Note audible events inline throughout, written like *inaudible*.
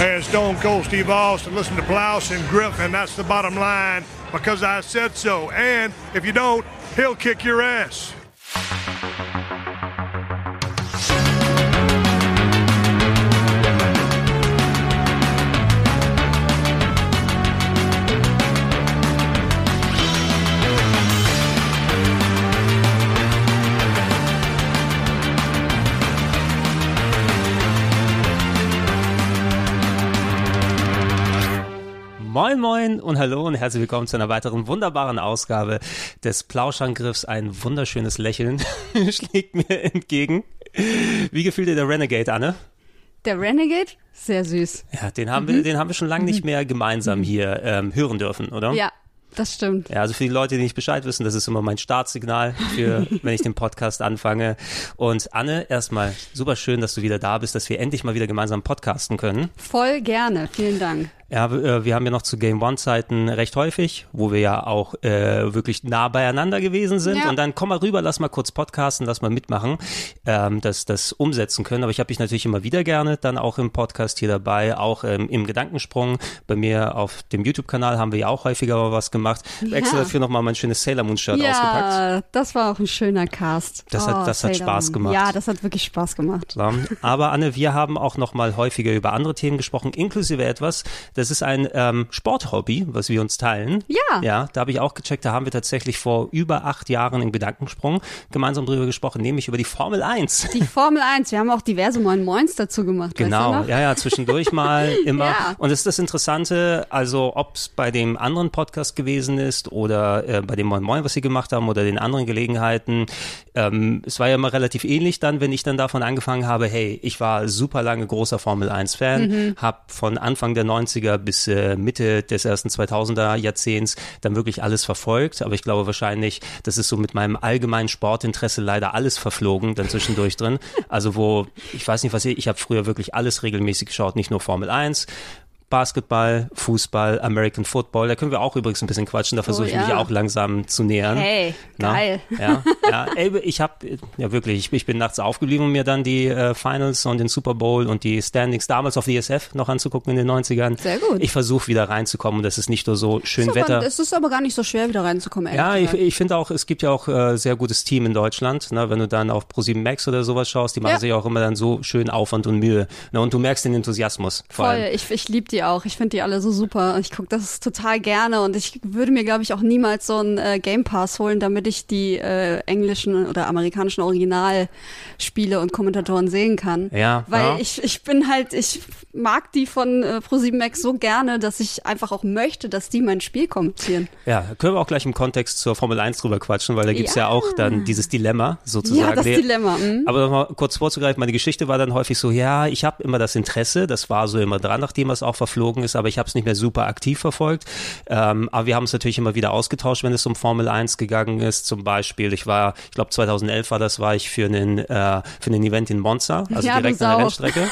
as Stone Cold Steve Austin. Listen to Blouse and Griffin. That's the bottom line because I said so. And if you don't, he'll kick your ass. Moin Moin und hallo und herzlich willkommen zu einer weiteren wunderbaren Ausgabe des Plauschangriffs. Ein wunderschönes Lächeln *laughs* schlägt mir entgegen. Wie gefühlt dir der Renegade, Anne? Der Renegade? Sehr süß. Ja, den haben wir, den haben wir schon lange nicht mehr gemeinsam hier ähm, hören dürfen, oder? Ja, das stimmt. Ja, also für die Leute, die nicht Bescheid wissen, das ist immer mein Startsignal für, *laughs* wenn ich den Podcast anfange. Und Anne, erstmal super schön, dass du wieder da bist, dass wir endlich mal wieder gemeinsam podcasten können. Voll gerne. Vielen Dank. Ja, äh, wir haben ja noch zu Game One Zeiten recht häufig, wo wir ja auch äh, wirklich nah beieinander gewesen sind. Ja. Und dann komm mal rüber, lass mal kurz podcasten, lass mal mitmachen, ähm, dass das umsetzen können. Aber ich habe dich natürlich immer wieder gerne dann auch im Podcast hier dabei, auch ähm, im Gedankensprung. Bei mir auf dem YouTube-Kanal haben wir ja auch häufiger mal was gemacht. Ja. Extra dafür nochmal mein schönes Sailor Moon Shirt ausgepackt. Ja, das war auch ein schöner Cast. Das hat- Oh, das hat Spaß Moon. gemacht. Ja, das hat wirklich Spaß gemacht. Ja, Aber Anne, wir haben auch noch mal häufiger über andere Themen gesprochen, inklusive etwas. Das ist ein ähm, Sporthobby, was wir uns teilen. Ja. Ja, da habe ich auch gecheckt. Da haben wir tatsächlich vor über acht Jahren im Gedankensprung gemeinsam drüber gesprochen, nämlich über die Formel 1. Die Formel 1, wir haben auch diverse Moin Moins dazu gemacht. weißt du Genau, ja, ja, zwischendurch mal *laughs* immer. Ja. Und das ist das Interessante, also ob es bei dem anderen Podcast gewesen ist oder äh, bei dem Moin Moin, was sie gemacht haben oder den anderen Gelegenheiten, ähm, es war ja immer relativ ähnlich dann, wenn ich dann davon angefangen habe, hey, ich war super lange großer Formel 1 Fan, Mhm. hab von Anfang der 90er bis äh, Mitte des ersten 2000er Jahrzehnts dann wirklich alles verfolgt, aber ich glaube wahrscheinlich, das ist so mit meinem allgemeinen Sportinteresse leider alles verflogen dann zwischendurch drin. Also wo, ich weiß nicht was ich, ich habe früher wirklich alles regelmäßig geschaut, nicht nur Formel 1, Basketball, Fußball, American Football, da können wir auch übrigens ein bisschen quatschen, da versuche ich mich Oh ja. auch langsam zu nähern. Hey, Na? geil. Ja, ja. Ey, ich habe ja wirklich, ich, ich bin nachts aufgeblieben, um mir dann die äh, Finals und den Super Bowl und die Standings damals auf DSF noch anzugucken in den 90ern. Sehr gut. Ich versuche wieder reinzukommen und das ist nicht nur so schön Ist Wetter. aber, es ist aber gar nicht so schwer, wieder reinzukommen. Ja, ich, ich finde auch, es gibt ja auch äh, sehr gutes Team in Deutschland. Ne? Wenn du dann auf Pro7 Max oder sowas schaust, die machen Ja. sich auch immer dann so schön Aufwand und Mühe. Ne? Und du merkst den Enthusiasmus vor Voll, allem. ich, ich liebe die auch. Ich finde die alle so super. Ich gucke das total gerne und ich würde mir, glaube ich, auch niemals so einen äh, Game Pass holen, damit ich die äh, englischen oder amerikanischen Originalspiele und Kommentatoren sehen kann. Ja, Weil ja. ich, ich bin halt, ich mag die von äh, Pro7 Max so gerne, dass ich einfach auch möchte, dass die mein Spiel kommentieren. Ja, können wir auch gleich im Kontext zur Formel 1 drüber quatschen, weil da gibt's ja. Ja. auch dann dieses Dilemma sozusagen. Ja, das Der- Dilemma. mhm. Aber noch mal kurz vorzugreifen, meine Geschichte war dann häufig so, ja, ich habe immer das Interesse, das war so immer dran, nachdem es auch verflogen ist, aber ich habe es nicht mehr super aktiv verfolgt. Ähm, aber wir haben es natürlich immer wieder ausgetauscht, wenn es um Formel 1 gegangen ist. Zum Beispiel, ich war, ich glaube 2011 war das, war ich für einen, äh, für einen Event in Monza, also Ja, direkt an der. Rennstrecke.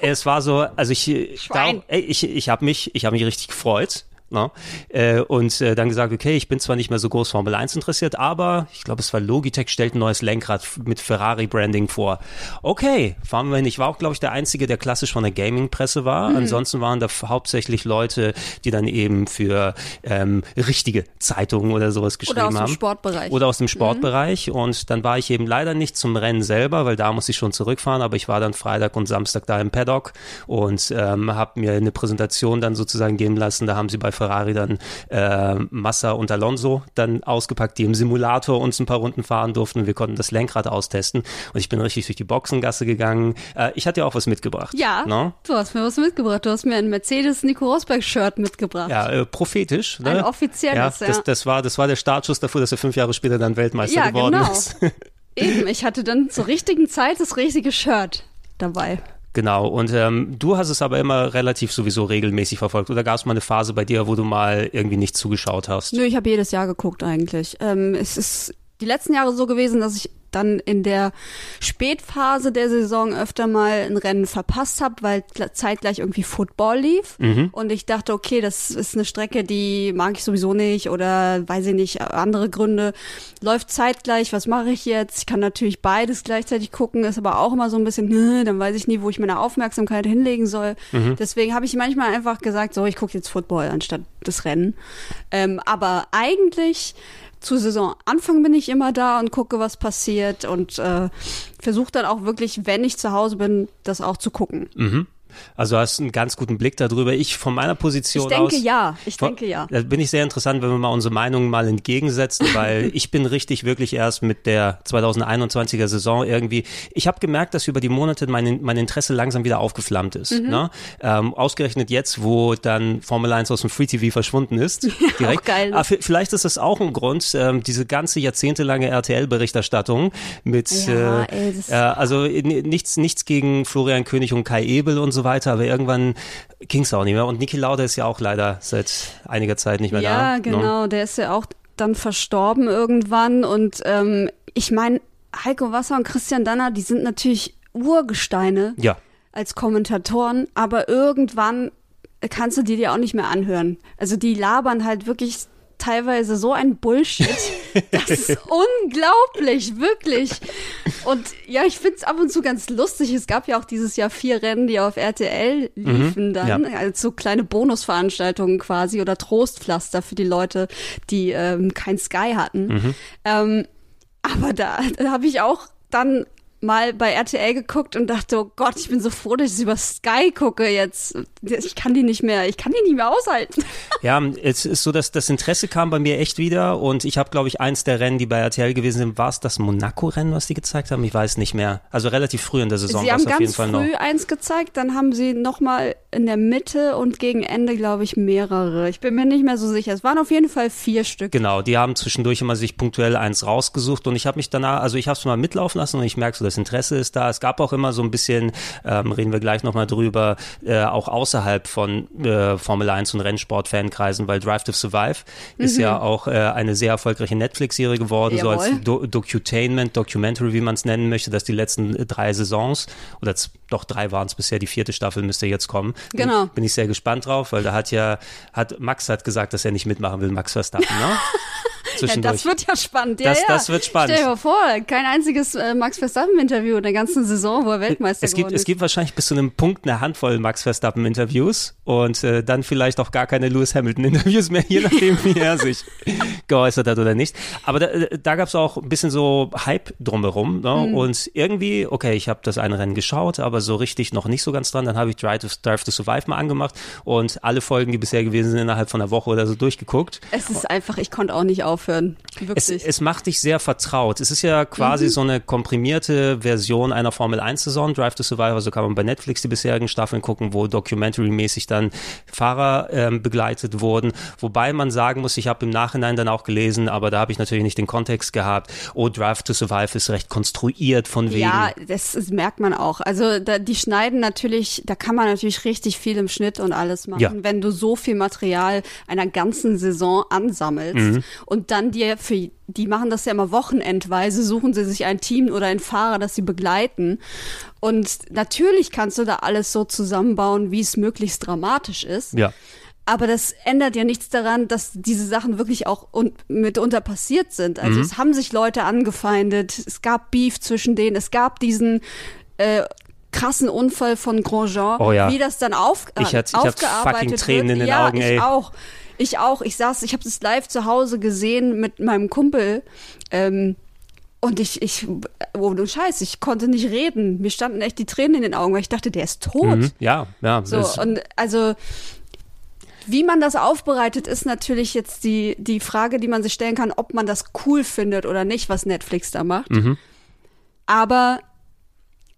es war so, also ich, da, ey, ich, ich habe mich, ich habe mich richtig gefreut. Ne? Äh, und äh, dann gesagt, okay, ich bin zwar nicht mehr so groß Formel 1 interessiert, aber ich glaube, es war Logitech stellt ein neues Lenkrad mit Ferrari-Branding vor. Okay, fahren wir hin. Ich war auch, glaube ich, der Einzige, der klassisch von der Gaming-Presse war. Mhm. Ansonsten waren da hauptsächlich Leute, die dann eben für ähm, richtige Zeitungen oder sowas geschrieben Oder aus dem haben. Sportbereich. Oder aus dem Sportbereich. Und dann war ich eben leider nicht zum Rennen selber, weil da muss ich schon zurückfahren. Aber ich war dann Freitag und Samstag da im Paddock und ähm, habe mir eine Präsentation dann sozusagen geben lassen. Da haben sie bei Ferrari dann äh, Massa und Alonso dann ausgepackt, die im Simulator uns ein paar Runden fahren durften. Und wir konnten das Lenkrad austesten. Und ich bin richtig durch die Boxengasse gegangen. Äh, ich hatte ja auch was mitgebracht. Ja, Ne? du hast mir was mitgebracht. Du hast mir ein Mercedes Nico Rosberg Shirt mitgebracht. Ja, äh, prophetisch. Ne? Ein offizielles, ja. Das, das, war, das war der Startschuss dafür, dass er fünf Jahre später dann Weltmeister Ja, geworden genau. ist. *laughs* Eben, ich hatte dann zur richtigen Zeit das richtige Shirt dabei. Genau, und ähm, du hast es aber immer relativ sowieso regelmäßig verfolgt. Oder gab es mal eine Phase bei dir, wo du mal irgendwie nicht zugeschaut hast? Nö, ich habe jedes Jahr geguckt eigentlich. Ähm, es ist die letzten Jahre so gewesen, dass ich dann in der Spätphase der Saison öfter mal ein Rennen verpasst habe, weil zeitgleich irgendwie Football lief. Mhm. Und ich dachte, okay, das ist eine Strecke, die mag ich sowieso nicht oder weiß ich nicht, andere Gründe. Läuft zeitgleich, was mache ich jetzt? Ich kann natürlich beides gleichzeitig gucken, ist aber auch immer so ein bisschen, *laughs* dann weiß ich nie, wo ich meine Aufmerksamkeit hinlegen soll. Mhm. Deswegen habe ich manchmal einfach gesagt, so, ich gucke jetzt Football anstatt das Rennen. Ähm, aber eigentlich zu Saisonanfang bin ich immer da und gucke, was passiert und äh, versuche dann auch wirklich, wenn ich zu Hause bin, das auch zu gucken. Mhm. Also hast einen ganz guten Blick darüber. Ich von meiner Position aus. Ich denke aus, ja. Ich denke ja. Da bin ich sehr interessant, wenn wir mal unsere Meinungen mal entgegensetzen, *laughs* weil ich bin richtig wirklich erst mit der 2021er Saison irgendwie. Ich habe gemerkt, dass über die Monate mein, mein Interesse langsam wieder aufgeflammt ist. Mhm. Ne? Ähm, ausgerechnet jetzt, wo dann Formel 1 aus dem Free TV verschwunden ist. *laughs* Direkt. auch geil. Aber vielleicht ist das auch ein Grund, ähm, diese ganze jahrzehntelange RTL-Berichterstattung mit, ja, äh, ey, äh, also nichts, nichts gegen Florian König und Kai Ebel und so weiter, aber irgendwann ging es auch nicht mehr. Und Niki Lauda ist ja auch leider seit einiger Zeit nicht mehr ja, da. Ja, genau, no? der ist ja auch dann verstorben irgendwann. Und ähm, ich meine, Heiko Wasser und Christian Danner, die sind natürlich Urgesteine ja. als Kommentatoren, aber irgendwann kannst du die dir auch nicht mehr anhören. Also die labern halt wirklich teilweise so ein Bullshit. *laughs* Das ist unglaublich, wirklich. Und ja, ich finde es ab und zu ganz lustig. Es gab ja auch dieses Jahr vier Rennen, die auf RTL liefen mhm, dann, ja. als so kleine Bonusveranstaltungen quasi oder Trostpflaster für die Leute, die ähm, kein Sky hatten. Mhm. Ähm, aber da, da habe ich auch dann mal bei RTL geguckt und dachte, oh Gott, ich bin so froh, dass ich über Sky gucke jetzt. Ich kann die nicht mehr, ich kann die nicht mehr aushalten. *laughs* Ja, es ist so, dass das Interesse kam bei mir echt wieder und ich habe, glaube ich, eins der Rennen, die bei RTL gewesen sind, war es das Monaco-Rennen, was die gezeigt haben? Ich weiß nicht mehr. Also relativ früh in der Saison. Sie haben ganz früh noch. eins gezeigt, dann haben sie nochmal in der Mitte und gegen Ende, glaube ich, mehrere. Ich bin mir nicht mehr so sicher. Es waren auf jeden Fall vier Stück. Genau, die haben zwischendurch immer sich punktuell eins rausgesucht und ich habe mich danach, also ich habe es mal mitlaufen lassen und ich merke so, dass das Interesse ist da. Es gab auch immer so ein bisschen, ähm, reden wir gleich nochmal drüber, äh, auch außerhalb von äh, Formel 1 und Rennsport-Fankreisen, weil Drive to Survive mhm. ist ja auch äh, eine sehr erfolgreiche Netflix-Serie geworden, Jawohl. so als Do Docutainment, Documentary, wie man es nennen möchte, dass die letzten drei Saisons oder doch drei waren es bisher, die vierte Staffel müsste jetzt kommen. Genau. Bin ich sehr gespannt drauf, weil da hat ja, hat Max hat gesagt, dass er nicht mitmachen will, Max Verstappen, ne? *laughs* Ja, das wird ja spannend. Ja, das, ja. das wird spannend. Stell dir mal vor, kein einziges äh, Max Verstappen-Interview in der ganzen Saison, wo er Weltmeister es gibt, ist. Es gibt wahrscheinlich bis zu einem Punkt eine Handvoll Max Verstappen-Interviews und äh, dann vielleicht auch gar keine Lewis Hamilton-Interviews mehr, je nachdem, wie er sich *laughs* geäußert hat oder nicht. Aber da, äh, da gab es auch ein bisschen so Hype drumherum ne? mhm. und irgendwie, okay, ich habe das eine Rennen geschaut, aber so richtig noch nicht so ganz dran. Dann habe ich Drive to, Drive to Survive mal angemacht und alle Folgen, die bisher gewesen sind, innerhalb von einer Woche oder so durchgeguckt. Es ist einfach, ich konnte auch nicht aufhören. Es, es, macht dich sehr vertraut. Es ist ja quasi mhm. so eine komprimierte Version einer Formel 1-Saison, Drive to Survive. So kann man bei Netflix die bisherigen Staffeln gucken, wo documentary-mäßig dann Fahrer ähm, begleitet wurden. Wobei man sagen muss, ich habe im Nachhinein dann auch gelesen, aber da habe ich natürlich nicht den Kontext gehabt. Oh, Drive to Survive ist recht konstruiert von wegen. Ja, das, das merkt man auch. Also da, die schneiden natürlich, da kann man natürlich richtig viel im Schnitt und alles machen, ja. wenn du so viel Material einer ganzen Saison ansammelst mhm. und dann dir für die machen das ja immer wochenendweise, suchen sie sich ein Team oder einen Fahrer, das sie begleiten. Und natürlich kannst du da alles so zusammenbauen, wie es möglichst dramatisch ist. Ja. Aber das ändert ja nichts daran, dass diese Sachen wirklich auch mitunter passiert sind. Also mhm. es haben sich Leute angefeindet, es gab Beef zwischen denen, es gab diesen äh, krassen Unfall von Grosjean, oh ja. wie das dann auf, ich hatte, aufgearbeitet ich hatte fucking Tränen wird. in den ja, Augen, ey. Ich auch. Ich auch. Ich saß, ich habe das live zu Hause gesehen mit meinem Kumpel. Ähm, und ich, ich, oh du Scheiß, ich konnte nicht reden. Mir standen echt die Tränen in den Augen, weil ich dachte, der ist tot. Mhm, ja, ja. So, und also, wie man das aufbereitet, ist natürlich jetzt die, die Frage, die man sich stellen kann, ob man das cool findet oder nicht, was Netflix da macht. Mhm. Aber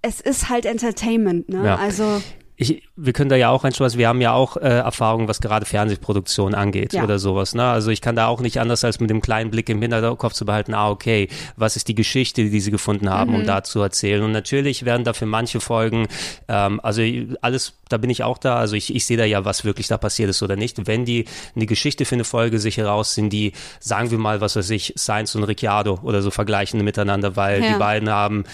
es ist halt Entertainment, ne? Ja. Also ich, wir können da ja auch reinschauen, wir haben ja auch äh, Erfahrungen, was gerade Fernsehproduktion angeht ja. oder sowas. Ne? Also ich kann da auch nicht anders als mit dem kleinen Blick im Hinterkopf zu behalten, ah, okay, was ist die Geschichte, die sie gefunden haben, mhm. um da zu erzählen. Und natürlich werden dafür manche Folgen, ähm, also alles, da bin ich auch da, also ich, ich sehe da ja, was wirklich da passiert ist oder nicht. Wenn die eine Geschichte für eine Folge sich heraus sind, die, sagen wir mal, was weiß ich, Science und Ricciardo oder so vergleichen miteinander, weil ja. die beiden haben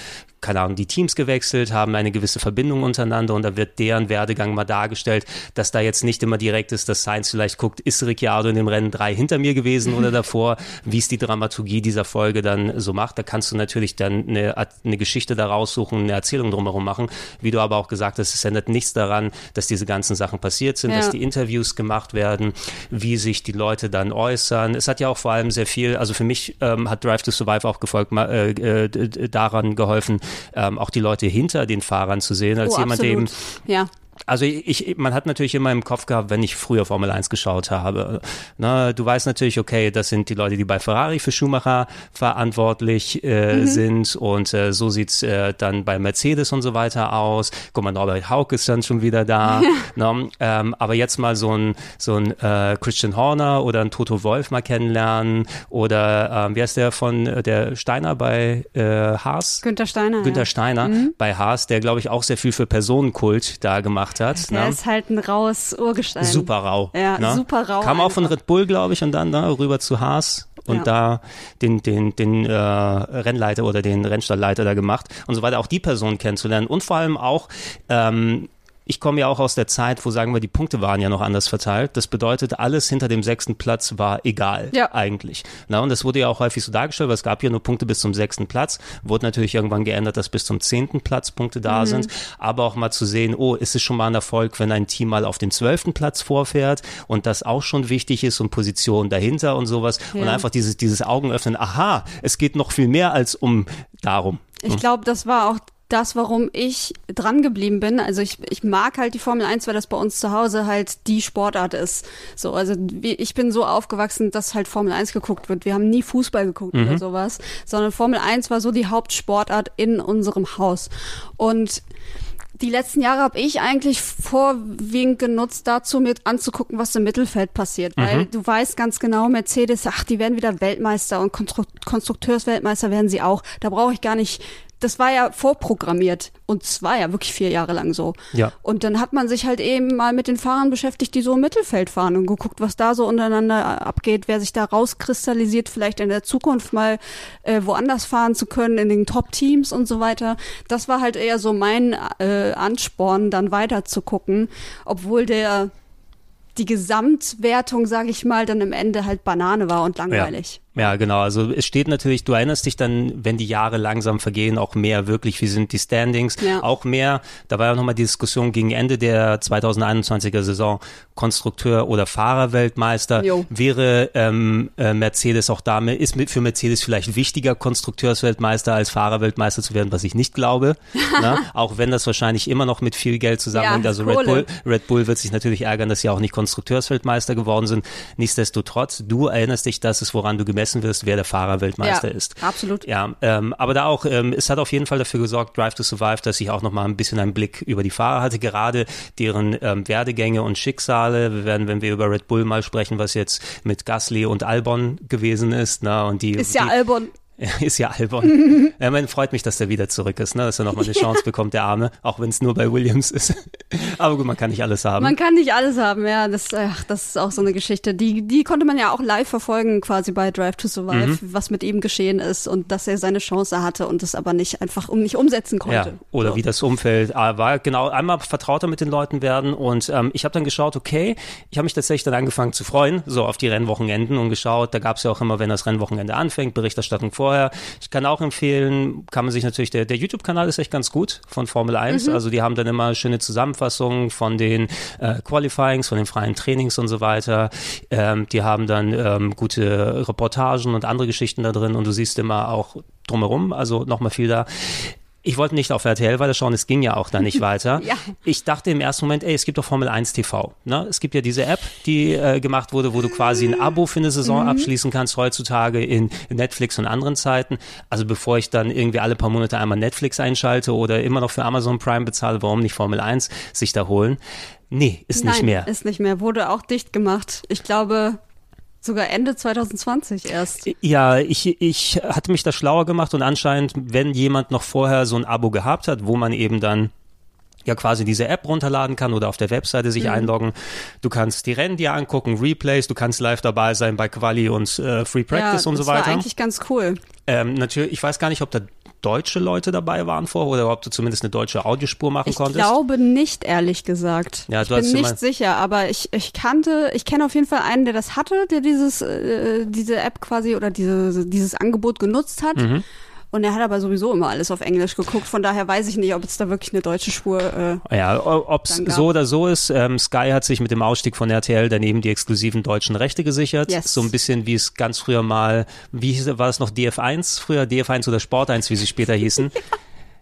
keine Ahnung, die Teams gewechselt, haben eine gewisse Verbindung untereinander und da wird deren Werdegang mal dargestellt, dass da jetzt nicht immer direkt ist, dass Sainz vielleicht guckt, ist Ricciardo in dem Rennen drei hinter mir gewesen oder davor, wie es die Dramaturgie dieser Folge dann so macht. Da kannst du natürlich dann eine, eine Geschichte daraus suchen, eine Erzählung drumherum machen. Wie du aber auch gesagt hast, es ändert nichts daran, dass diese ganzen Sachen passiert sind, ja. dass die Interviews gemacht werden, wie sich die Leute dann äußern. Es hat ja auch vor allem sehr viel, also für mich ähm, hat Drive to Survive auch gefolgt, äh, äh, daran geholfen, ähm, auch die Leute hinter den Fahrern zu sehen, als oh, jemand, absolut. dem ja also ich, man hat natürlich immer im Kopf gehabt, wenn ich früher Formel 1 geschaut habe. Na, du weißt natürlich, okay, das sind die Leute, die bei Ferrari für Schumacher verantwortlich äh, mhm. sind und äh, so sieht's äh, dann bei Mercedes und so weiter aus. Guck mal, Norbert Haug ist dann schon wieder da. ne? ähm, aber jetzt mal so ein, so ein äh, Christian Horner oder ein Toto Wolf mal kennenlernen oder ähm, wie heißt der von äh, der Steiner bei äh, Haas? Günther Steiner. Günther ja. Steiner mhm. bei Haas, der glaube ich auch sehr viel für Personenkult da gemacht gemacht hat. Der ne? ist halt ein raues Urgestein. Super rau. Ja, ne? super rau. Kam auch von Red Bull, glaube ich, und dann ne, rüber zu Haas und ja. da den, den, den äh, Rennleiter oder den Rennstallleiter da gemacht und so weiter, auch die Person kennenzulernen und vor allem auch ähm, ich komme ja auch aus der Zeit, wo sagen wir, die Punkte waren ja noch anders verteilt. Das bedeutet, alles hinter dem sechsten Platz war egal ja. eigentlich. Na, und das wurde ja auch häufig so dargestellt, weil es gab ja nur Punkte bis zum sechsten Platz. Wurde natürlich irgendwann geändert, dass bis zum zehnten Platz Punkte da mhm. sind. Aber auch mal zu sehen, oh, ist es schon mal ein Erfolg, wenn ein Team mal auf den zwölften Platz vorfährt und das auch schon wichtig ist und Position dahinter und sowas. Ja. Und einfach dieses, dieses Augenöffnen, aha, es geht noch viel mehr als um darum. Ich glaube, das war auch das, warum ich dran geblieben bin. Also ich, ich mag halt die Formel 1, weil das bei uns zu Hause halt die Sportart ist. So, also ich bin so aufgewachsen, dass halt Formel 1 geguckt wird. Wir haben nie Fußball geguckt mhm. oder sowas, sondern Formel 1 war so die Hauptsportart in unserem Haus. Und die letzten Jahre habe ich eigentlich vorwiegend genutzt, dazu mit anzugucken, was im Mittelfeld passiert. Mhm. Weil du weißt ganz genau, Mercedes, ach, die werden wieder Weltmeister und Konstrukteursweltmeister werden sie auch. Da brauche ich gar nicht das war ja vorprogrammiert und es war ja wirklich vier Jahre lang so. Ja. Und dann hat man sich halt eben mal mit den Fahrern beschäftigt, die so im Mittelfeld fahren und geguckt, was da so untereinander abgeht, wer sich da rauskristallisiert, vielleicht in der Zukunft mal äh, woanders fahren zu können, in den Top-Teams und so weiter. Das war halt eher so mein äh, Ansporn, dann weiter zu gucken, obwohl der die Gesamtwertung, sage ich mal, dann im Ende halt Banane war und langweilig. Ja. Ja, genau. Also es steht natürlich, du erinnerst dich dann, wenn die Jahre langsam vergehen, auch mehr wirklich, wie sind die Standings, ja. auch mehr, da war ja nochmal die Diskussion gegen Ende der 2021er Saison, Konstrukteur oder Fahrerweltmeister, jo. wäre ähm, äh, Mercedes auch damit, ist für Mercedes vielleicht wichtiger, Konstrukteursweltmeister als Fahrerweltmeister zu werden, was ich nicht glaube, *laughs* na? auch wenn das wahrscheinlich immer noch mit viel Geld zusammenhängt. Ja, also Red Bull, Red Bull wird sich natürlich ärgern, dass sie auch nicht Konstrukteursweltmeister geworden sind. Nichtsdestotrotz, du erinnerst dich, das ist, woran du gemessen gemessen wirst, wer der Fahrerweltmeister ja, ist. Absolut. Ja, ähm, aber da auch, ähm, es hat auf jeden Fall dafür gesorgt, Drive to Survive, dass ich auch noch mal ein bisschen einen Blick über die Fahrer hatte, gerade deren ähm, Werdegänge und Schicksale. Wir werden, wenn wir über Red Bull mal sprechen, was jetzt mit Gasly und Albon gewesen ist, na, und die. Ist ja die, Albon. *laughs* ist ja albern. *laughs* ja, man freut mich, dass der wieder zurück ist, ne? dass er nochmal eine *laughs* Chance bekommt, der Arme, auch wenn es nur bei Williams ist. Aber gut, man kann nicht alles haben. Man kann nicht alles haben, ja. Das, ach, das ist auch so eine Geschichte. Die, die konnte man ja auch live verfolgen, quasi bei Drive to Survive, mhm. was mit ihm geschehen ist und dass er seine Chance hatte und es aber nicht einfach um nicht umsetzen konnte. Ja, oder so. wie das Umfeld ah, war. Genau, einmal vertrauter mit den Leuten werden und ähm, ich habe dann geschaut, okay, ich habe mich tatsächlich dann angefangen zu freuen, so auf die Rennwochenenden und geschaut, da gab es ja auch immer, wenn das Rennwochenende anfängt, Berichterstattung vorher. Ich kann auch empfehlen, kann man sich natürlich, der, der YouTube-Kanal ist echt ganz gut von Formel 1. Mhm. Also die haben dann immer schöne Zusammenfassungen von den äh, Qualifyings, von den freien Trainings und so weiter. Ähm, die haben dann ähm, gute Reportagen und andere Geschichten da drin und du siehst immer auch drumherum, also nochmal viel da Ich wollte nicht auf RTL weiterschauen, es ging ja auch dann nicht *laughs* weiter. Ja. Ich dachte im ersten Moment, ey, es gibt doch Formel 1 TV. Ne? Es gibt ja diese App, die äh, gemacht wurde, wo du quasi ein Abo für eine Saison abschließen kannst heutzutage in Netflix und anderen Zeiten. Also bevor ich dann irgendwie alle paar Monate einmal Netflix einschalte oder immer noch für Amazon Prime bezahle, warum nicht Formel 1 sich da holen? Nee, ist Nein, nicht mehr. Ist nicht mehr. Wurde auch dicht gemacht. Ich glaube, sogar Ende 2020 erst. Ja, ich, ich hatte mich da schlauer gemacht und anscheinend, wenn jemand noch vorher so ein Abo gehabt hat, wo man eben dann ja quasi diese App runterladen kann oder auf der Webseite sich einloggen. Du kannst die Rennen dir angucken, Replays, du kannst live dabei sein bei Quali und äh, Free Practice ja, und so das war weiter. eigentlich ganz cool. Ähm, natürlich, ich weiß gar nicht, ob da deutsche Leute dabei waren vorher oder ob du zumindest eine deutsche Audiospur machen Ich konntest. glaube nicht, ehrlich gesagt. Ja, ich du hast bin nicht mal- sicher, aber ich, ich kannte, ich kenne auf jeden Fall einen, der das hatte, der dieses, äh, diese App quasi oder diese, dieses Angebot genutzt hat. Mhm. Und er hat aber sowieso immer alles auf Englisch geguckt. Von daher weiß ich nicht, ob es da wirklich eine deutsche Spur. Äh, Ja, ob es so oder so ist, ähm, Sky hat sich mit dem Ausstieg von RTL daneben die exklusiven deutschen Rechte gesichert. Yes. So ein bisschen wie es ganz früher mal, wie hieß, war es noch DF1 früher, DF1 oder Sport 1, wie sie später hießen. *laughs*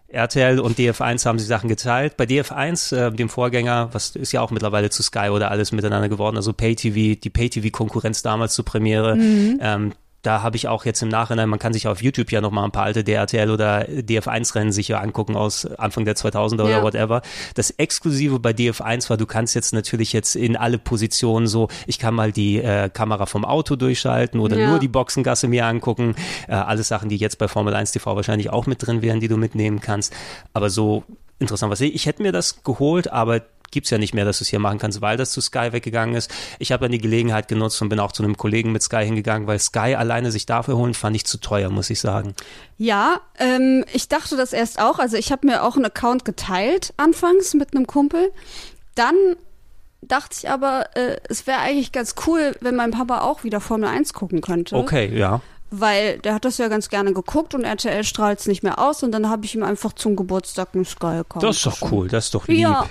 RTL und DF1 haben sich Sachen geteilt. Bei DF1, äh, dem Vorgänger, was ist ja auch mittlerweile zu Sky oder alles miteinander geworden, also Pay-TV, die Pay-TV-Konkurrenz damals zur Premiere, ähm, da habe ich auch jetzt im Nachhinein, man kann sich auf YouTube ja noch mal ein paar alte DRTL oder DF1-Rennen sich ja angucken aus Anfang der 2000er oder Ja. whatever. Das Exklusive bei DF1 war, du kannst jetzt natürlich jetzt in alle Positionen so, ich kann mal die äh, Kamera vom Auto durchschalten oder Ja. nur die Boxengasse mir angucken. Äh, alles Sachen, die jetzt bei Formel 1 TV wahrscheinlich auch mit drin wären, die du mitnehmen kannst. Aber so interessant was. Ich hätte mir das geholt, aber gibt's ja nicht mehr, dass du es hier machen kannst, weil das zu Sky weggegangen ist. Ich habe dann die Gelegenheit genutzt und bin auch zu einem Kollegen mit Sky hingegangen, weil Sky alleine sich dafür holen, fand ich zu teuer, muss ich sagen. ja, ähm, ich dachte das erst auch. Also ich habe mir auch einen Account geteilt anfangs mit einem Kumpel. Dann dachte ich aber, äh, es wäre eigentlich ganz cool, wenn mein Papa auch wieder Formel 1 gucken könnte. Okay, ja. Weil der hat das ja ganz gerne geguckt und RTL strahlt es nicht mehr aus und dann habe ich ihm einfach zum Geburtstag einen Sky-Account. Das ist doch cool, das ist doch lieb. Ja.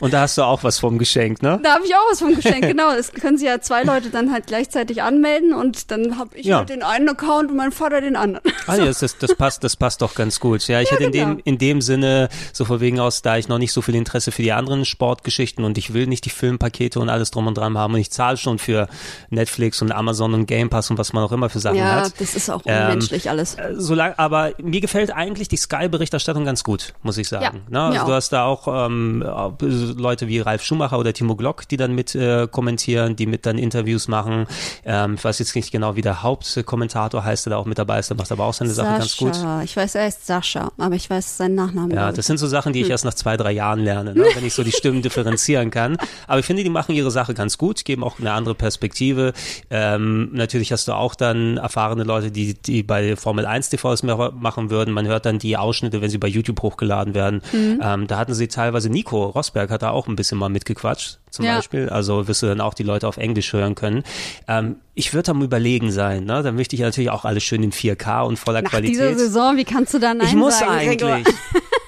Und da hast du auch was vom Geschenk, ne? Da habe ich auch was vom Geschenk, *laughs* genau. Es können sich ja zwei Leute dann halt gleichzeitig anmelden und dann habe ich Ja. halt den einen Account und mein Vater den anderen. Ah, ja, das, das, das passt, das passt doch ganz gut. Ja, ich hätte in genau. dem, in dem Sinne, so von wegen aus, da ich noch nicht so viel Interesse für die anderen Sportgeschichten und ich will nicht die Filmpakete und alles drum und dran haben und ich zahle schon für Netflix und Amazon und Game Pass und was man auch immer für Sachen Ja, hat. Das ist auch Ähm, unmenschlich alles. Äh, Solange, aber mir gefällt eigentlich die Sky-Berichterstattung ganz gut, muss ich sagen. Ja, ne? also du hast da auch ähm, äh, Leute wie Ralf Schumacher oder Timo Glock, die dann mit äh, kommentieren, die mit dann Interviews machen. Ähm, ich weiß jetzt nicht genau, wie der Hauptkommentator heißt, der da auch mit dabei ist, der macht aber auch seine Sache ganz gut. Sascha. Ich weiß, er ist Sascha, aber ich weiß seinen Nachnamen. Ja, das sind so Sachen, die ich erst nach zwei, drei Jahren lerne, ne? wenn ich so die Stimmen differenzieren kann. Aber ich finde, die machen ihre Sache ganz gut, geben auch eine andere Perspektive. Ähm, natürlich hast du auch dann erfahrene Leute, die, die bei Formel 1 TVs mehr machen würden. Man hört dann die Ausschnitte, wenn sie bei YouTube hochgeladen werden. Ähm, da hatten sie teilweise, Nico Rosberg hat da auch ein bisschen mal mitgequatscht, zum Ja. Beispiel. Also wirst du dann auch die Leute auf Englisch hören können. Ähm, ich würde am überlegen sein, ne? Dann möchte ich natürlich auch alles schön in 4K und voller Nach Qualität. dieser Saison, wie kannst du da Nein Ich muss sagen, eigentlich. *laughs*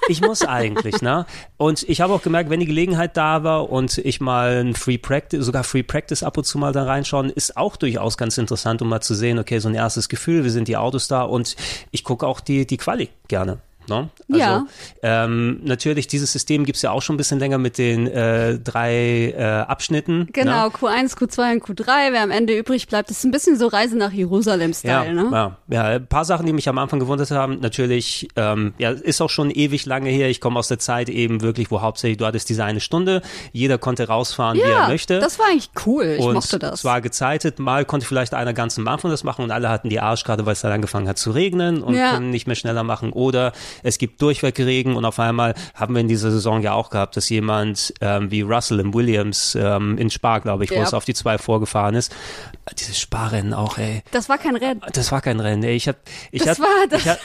Ich muss eigentlich, ne? Und ich habe auch gemerkt, wenn die Gelegenheit da war und ich mal ein Free Practice, sogar Free Practice ab und zu mal da reinschauen, ist auch durchaus ganz interessant, um mal zu sehen, okay, so ein erstes Gefühl, wir sind die Autos da und ich gucke auch die, die Quali gerne. Ne? Also, Ja. ähm, natürlich, dieses System gibt's ja auch schon ein bisschen länger mit den äh, drei äh, Abschnitten. Genau, Ne? Q1, Q2 und Q3, wer am Ende übrig bleibt, ist ein bisschen so Reise nach Jerusalem-Style, Ja, ne? ja, ja, ein paar Sachen, die mich am Anfang gewundert haben. Natürlich, ähm, ja, ist auch schon ewig lange her. Ich komme aus der Zeit eben wirklich, wo hauptsächlich du hattest diese eine Stunde. Jeder konnte rausfahren, wie er Ja, möchte. das war eigentlich cool. Ich und mochte das. es war gezeitet. Mal konnte vielleicht einer ganz am Anfang das machen und alle hatten die Arschkarte, weil es dann angefangen hat zu regnen und Ja. können nicht mehr schneller machen. Oder es gibt durchweg Regen und auf einmal haben wir in dieser Saison ja auch gehabt, dass jemand ähm, wie Russell im Williams ähm, in Spar, glaube ich, wo Ja. es auf die zwei vorgefahren ist. Dieses Sparrennen auch, ey. das war kein Rennen. Das war kein Rennen. Ey. Ich hab, ich Das hab, war das- ich hab,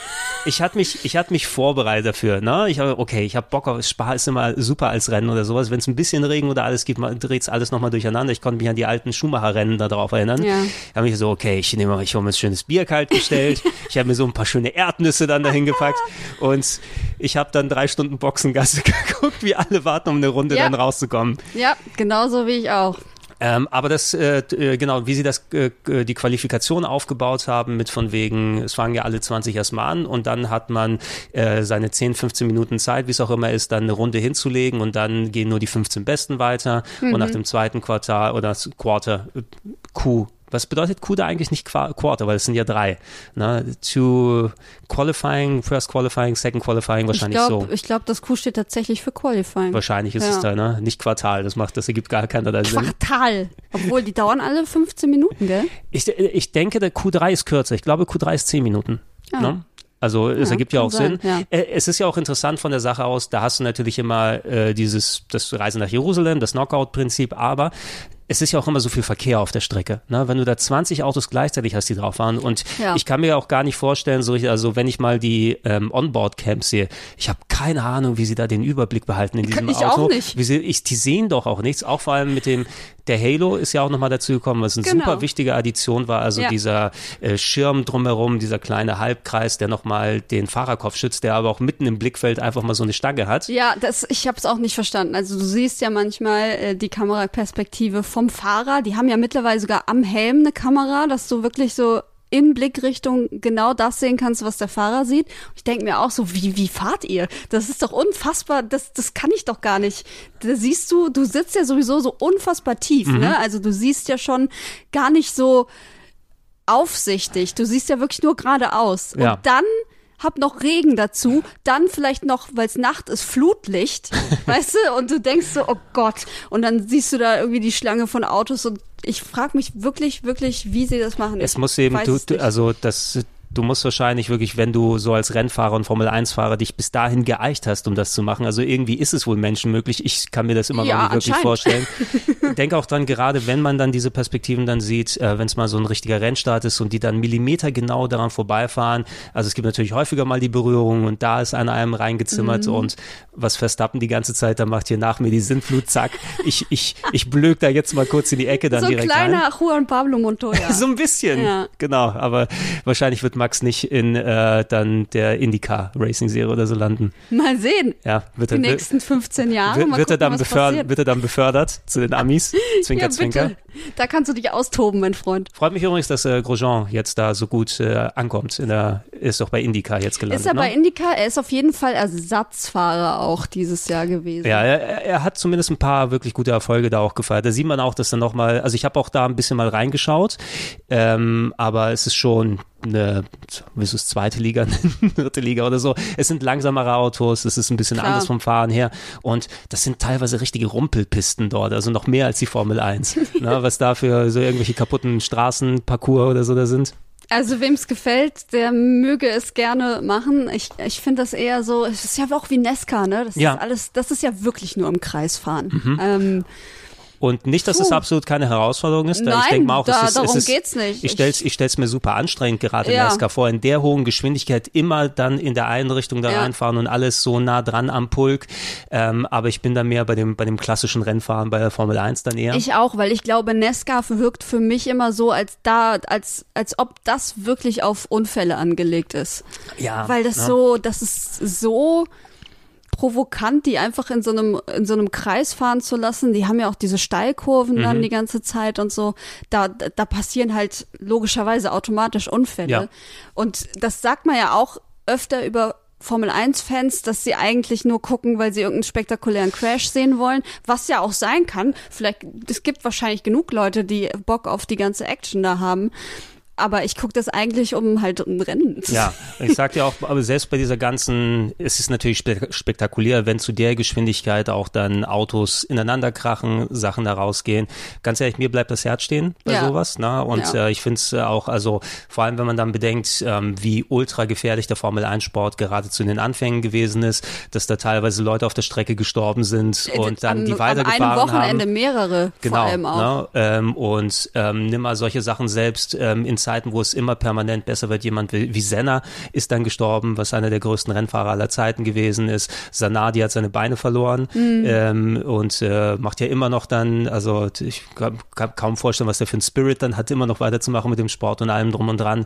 ich hatte mich, ich hatte mich vorbereitet dafür. Ne, ich habe, okay, ich habe Bock auf Spa ist immer super als Rennen oder sowas. Wenn es ein bisschen Regen oder alles gibt, dreht's alles nochmal durcheinander. Ich konnte mich an die alten Schumacher-Rennen da drauf erinnern. Ja. Da habe ich so, okay, ich nehme, ich hole mir ein schönes Bier kalt gestellt. *laughs* ich habe mir so ein paar schöne Erdnüsse dann dahin gepackt und ich habe dann drei Stunden Boxengasse *laughs* geguckt, wie alle warten, um eine Runde Ja. dann rauszukommen. Ja, genauso wie ich auch. Ähm, aber das, äh, äh, genau, wie sie das, äh, die Qualifikation aufgebaut haben, mit von wegen, es fangen ja alle 20 erstmal an und dann hat man äh, seine 10, 15 Minuten Zeit, wie es auch immer ist, dann eine Runde hinzulegen und dann gehen nur die 15 Besten weiter mhm. und nach dem zweiten Quartal oder Quarter Q was bedeutet Q da eigentlich nicht Quarter, weil es sind ja drei. Ne? To Qualifying, First Qualifying, Second Qualifying, wahrscheinlich ich glaub, so. Ich glaube, das Q steht tatsächlich für Qualifying. Wahrscheinlich ist ja. es da, ne? Nicht Quartal, das macht, das ergibt gar keiner Sinn. Quartal. Obwohl, die dauern alle 15 Minuten, gell? Ich, ich denke, der Q3 ist kürzer. Ich glaube, Q3 ist 10 Minuten. Ja. Ne? Also es ja, ergibt ja auch sein, Sinn. Ja. Äh, es ist ja auch interessant von der Sache aus, da hast du natürlich immer äh, dieses, das Reisen nach Jerusalem, das Knockout-Prinzip, aber es ist ja auch immer so viel Verkehr auf der Strecke. Ne? Wenn du da 20 Autos gleichzeitig hast, die drauf fahren und ja. ich kann mir auch gar nicht vorstellen, so ich, also wenn ich mal die ähm, Onboard-Camps sehe, ich habe keine Ahnung, wie sie da den Überblick behalten in diesem kann ich Auto. Auch nicht. Wie sie, ich, die sehen doch auch nichts, auch vor allem mit dem der Halo ist ja auch nochmal dazu gekommen, was eine genau. super wichtige Addition war. Also ja. dieser äh, Schirm drumherum, dieser kleine Halbkreis, der nochmal den Fahrerkopf schützt, der aber auch mitten im Blickfeld einfach mal so eine Stange hat. Ja, das, ich habe es auch nicht verstanden. Also du siehst ja manchmal äh, die Kameraperspektive vom Fahrer. Die haben ja mittlerweile sogar am Helm eine Kamera, dass du wirklich so in Blickrichtung genau das sehen kannst, was der Fahrer sieht. Ich denke mir auch so, wie, wie fahrt ihr? Das ist doch unfassbar, das, das kann ich doch gar nicht. Da siehst du, du sitzt ja sowieso so unfassbar tief, mhm. ne? Also du siehst ja schon gar nicht so aufsichtig. Du siehst ja wirklich nur geradeaus. Ja. Und dann hab noch Regen dazu, dann vielleicht noch, weil es Nacht ist, Flutlicht, *laughs* weißt du? Und du denkst so, oh Gott. Und dann siehst du da irgendwie die Schlange von Autos und ich frage mich wirklich, wirklich, wie sie das machen. Es muss eben, du, du, also das du musst wahrscheinlich wirklich, wenn du so als Rennfahrer und Formel-1-Fahrer dich bis dahin geeicht hast, um das zu machen. Also irgendwie ist es wohl Menschen möglich. Ich kann mir das immer ja, noch nicht wirklich vorstellen. *laughs* Denke auch dran, gerade wenn man dann diese Perspektiven dann sieht, äh, wenn es mal so ein richtiger Rennstart ist und die dann Millimeter genau daran vorbeifahren. Also es gibt natürlich häufiger mal die Berührung und da ist an einem reingezimmert mhm. und was Verstappen die ganze Zeit da macht, hier nach mir die Sintflut, zack. Ich, ich, ich blök da jetzt mal kurz in die Ecke dann so direkt rein. So ein kleiner Juan Pablo Montoya. *laughs* so ein bisschen, ja. genau. Aber wahrscheinlich wird Max nicht in äh, dann der IndyCar Racing Serie oder so landen. Mal sehen. Ja, wird Die er, nächsten 15 Jahre. Wird, wird, er dann befördert, wird er dann befördert zu den Amis? *laughs* Zwinker, ja, Zwinker. Da kannst du dich austoben, mein Freund. Freut mich übrigens, dass äh, Grosjean jetzt da so gut äh, ankommt. In der, ist doch bei IndyCar jetzt gelandet. Ist er ne? bei IndyCar? Er ist auf jeden Fall Ersatzfahrer auch dieses Jahr gewesen. Ja, er, er hat zumindest ein paar wirklich gute Erfolge da auch gefeiert. Da sieht man auch, dass er nochmal, also ich habe auch da ein bisschen mal reingeschaut, ähm, aber es ist schon eine, wie ist es, zweite Liga, *laughs* dritte Liga oder so. Es sind langsamere Autos, es ist ein bisschen Klar. anders vom Fahren her und das sind teilweise richtige Rumpelpisten dort, also noch mehr als die Formel 1. *laughs* ne, was da für so irgendwelche kaputten Straßenparcours oder so da sind. Also wem es gefällt, der möge es gerne machen. Ich, ich finde das eher so, es ist ja auch wie Nesca, ne? Das ja. ist alles, das ist ja wirklich nur im Kreis fahren. Mhm. Ähm, und nicht, dass Puh. es absolut keine Herausforderung ist. Nein, ich denke mal auch, da, es ist, darum es ist, geht's nicht. Ich stelle es ich stell's mir super anstrengend gerade ja. in SK vor, in der hohen Geschwindigkeit immer dann in der einen Richtung da ja. reinfahren und alles so nah dran am Pulk. Ähm, aber ich bin da mehr bei dem, bei dem klassischen Rennfahren bei der Formel 1 dann eher. Ich auch, weil ich glaube, Nesca wirkt für mich immer so, als da, als, als ob das wirklich auf Unfälle angelegt ist. Ja. Weil das ja. so, das ist so provokant, die einfach in so einem, in so einem Kreis fahren zu lassen. Die haben ja auch diese Steilkurven mhm. dann die ganze Zeit und so. Da, da passieren halt logischerweise automatisch Unfälle. Ja. Und das sagt man ja auch öfter über Formel 1 Fans, dass sie eigentlich nur gucken, weil sie irgendeinen spektakulären Crash sehen wollen, was ja auch sein kann. Vielleicht, es gibt wahrscheinlich genug Leute, die Bock auf die ganze Action da haben aber ich gucke das eigentlich, um halt ein Rennen zu Ja, *laughs* ich sag dir auch, aber selbst bei dieser ganzen, es ist natürlich spektakulär, wenn zu der Geschwindigkeit auch dann Autos ineinander krachen, Sachen da rausgehen. Ganz ehrlich, mir bleibt das Herz stehen bei ja. sowas. Ne? Und ja. äh, ich finde es auch, also vor allem, wenn man dann bedenkt, ähm, wie ultra gefährlich der Formel 1 Sport gerade zu den Anfängen gewesen ist, dass da teilweise Leute auf der Strecke gestorben sind äh, und dann am, die weitergefahren haben. Am Wochenende mehrere, genau, vor allem auch. Ne? Ähm, und ähm, nimm mal solche Sachen selbst ähm, ins Zeiten, wo es immer permanent besser wird. Jemand wie, wie Senna ist dann gestorben, was einer der größten Rennfahrer aller Zeiten gewesen ist. Sanadi hat seine Beine verloren mhm. ähm, und äh, macht ja immer noch dann, also ich kann, kann kaum vorstellen, was der für ein Spirit dann hat, immer noch weiterzumachen mit dem Sport und allem drum und dran.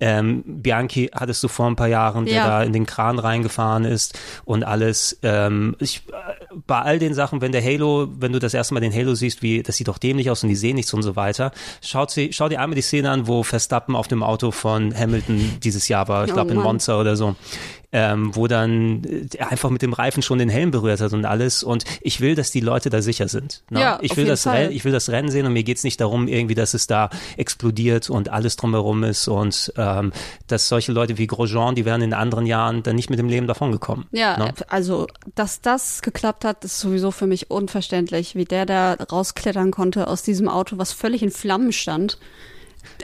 Ähm, Bianchi hattest du vor ein paar Jahren, der ja. da in den Kran reingefahren ist und alles. Ähm, ich, bei all den Sachen, wenn der Halo, wenn du das erste Mal den Halo siehst, wie, das sieht doch dämlich aus und die sehen nichts und so weiter, schaut sie, schau dir einmal die Szene an, wo Verstappen auf dem Auto von Hamilton dieses Jahr war, ich Oh glaube in Mann. Monza oder so ähm, wo dann äh, er einfach mit dem Reifen schon den Helm berührt hat und alles. Und ich will, dass die Leute da sicher sind. Ne? Ja, ich will das. Rennen, ich will das Rennen sehen und mir geht's nicht darum, irgendwie, dass es da explodiert und alles drumherum ist und ähm, dass solche Leute wie Grosjean, die wären in anderen Jahren dann nicht mit dem Leben davongekommen. Ja, ne? also, dass das geklappt hat, ist sowieso für mich unverständlich, wie der da rausklettern konnte aus diesem Auto, was völlig in Flammen stand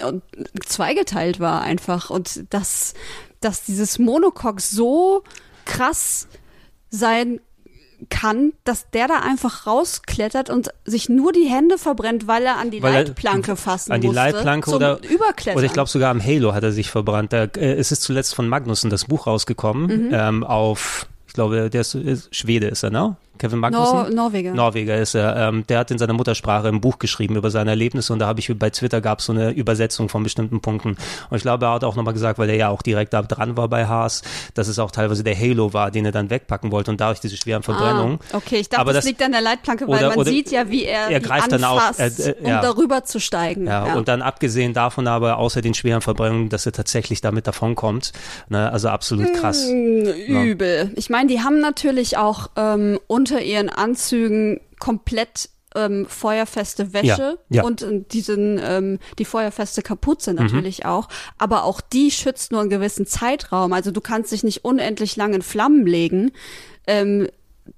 und zweigeteilt war einfach. Und dass, dass dieses Monocoque so krass sein kann, dass der da einfach rausklettert und sich nur die Hände verbrennt, weil er an die Weil Leitplanke fassen an die musste. Leitplanke oder Überklettern. Oder ich glaube sogar am Halo hat er sich verbrannt. Da, äh, es ist zuletzt von Magnussen das Buch rausgekommen Mhm. ähm, auf, ich glaube, der ist, ist Schwede ist er, ne? Kevin Magnussen? Nor Norweger. Norweger ist er. Ähm, der hat in seiner Muttersprache ein Buch geschrieben über seine Erlebnisse und da habe ich bei Twitter gab es so eine Übersetzung von bestimmten Punkten. Und ich glaube, er hat auch nochmal gesagt, weil er ja auch direkt da dran war bei Haas, dass es auch teilweise der Halo war, den er dann wegpacken wollte und dadurch diese schweren Verbrennungen. Ah, okay, ich dachte, Aber das, liegt an der Leitplanke, weil oder- man oder- sieht ja, wie er, er greift dann auf, äh, äh, ja. um darüber zu steigen. Ja, und dann abgesehen davon aber, außer den schweren Verbrennungen, dass er tatsächlich damit davonkommt. Ne, also absolut krass. Hm, Übel. Ich meine, die haben natürlich auch ähm, unter ihren Anzügen komplett ähm, feuerfeste Wäsche Ja, ja. und äh, diesen ähm, die feuerfeste Kapuze Mhm. natürlich auch, aber auch die schützt nur einen gewissen Zeitraum. Also du kannst dich nicht unendlich lang in Flammen legen. Ähm,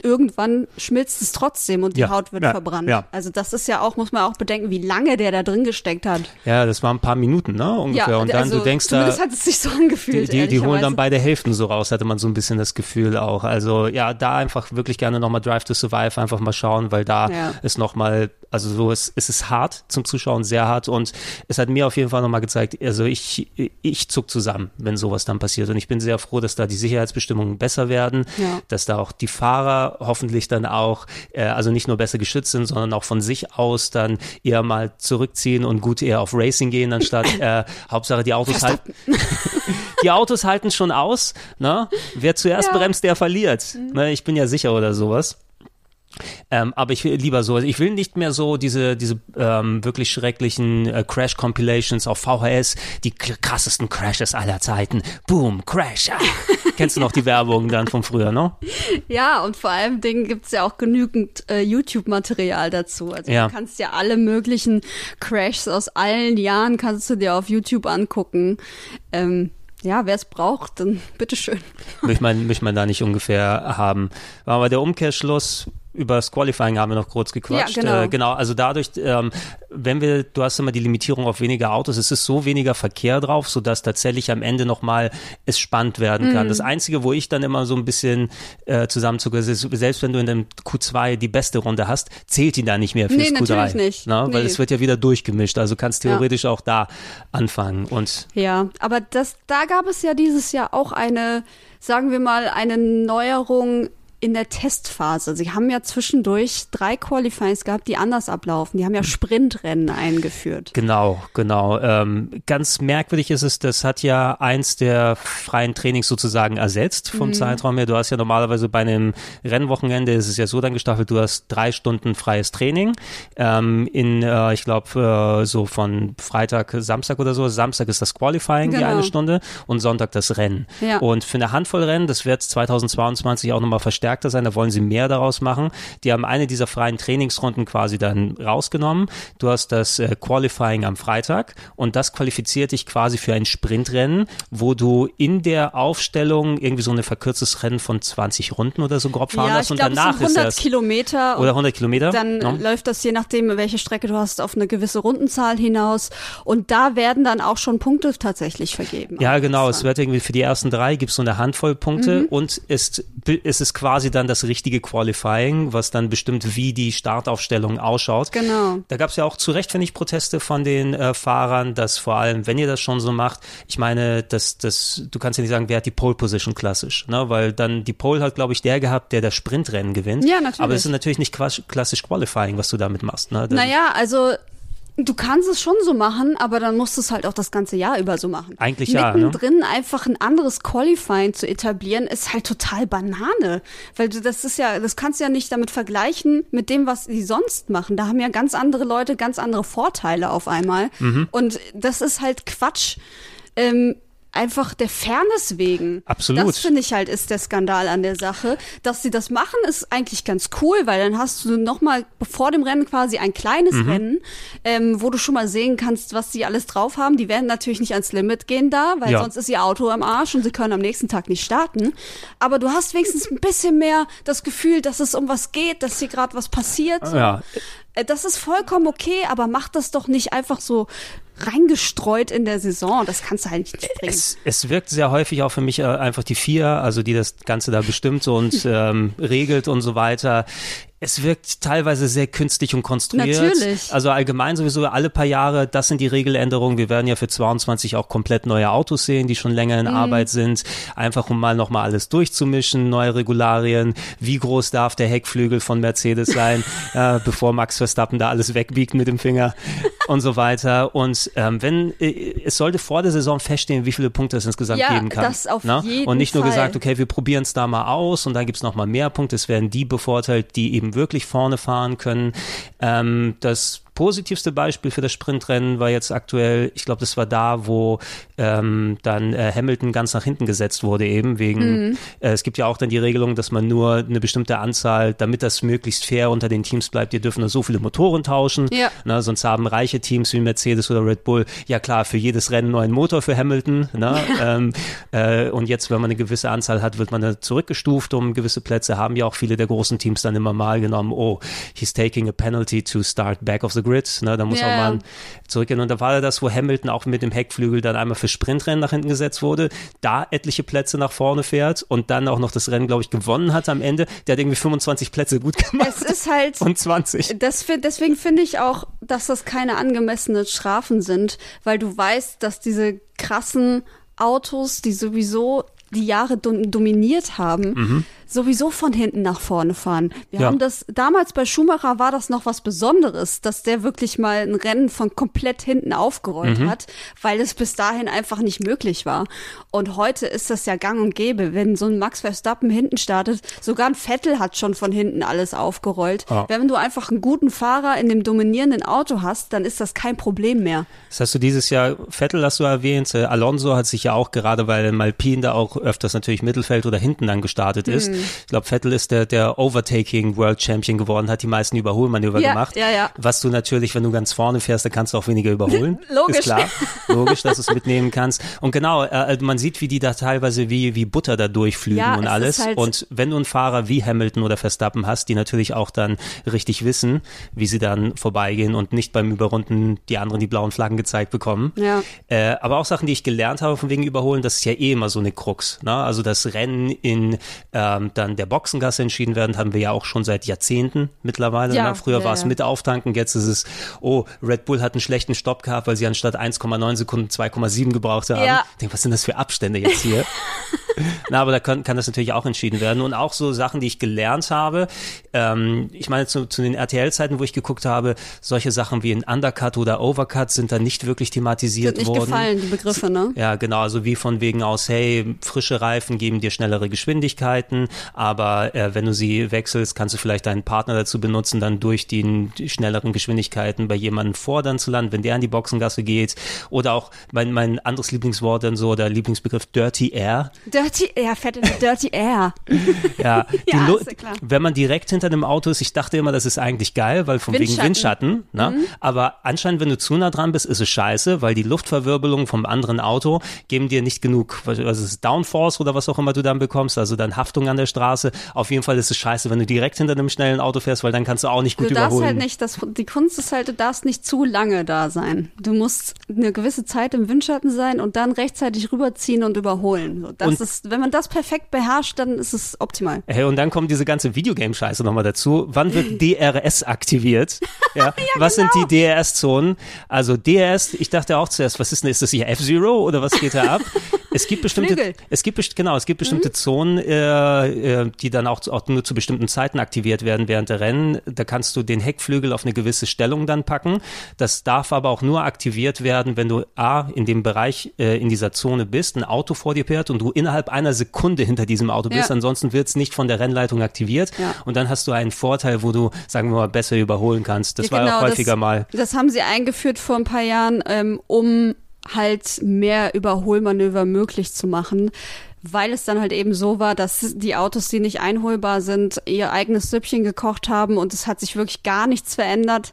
irgendwann schmilzt es trotzdem und die Ja, Haut wird ja, verbrannt. ja. Also das ist ja auch, muss man auch bedenken, wie lange der da drin gesteckt hat. Ja, das waren ein paar Minuten, ne, ungefähr. und dann, also du denkst da, hat es sich so die, angefühlt. die, die holen ehrlicherweise. dann beide Hälften so raus, hatte man so ein bisschen das Gefühl auch. Also ja, da einfach wirklich gerne nochmal Drive to Survive einfach mal schauen, weil da Ja. ist nochmal, also so ist, es ist hart zum Zuschauen, sehr hart und es hat mir auf jeden Fall nochmal gezeigt, also ich, ich zuck zusammen, wenn sowas dann passiert und ich bin sehr froh, dass da die Sicherheitsbestimmungen besser werden, Ja. dass da auch die Fahrer hoffentlich dann auch, äh, also nicht nur besser geschützt sind, sondern auch von sich aus dann eher mal zurückziehen und gut eher auf Racing gehen, anstatt *laughs* äh, Hauptsache die Autos halten. *laughs* die Autos halten schon aus, ne? Wer zuerst Ja. Mhm. bremst, der verliert. Ne? Ich bin ja sicher oder sowas. Ähm, aber ich will lieber so, ich will nicht mehr so diese, diese ähm, wirklich schrecklichen äh, Crash-Compilations auf VHS, die krassesten Crashes aller Zeiten. Boom, Crash. Ah. *laughs* Kennst du noch die Werbung dann von früher, ne? Ja, und vor allem Dingen gibt's ja auch genügend äh, YouTube-Material dazu. Also Ja. du kannst ja alle möglichen Crashs aus allen Jahren kannst du dir auf YouTube angucken. Ähm, ja, wer es braucht, dann *laughs* bitteschön. Möchte man, möchte man da nicht ungefähr haben. War aber der Umkehrschluss, über das Qualifying haben wir noch kurz gequatscht. Ja, genau. Äh, genau, also dadurch, ähm, wenn wir, du hast immer die Limitierung auf weniger Autos, es ist so weniger Verkehr drauf, sodass tatsächlich am Ende nochmal es spannend werden Mhm. kann. Das Einzige, wo ich dann immer so ein bisschen äh, zusammenzucke, ist, selbst wenn du in dem Q2 die beste Runde hast, zählt die da nicht mehr fürs Nee, Q3. natürlich nicht. Na, Weil Nee. es wird ja wieder durchgemischt, also kannst Ja. theoretisch auch da anfangen. Und Ja, aber das, da gab es ja dieses Jahr auch eine, sagen wir mal, eine Neuerung in der Testphase. Sie haben ja zwischendurch drei Qualifyings gehabt, die anders ablaufen. Die haben ja Sprintrennen eingeführt. Genau, genau. Ähm, ganz merkwürdig ist es, das hat ja eins der freien Trainings sozusagen ersetzt Mhm. vom Zeitraum her. Du hast ja normalerweise bei einem Rennwochenende, ist es ja so dann gestaffelt, du hast drei Stunden freies Training. Ähm, in, äh, ich glaube, äh, so von Freitag, Samstag oder so. Samstag ist das Qualifying, die Genau. eine Stunde, und Sonntag das Rennen. Ja. Und für eine Handvoll Rennen, das wird 2022 auch nochmal verstärkter sein, da wollen sie mehr daraus machen. Die haben eine dieser freien Trainingsrunden quasi dann rausgenommen. Du hast das äh, Qualifying am Freitag und das qualifiziert dich quasi für ein Sprintrennen, wo du in der Aufstellung irgendwie so ein verkürztes Rennen von 20 Runden oder so grob fahren Ja, lässt und glaube, es danach sind ist 100 das Kilometer. oder 100 Kilometer. Dann no? läuft das je nachdem, welche Strecke du hast, auf eine gewisse Rundenzahl hinaus. Und da werden dann auch schon Punkte tatsächlich vergeben. Ja, genau. Es wird irgendwie für die ersten drei gibt es so eine Handvoll Punkte und ist, ist es quasi dann das richtige Qualifying, was dann bestimmt, wie die Startaufstellung ausschaut. Genau. Da gab es ja auch zu Recht, finde ich, Proteste von den äh, Fahrern, dass vor allem, wenn ihr das schon so macht, ich meine, das, das, du kannst ja nicht sagen, wer hat die Pole Position klassisch, ne? Weil dann die Pole hat, glaube ich, der gehabt, der das Sprintrennen gewinnt. Ja, natürlich. Aber es ist natürlich nicht klassisch Qualifying, was du damit machst, ne? Naja, also Du kannst es schon so machen, aber dann musst du es halt auch das ganze Jahr über so machen. Eigentlich ja, ne? Mittendrin einfach ein anderes Qualifying zu etablieren, ist halt total Banane. Weil du, das ist ja, das kannst du ja nicht damit vergleichen mit dem, was die sonst machen. Da haben ja ganz andere Leute ganz andere Vorteile auf einmal. Mhm. Und das ist halt Quatsch. Ähm, einfach der Fairness wegen. Absolut. Das finde ich halt ist der Skandal an der Sache. Dass sie das machen, ist eigentlich ganz cool, weil dann hast du nochmal vor dem Rennen quasi ein kleines Mhm. Rennen, ähm, wo du schon mal sehen kannst, was sie alles drauf haben. Die werden natürlich nicht ans Limit gehen da, weil Ja. sonst ist ihr Auto am Arsch und sie können am nächsten Tag nicht starten. Aber du hast wenigstens ein bisschen mehr das Gefühl, dass es um was geht, dass hier gerade was passiert. Ja, Äh, Das ist vollkommen okay, aber mach das doch nicht einfach so reingestreut in der Saison. Das kannst du halt nicht bringen. Es, es wirkt sehr häufig auch für mich äh, einfach die vier, also die das Ganze da bestimmt und *laughs* ähm, regelt und so weiter. Es wirkt teilweise sehr künstlich und konstruiert. Natürlich. Also allgemein sowieso alle paar Jahre, das sind die Regeländerungen. Wir werden ja für 22 auch komplett neue Autos sehen, die schon länger in Mhm. Arbeit sind. Einfach um mal nochmal alles durchzumischen, neue Regularien. Wie groß darf der Heckflügel von Mercedes sein, *laughs* äh, bevor Max Verstappen da alles wegbiegt mit dem Finger und so weiter. Und ähm, wenn äh, es sollte vor der Saison feststehen, wie viele Punkte es insgesamt Ja, geben kann. das auf ne? jeden Und nicht nur Fall. gesagt, okay, wir probieren es da mal aus und dann gibt's noch mal mehr Punkte. Es werden die bevorteilt, die eben wirklich vorne fahren können. Ähm, das positivste Beispiel für das Sprintrennen war jetzt aktuell, ich glaube, das war da, wo ähm, dann äh, Hamilton ganz nach hinten gesetzt wurde, eben wegen, Mhm. äh, es gibt ja auch dann die Regelung, dass man nur eine bestimmte Anzahl, damit das möglichst fair unter den Teams bleibt, die dürfen nur so viele Motoren tauschen. Ja. Ne, sonst haben reiche Teams wie Mercedes oder Red Bull, ja klar, für jedes Rennen einen neuen Motor für Hamilton. Ne? *laughs* ähm, äh, und jetzt, wenn man eine gewisse Anzahl hat, wird man dann zurückgestuft um gewisse Plätze. Haben ja auch viele der großen Teams dann immer mal genommen, oh, he's taking a penalty to start back of the grid. Ne? Da muss Ja, auch mal zurückgehen. Und da war das, wo Hamilton auch mit dem Heckflügel dann einmal für Sprintrennen nach hinten gesetzt wurde, da etliche Plätze nach vorne fährt und dann auch noch das Rennen, glaube ich, gewonnen hat am Ende. Der hat irgendwie 25 Plätze gut gemacht. Es ist halt, *laughs* und 20. das, deswegen finde ich auch, dass das keine angemessenen Strafen sind, weil du weißt, dass diese krassen Autos, die sowieso die Jahre dom dominiert haben, sowieso von hinten nach vorne fahren. Wir Ja. haben das, damals bei Schumacher war das noch was Besonderes, dass der wirklich mal ein Rennen von komplett hinten aufgerollt hat, weil es bis dahin einfach nicht möglich war. Und heute ist das ja gang und gäbe, wenn so ein Max Verstappen hinten startet, sogar ein Vettel hat schon von hinten alles aufgerollt. Ja. Wenn du einfach einen guten Fahrer in dem dominierenden Auto hast, dann ist das kein Problem mehr. Das hast du dieses Jahr, Vettel hast du erwähnt, äh, Alonso hat sich ja auch gerade, weil Malpin da auch öfters natürlich Mittelfeld oder hinten dann gestartet ist. Mhm. Ich glaube, Vettel ist der, der Overtaking World Champion geworden, hat die meisten Überholmanöver Ja, gemacht. ja, ja. Was du natürlich, wenn du ganz vorne fährst, dann kannst du auch weniger überholen. *laughs* Logisch. Ist klar. Logisch, dass du es mitnehmen kannst. Und genau, äh, man sieht, wie die da teilweise wie, wie Butter da durchflügen Ja, und es alles. halt- und wenn du einen Fahrer wie Hamilton oder Verstappen hast, die natürlich auch dann richtig wissen, wie sie dann vorbeigehen und nicht beim Überrunden die anderen die blauen Flaggen gezeigt bekommen. Ja. Äh, aber auch Sachen, die ich gelernt habe von wegen Überholen, das ist ja eh immer so eine Krux. Ne? Also das Rennen in ähm, dann der Boxengasse entschieden werden, haben wir ja auch schon seit Jahrzehnten mittlerweile. Ja, ne? Früher ja, war es ja. mit Auftanken, jetzt ist es, oh, Red Bull hat einen schlechten Stopp gehabt, weil sie anstatt 1,9 Sekunden 2,7 gebraucht haben. Ja. Ich denke, was sind das für Abstände jetzt hier? *laughs* Na, aber da kann, kann das natürlich auch entschieden werden. Und auch so Sachen, die ich gelernt habe. Ähm, ich meine, zu, zu den RTL-Zeiten, wo ich geguckt habe, solche Sachen wie ein Undercut oder Overcut sind da nicht wirklich thematisiert nicht worden. gefallen, die Begriffe, ne? Ja, genau, also wie von wegen aus, hey, frische Reifen geben dir schnellere Geschwindigkeiten, aber äh, wenn du sie wechselst, kannst du vielleicht deinen Partner dazu benutzen, dann durch die, schnelleren Geschwindigkeiten bei jemandem vor dann zu landen, wenn der in die Boxengasse geht. Oder auch mein, mein anderes Lieblingswort dann so, der Lieblingsbegriff Dirty Air. Dirty Dirty Air. *laughs* Ja, die Ja, Lu- ist ja klar. wenn man direkt hinter dem Auto ist, ich dachte immer, das ist eigentlich geil, weil von wegen Windschatten. Mhm. Windschatten, ne? aber anscheinend, wenn du zu nah dran bist, ist es scheiße, weil die Luftverwirbelung vom anderen Auto geben dir nicht genug, was ist es, Downforce oder was auch immer du dann bekommst, also dann Haftung an der Straße. Auf jeden Fall ist es scheiße, wenn du direkt hinter einem schnellen Auto fährst, weil dann kannst du auch nicht gut Du darfst überholen. halt nicht, das, die Kunst ist halt, du darfst nicht zu lange da sein. Du musst eine gewisse Zeit im Windschatten sein und dann rechtzeitig rüberziehen und überholen. So, das Und- ist, wenn man das perfekt beherrscht, dann ist es optimal. Hey, und dann kommt diese ganze Videogame-Scheiße nochmal dazu. Wann wird *laughs* DRS aktiviert? *laughs* Ja, was genau. sind die DRS-Zonen? Also DRS, ich dachte auch zuerst, was ist denn, ist das hier F-Zero oder was geht da ab? *laughs* es gibt bestimmte, Flügel. es gibt genau, es gibt bestimmte mhm. Zonen, äh, äh, die dann auch, auch nur zu bestimmten Zeiten aktiviert werden während der Rennen. Da kannst du den Heckflügel auf eine gewisse Stellung dann packen. Das darf aber auch nur aktiviert werden, wenn du a in dem Bereich äh, in dieser Zone bist, ein Auto vor dir fährt und du innerhalb einer Sekunde hinter diesem Auto bist. Ja. Ansonsten wird es nicht von der Rennleitung aktiviert. Ja. Und dann hast du einen Vorteil, wo du, sagen wir mal, besser überholen kannst. Das ja, war genau, auch häufiger das, mal. Das haben sie eingeführt vor ein paar Jahren, ähm, um halt mehr Überholmanöver möglich zu machen weil es dann halt eben so war, dass die Autos, die nicht einholbar sind, ihr eigenes Süppchen gekocht haben und es hat sich wirklich gar nichts verändert,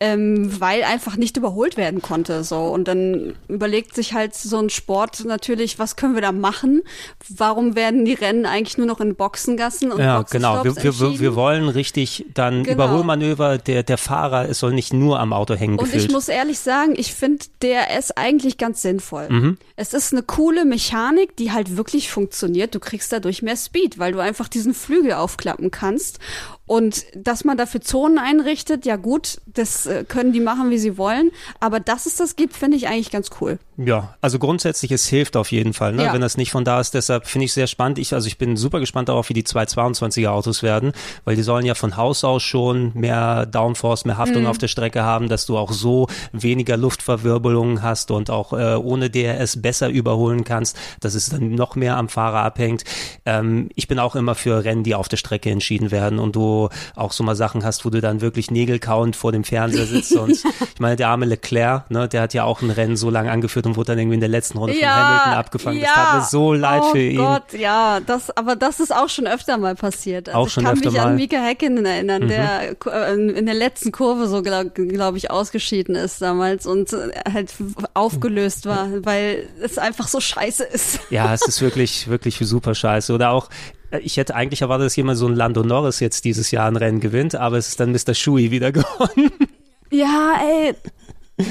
ähm, weil einfach nicht überholt werden konnte. So und dann überlegt sich halt so ein Sport natürlich, was können wir da machen? Warum werden die Rennen eigentlich nur noch in Boxengassen und Ja, genau. Wir, wir, wir, wollen richtig dann genau. Überholmanöver. Der der Fahrer, es soll nicht nur am Auto hängen. Und ich muss ehrlich sagen, ich finde DRS eigentlich ganz sinnvoll. Mhm. Es ist eine coole Mechanik, die halt wirklich funktioniert. Du kriegst dadurch mehr Speed, weil du einfach diesen Flügel aufklappen kannst und dass man dafür Zonen einrichtet, ja gut, das äh, können die machen, wie sie wollen. Aber dass es das gibt, finde ich eigentlich ganz cool. Ja, also grundsätzlich, es hilft auf jeden Fall, ne? Ja. wenn das nicht von da ist. Deshalb finde ich sehr spannend. Ich, also ich bin super gespannt darauf, wie die 222er Autos werden, weil die sollen ja von Haus aus schon mehr Downforce, mehr Haftung mhm. auf der Strecke haben, dass du auch so weniger Luftverwirbelungen hast und auch äh, ohne DRS besser überholen kannst, dass es dann noch mehr am Fahrer abhängt. Ähm, ich bin auch immer für Rennen, die auf der Strecke entschieden werden und du auch so mal Sachen hast, wo du dann wirklich nägelkauend vor dem Fernseher sitzt. und *laughs* ich meine, der arme Leclerc, ne, der hat ja auch ein Rennen so lange angeführt und wurde dann irgendwie in der letzten Runde ja, von Hamilton abgefangen. Ja. Das tat mir so leid oh für ihn. Oh Gott, ja, das, aber das ist auch schon öfter mal passiert. Also auch schon öfter mal. Ich kann mich an Mika Häkkinen erinnern, mhm. der äh, in der letzten Kurve so, glaube glaub ich, ausgeschieden ist damals und äh, halt aufgelöst war, weil es einfach so scheiße ist. Ja, es ist wirklich, wirklich super scheiße. Oder auch ich hätte eigentlich erwartet, dass jemand so ein Lando Norris jetzt dieses Jahr ein Rennen gewinnt, aber es ist dann Mr. Shui wieder *laughs* gewonnen. Ja, ey.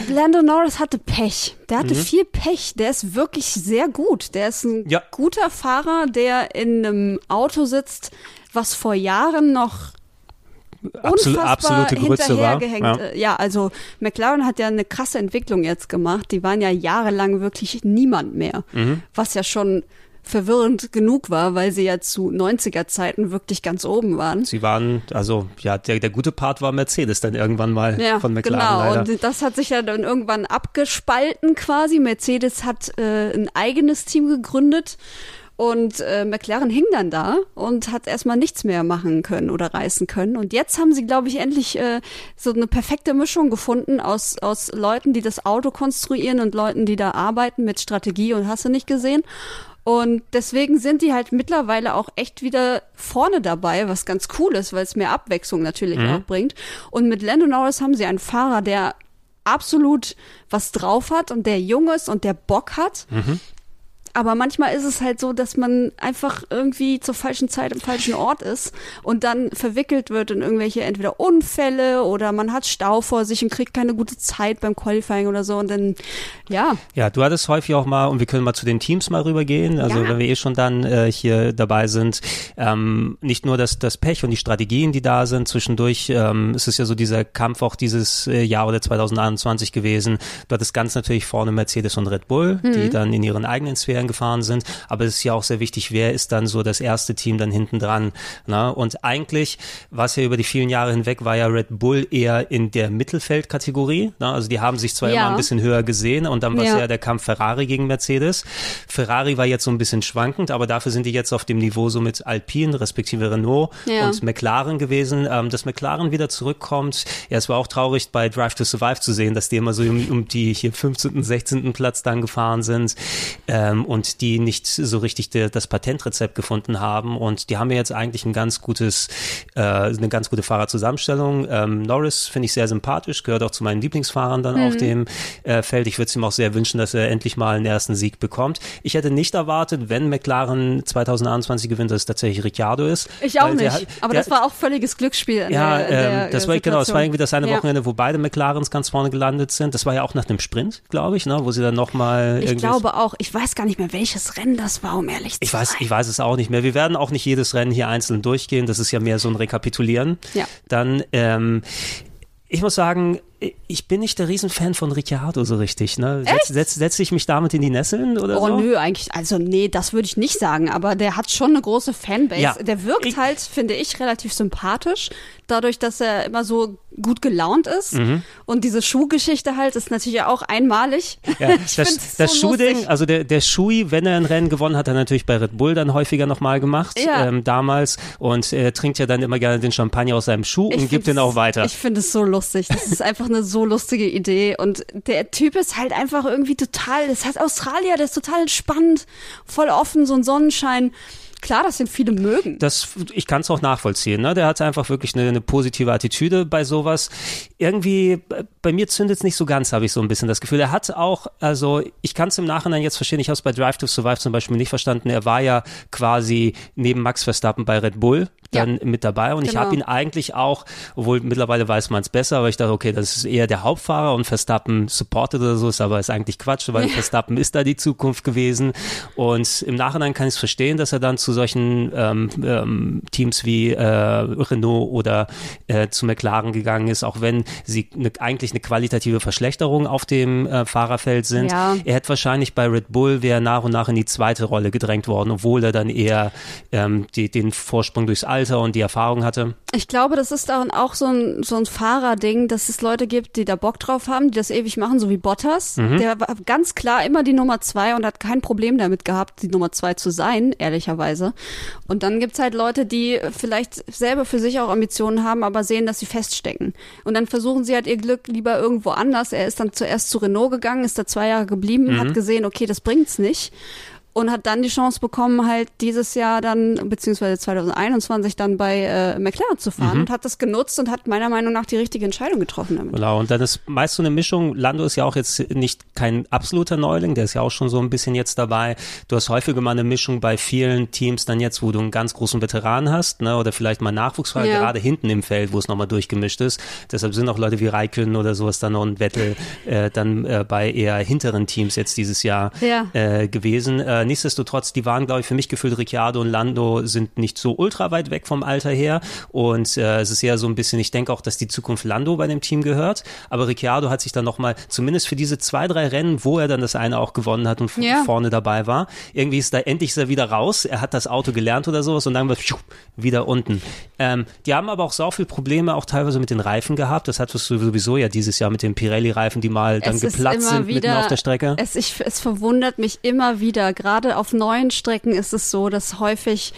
Lando Norris hatte Pech. Der hatte mhm. viel Pech. Der ist wirklich sehr gut. Der ist ein ja. guter Fahrer, der in einem Auto sitzt, was vor Jahren noch Absol absolute Grütze war. Ja. Äh, ja, also McLaren hat ja eine krasse Entwicklung jetzt gemacht. Die waren ja jahrelang wirklich niemand mehr. Mhm. Was ja schon verwirrend genug war, weil sie ja zu 90er Zeiten wirklich ganz oben waren. Sie waren, also ja, der, der gute Part war Mercedes dann irgendwann mal ja, von McLaren. Genau, leider. und das hat sich ja dann irgendwann abgespalten quasi. Mercedes hat äh, ein eigenes Team gegründet. Und äh, McLaren hing dann da und hat erstmal nichts mehr machen können oder reißen können. Und jetzt haben sie, glaube ich, endlich äh, so eine perfekte Mischung gefunden aus, aus Leuten, die das Auto konstruieren und Leuten, die da arbeiten mit Strategie und hast du nicht gesehen. Und deswegen sind die halt mittlerweile auch echt wieder vorne dabei, was ganz cool ist, weil es mehr Abwechslung natürlich mhm. auch bringt. Und mit Lando Norris haben sie einen Fahrer, der absolut was drauf hat und der jung ist und der Bock hat. Mhm. Aber manchmal ist es halt so, dass man einfach irgendwie zur falschen Zeit im falschen Ort ist und dann verwickelt wird in irgendwelche entweder Unfälle oder man hat Stau vor sich und kriegt keine gute Zeit beim Qualifying oder so und dann, ja. Ja, du hattest häufig auch mal, und wir können mal zu den Teams mal rübergehen, also ja. wenn wir eh schon dann äh, hier dabei sind, ähm, nicht nur das, das Pech und die Strategien, die da sind, zwischendurch ähm, es ist ja so dieser Kampf auch dieses äh, Jahr oder 2021 gewesen. Du hattest ganz natürlich vorne Mercedes und Red Bull, mhm. die dann in ihren eigenen Sphären Rennen gefahren sind. Aber es ist ja auch sehr wichtig, wer ist dann so das erste Team dann hinten dran. Ne? Und eigentlich war es ja über die vielen Jahre hinweg, war ja Red Bull eher in der Mittelfeldkategorie. Ne? Also die haben sich zwar ja. immer ein bisschen höher gesehen und dann war es ja. ja der Kampf Ferrari gegen Mercedes. Ferrari war jetzt so ein bisschen schwankend, aber dafür sind die jetzt auf dem Niveau so mit Alpine, respektive Renault ja. und McLaren gewesen. Ähm, dass McLaren wieder zurückkommt, ja, es war auch traurig bei Drive to Survive zu sehen, dass die immer so um, um die hier 15., 16. Platz dann gefahren sind. Ähm, und die nicht so richtig de, das Patentrezept gefunden haben. Und die haben ja jetzt eigentlich ein ganz gutes, äh, eine ganz gute Fahrerzusammenstellung. Ähm, Norris finde ich sehr sympathisch, gehört auch zu meinen Lieblingsfahrern dann mhm. auf dem äh, Feld. Ich würde es ihm auch sehr wünschen, dass er endlich mal einen ersten Sieg bekommt. Ich hätte nicht erwartet, wenn McLaren 2021 gewinnt, dass es tatsächlich Ricciardo ist. Ich auch nicht. Der, aber der, das war auch völliges Glücksspiel. ja, der, ähm, das war genau, das war irgendwie das eine ja. Wochenende, wo beide McLarens ganz vorne gelandet sind. Das war ja auch nach einem Sprint, glaube ich, ne, wo sie dann nochmal. Ich glaube auch. Ich weiß gar nicht mehr mehr, welches Rennen das war, um ehrlich zu ich sein. Weiß, ich weiß es auch nicht mehr. Wir werden auch nicht jedes Rennen hier einzeln durchgehen. Das ist ja mehr so ein Rekapitulieren. Ja. Dann, ähm, ich muss sagen, ich bin nicht der Riesenfan von Ricciardo so richtig. Ne? Setz, setz, setze ich mich damit in die Nesseln oder oh, so? Oh nö, eigentlich, also nee, das würde ich nicht sagen, aber der hat schon eine große Fanbase. Ja. Der wirkt Ich- halt, finde ich, relativ sympathisch, dadurch, dass er immer so gut gelaunt ist. Mhm. Und diese Schuhgeschichte halt ist natürlich auch einmalig. Ja, *laughs* das das so Schuhding, also der, der Schui, wenn er ein Rennen gewonnen hat, hat er natürlich bei Red Bull dann häufiger nochmal gemacht, Ja. ähm, damals. Und er trinkt ja dann immer gerne den Champagner aus seinem Schuh Ich und gibt den auch weiter. Ich finde es so lustig. Das ist *laughs* einfach eine so lustige Idee. Und der Typ ist halt einfach irgendwie total, das heißt Australier, der ist total entspannt, voll offen, so ein Sonnenschein. Klar, dass den viele mögen. das, ich kann es auch nachvollziehen. Ne? Der hat einfach wirklich eine, eine positive Attitüde bei sowas. Irgendwie, äh, bei mir zündet es nicht so ganz, habe ich so ein bisschen das Gefühl. Er hat auch, also ich kann es im Nachhinein jetzt verstehen, ich habe es bei Drive to Survive zum Beispiel nicht verstanden. Er war ja quasi neben Max Verstappen bei Red Bull dann mit dabei und ich Genau. habe ihn eigentlich auch, obwohl mittlerweile weiß man es besser, aber ich dachte, okay, das ist eher der Hauptfahrer und Verstappen supportet oder so, ist aber ist eigentlich Quatsch, weil *laughs* Verstappen ist da die Zukunft gewesen und im Nachhinein kann ich es verstehen, dass er dann zu solchen ähm, ähm, Teams wie äh, Renault oder äh, zu McLaren gegangen ist, auch wenn sie ne, eigentlich eine qualitative Verschlechterung auf dem äh, Fahrerfeld sind. Ja. Er hätte wahrscheinlich bei Red Bull wäre nach und nach in die zweite Rolle gedrängt worden, obwohl er dann eher ähm, die, den Vorsprung durchs Alter und die Erfahrung hatte. Ich glaube, das ist dann auch so ein, so ein Fahrerding, dass es Leute gibt, die da Bock drauf haben, die das ewig machen, so wie Bottas. Mhm. Der war ganz klar immer die Nummer zwei und hat kein Problem damit gehabt, die Nummer zwei zu sein, ehrlicherweise. Und dann gibt's halt Leute, die vielleicht selber für sich auch Ambitionen haben, aber sehen, dass sie feststecken. Und dann versuchen sie halt ihr Glück lieber irgendwo anders. Er ist dann zuerst zu Renault gegangen, ist da zwei Jahre geblieben, Mhm. hat gesehen, okay, das bringt's nicht und hat dann die Chance bekommen, halt dieses Jahr dann, beziehungsweise 2021 dann bei äh, McLaren zu Mhm. fahren und hat das genutzt und hat meiner Meinung nach die richtige Entscheidung getroffen damit. Genau, und dann ist meist so eine Mischung. Lando ist ja auch jetzt nicht kein absoluter Neuling, der ist ja auch schon so ein bisschen jetzt dabei. Du hast häufiger mal eine Mischung bei vielen Teams dann jetzt, wo du einen ganz großen Veteran hast, ne, oder vielleicht mal Nachwuchsfahrer, Ja. gerade hinten im Feld, wo es nochmal durchgemischt ist. Deshalb sind auch Leute wie Raikön oder sowas dann noch ein Vettel äh, dann äh, bei eher hinteren Teams jetzt dieses Jahr Ja. äh, gewesen. Äh, nichtsdestotrotz, die waren, glaube ich, für mich gefühlt, Ricciardo und Lando sind nicht so ultra weit weg vom Alter her. Und äh, es ist eher so ein bisschen, ich denke auch, dass die Zukunft Lando bei dem Team gehört. Aber Ricciardo hat sich dann nochmal, zumindest für diese zwei, drei Rennen, wo er dann das eine auch gewonnen hat und Ja. vorne dabei war, irgendwie ist da endlich ist er wieder raus. Er hat das Auto gelernt oder sowas und dann war wieder unten. Ähm, die haben aber auch so viel Probleme, auch teilweise mit den Reifen gehabt. Das hattest du sowieso ja dieses Jahr mit den Pirelli-Reifen, die mal dann Es geplatzt sind mitten wieder- auf der Strecke. Es, ich, es verwundert mich immer wieder. Gerade auf neuen Strecken ist es so, dass häufig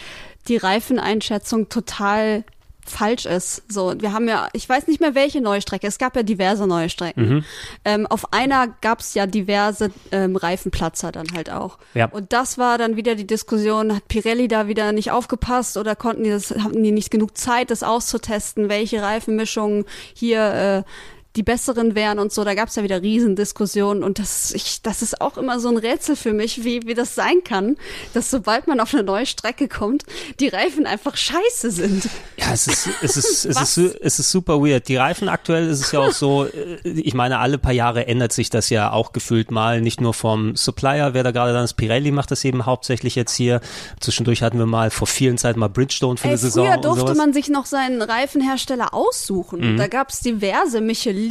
die Reifeneinschätzung total falsch ist. So, wir haben ja, ich weiß nicht mehr welche neue Strecke. Es gab ja diverse neue Strecken. Mhm. Ähm, auf einer gab es ja diverse ähm, Reifenplatzer dann halt auch. Ja. Und das war dann wieder die Diskussion, hat Pirelli da wieder nicht aufgepasst oder konnten die das, hatten die nicht genug Zeit, das auszutesten, welche Reifenmischungen hier äh, die besseren wären und so. Da gab es ja wieder Riesendiskussionen und das, ich, das ist auch immer so ein Rätsel für mich, wie, wie das sein kann, dass sobald man auf eine neue Strecke kommt, die Reifen einfach scheiße sind. Ja, es ist, es ist, *laughs* es Was? ist, es ist super weird. Die Reifen aktuell ist es ja auch so, äh, ich meine, alle paar Jahre ändert sich das ja auch gefühlt mal, nicht nur vom Supplier, wer da gerade dann ist, Pirelli macht das eben hauptsächlich jetzt hier. Zwischendurch hatten wir mal vor vielen Zeiten mal Bridgestone für Ey, eine Saison früher durfte man sich noch seinen Reifenhersteller aussuchen. Mhm. Da gab es diverse. Michelin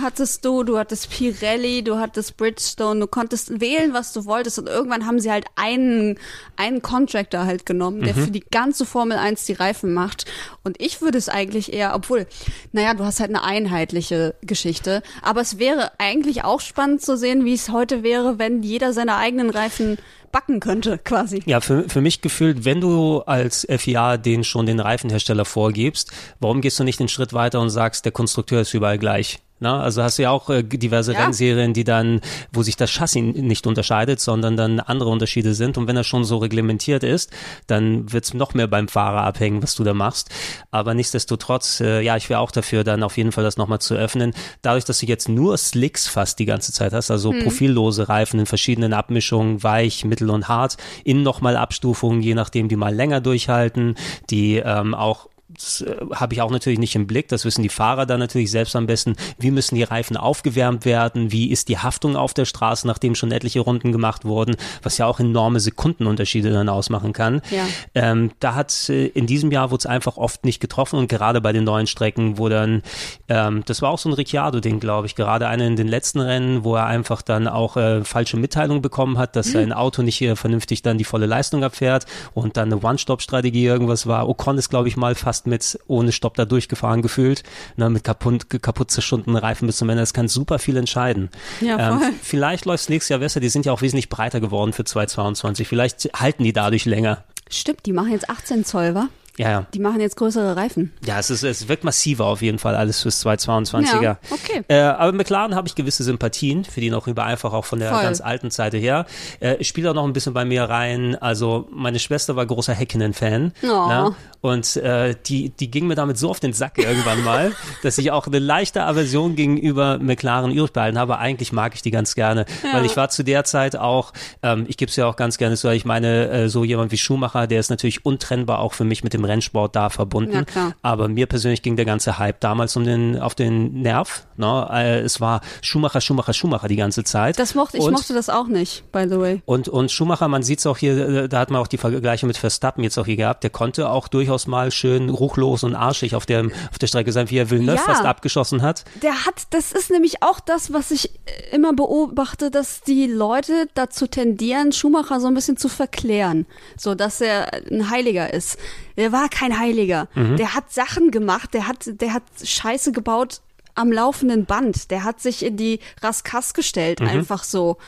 hattest du, du hattest Pirelli, du hattest Bridgestone, du konntest wählen, was du wolltest. Und irgendwann haben sie halt einen, einen Contractor halt genommen, Mhm. der für die ganze Formel 1 die Reifen macht. Und ich würde es eigentlich eher, obwohl, naja, du hast halt eine einheitliche Geschichte. Aber es wäre eigentlich auch spannend zu sehen, wie es heute wäre, wenn jeder seine eigenen Reifen backen könnte, quasi. Ja, für, für mich gefühlt, wenn du als FIA den schon den Reifenhersteller vorgibst, warum gehst du nicht den Schritt weiter und sagst, der Konstrukteur ist überall gleich? Na, also hast du ja auch äh, diverse Ja. Rennserien, die dann, wo sich das Chassis nicht unterscheidet, sondern dann andere Unterschiede sind. Und wenn er schon so reglementiert ist, dann wird's noch mehr beim Fahrer abhängen, was du da machst. Aber nichtsdestotrotz, äh, ja, ich wäre auch dafür, dann auf jeden Fall das nochmal zu öffnen. Dadurch, dass du jetzt nur Slicks fast die ganze Zeit hast, also profillose Reifen in verschiedenen Abmischungen, weich, mittel und hart, in nochmal Abstufungen, je nachdem, die mal länger durchhalten, die ähm, auch das äh, habe ich auch natürlich nicht im Blick, das wissen die Fahrer dann natürlich selbst am besten, wie müssen die Reifen aufgewärmt werden, wie ist die Haftung auf der Straße, nachdem schon etliche Runden gemacht wurden, was ja auch enorme Sekundenunterschiede dann ausmachen kann. Ja. Ähm, da hat äh, in diesem Jahr wurde es einfach oft nicht getroffen und gerade bei den neuen Strecken, wo dann, ähm, das war auch so ein Ricciardo-Ding, glaube ich, gerade eine in den letzten Rennen, wo er einfach dann auch äh, falsche Mitteilungen bekommen hat, dass sein Auto nicht äh, vernünftig dann die volle Leistung abfährt und dann eine One-Stop-Strategie irgendwas war. Ocon ist, glaube ich, mal fast mit ohne Stopp da durchgefahren gefühlt, ne, mit kaputt, kaputt zerschundenen Reifen bis zum Ende. Das kann super viel entscheiden. Ja. Ähm, vielleicht läuft es nächstes Jahr besser. Die sind ja auch wesentlich breiter geworden für 2022. Vielleicht halten die dadurch länger. Stimmt, die machen jetzt 18 Zoll, wa? Ja, ja. Die machen jetzt größere Reifen. Ja, es, ist, es wirkt massiver auf jeden Fall alles fürs 2022er. Ja, okay. Äh, aber McLaren habe ich gewisse Sympathien für die noch über einfach auch von der Voll. ganz alten Seite her. Äh, spielt auch noch ein bisschen bei mir rein. Also meine Schwester war großer Häkkinen-Fan. Oh. Ne? Und äh, die, die ging mir damit so auf den Sack irgendwann *laughs* mal, dass ich auch eine leichte Aversion gegenüber McLaren übrig behalten habe. Eigentlich mag ich die ganz gerne, weil ich war zu der Zeit auch, ähm, ich gebe es ja auch ganz gerne so, ich meine, äh, so jemand wie Schumacher, der ist natürlich untrennbar auch für mich mit dem Rennsport da verbunden. Ja. Aber mir persönlich ging der ganze Hype damals um den, auf den Nerv. Ne? Äh, es war Schumacher, Schumacher, Schumacher die ganze Zeit. Das mochte, ich Und- mochte das auch nicht, by the way. und, und Schumacher, man sieht es auch hier, äh, da hat man auch die Vergleiche mit Verstappen jetzt auch hier gehabt, der konnte auch durchaus mal schön ruchlos und arschig auf der, auf der Strecke sein, wie er Villeneuve Ja. fast abgeschossen hat. Der hat, das ist nämlich auch das, was ich äh, immer beobachte, dass die Leute dazu tendieren, Schumacher so ein bisschen zu verklären. So, dass er ein Heiliger ist. Der war kein Heiliger. Der hat Sachen gemacht, der hat, der hat Scheiße gebaut am laufenden Band. Der hat sich in die Raskas gestellt, einfach so.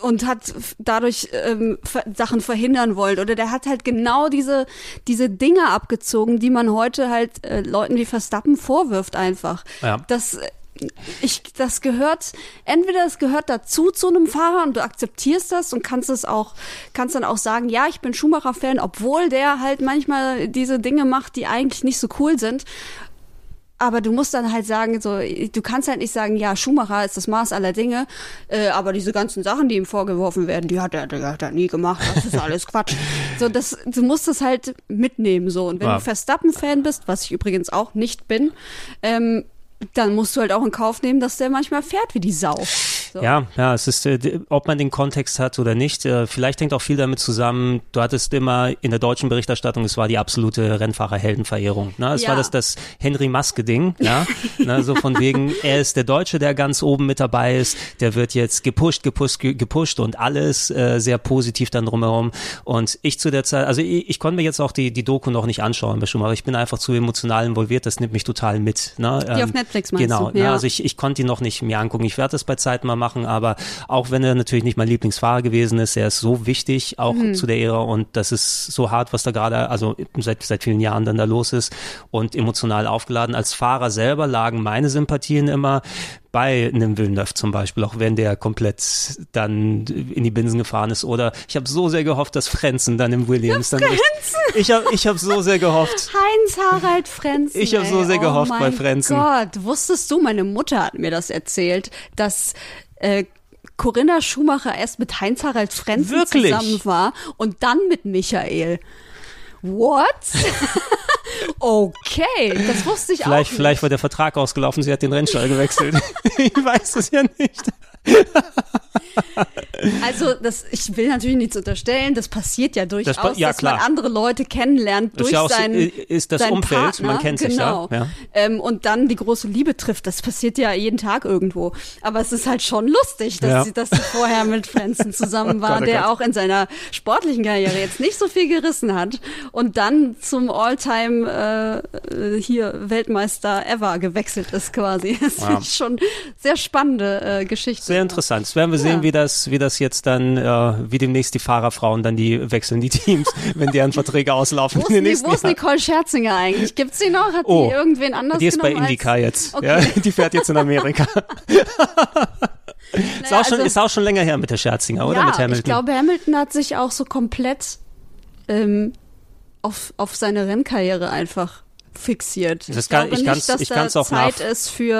Und hat dadurch ähm, Sachen verhindern wollen. Oder der hat halt genau diese, diese Dinge abgezogen, die man heute halt äh, Leuten wie Verstappen vorwirft einfach. Ja. Das, ich, das gehört, entweder es gehört dazu zu einem Fahrer und du akzeptierst das und kannst es auch, kannst dann auch sagen, ja, ich bin Schumacher-Fan, obwohl der halt manchmal diese Dinge macht, die eigentlich nicht so cool sind. Aber du musst dann halt sagen, so, du kannst halt nicht sagen, ja, Schumacher ist das Maß aller Dinge, äh, aber diese ganzen Sachen, die ihm vorgeworfen werden, die hat er, die hat er nie gemacht, das ist alles Quatsch. *laughs* So, das, du musst das halt mitnehmen, so. Und wenn Ja. du Verstappen-Fan bist, was ich übrigens auch nicht bin, ähm, dann musst du halt auch in Kauf nehmen, dass der manchmal fährt wie die Sau. So. Ja, ja, es ist, äh, ob man den Kontext hat oder nicht. Äh, vielleicht hängt auch viel damit zusammen. Du hattest immer in der deutschen Berichterstattung, es war die absolute Rennfahrerheldenverehrung. Ne? Es Ja. war das, das Henry Maske-Ding. Ja? ne? So von wegen, *laughs* er ist der Deutsche, der ganz oben mit dabei ist. Der wird jetzt gepusht, gepusht, ge- gepusht und alles äh, sehr positiv dann drumherum. Und ich zu der Zeit, also ich, ich konnte mir jetzt auch die, die Doku noch nicht anschauen Schumacher. Ich bin einfach zu emotional involviert. Das nimmt mich total mit. Ne? Die auf Netflix meinst genau, du? ne? Ja. Also ich, ich konnte ihn noch nicht mir angucken. Ich werde das bei Zeit mal machen, aber auch wenn er natürlich nicht mein Lieblingsfahrer gewesen ist, er ist so wichtig auch Mhm. zu der Ära und das ist so hart, was da gerade, also seit, seit vielen Jahren dann da los ist und emotional aufgeladen. Als Fahrer selber lagen meine Sympathien immer bei einem Villeneuve zum Beispiel, auch wenn der komplett dann in die Binsen gefahren ist. Oder ich habe so sehr gehofft, dass Frenzen dann im Williams dann echt, ich habe ich hab so sehr gehofft. *laughs* Heinz Harald Frenzen. Ich hab so sehr gehofft oh bei Frenzen. Gott, wusstest du, meine Mutter hat mir das erzählt, dass äh, Corinna Schumacher erst mit Heinz Harald Frenzen Wirklich? zusammen war und dann mit Michael. What? *laughs* okay, das wusste ich Vielleicht, auch nicht. vielleicht war der Vertrag ausgelaufen, sie hat den Rennstall gewechselt. *laughs* ich weiß es ja nicht. Also, das, ich will natürlich nichts unterstellen, das passiert ja durchaus, pa- ja, dass man andere Leute kennenlernt Ist durch ja auch so- sein, ist das seinen Umfeld, Partner, man kennt sich, genau. ja, ja. Ähm, und dann die große Liebe trifft. Das passiert ja jeden Tag irgendwo. Aber es ist halt schon lustig, dass, Ja. sie, dass sie vorher mit Frenzen zusammen *laughs* war, Gott, oh der Gott. auch in seiner sportlichen Karriere jetzt nicht so viel gerissen hat und dann zum Alltime äh, hier Weltmeister ever gewechselt ist quasi. *laughs* Das Ja. finde ich schon sehr spannende äh, Geschichte. Sehr interessant. Jetzt werden wir sehen, Ja. wie das, wie das jetzt dann, äh, wie demnächst die Fahrerfrauen dann die wechseln die Teams, *laughs* wenn deren Verträge auslaufen Wo in den ist, wo ist. Nicole Scherzinger eigentlich? Gibt's sie noch? Hat Oh, die irgendwen anders Die ist bei genommen als- Indica jetzt. Okay. Ja, *laughs* die fährt jetzt in Amerika. *laughs* ist, Naja, auch schon, also- ist auch schon länger her mit der Scherzinger, oder? ja, mit Hamilton. ich glaube, Hamilton hat sich auch so komplett ähm, auf, auf seine Rennkarriere einfach fixiert. Das kann, ich, glaube kann's, nicht, dass ich da auch Zeit ist für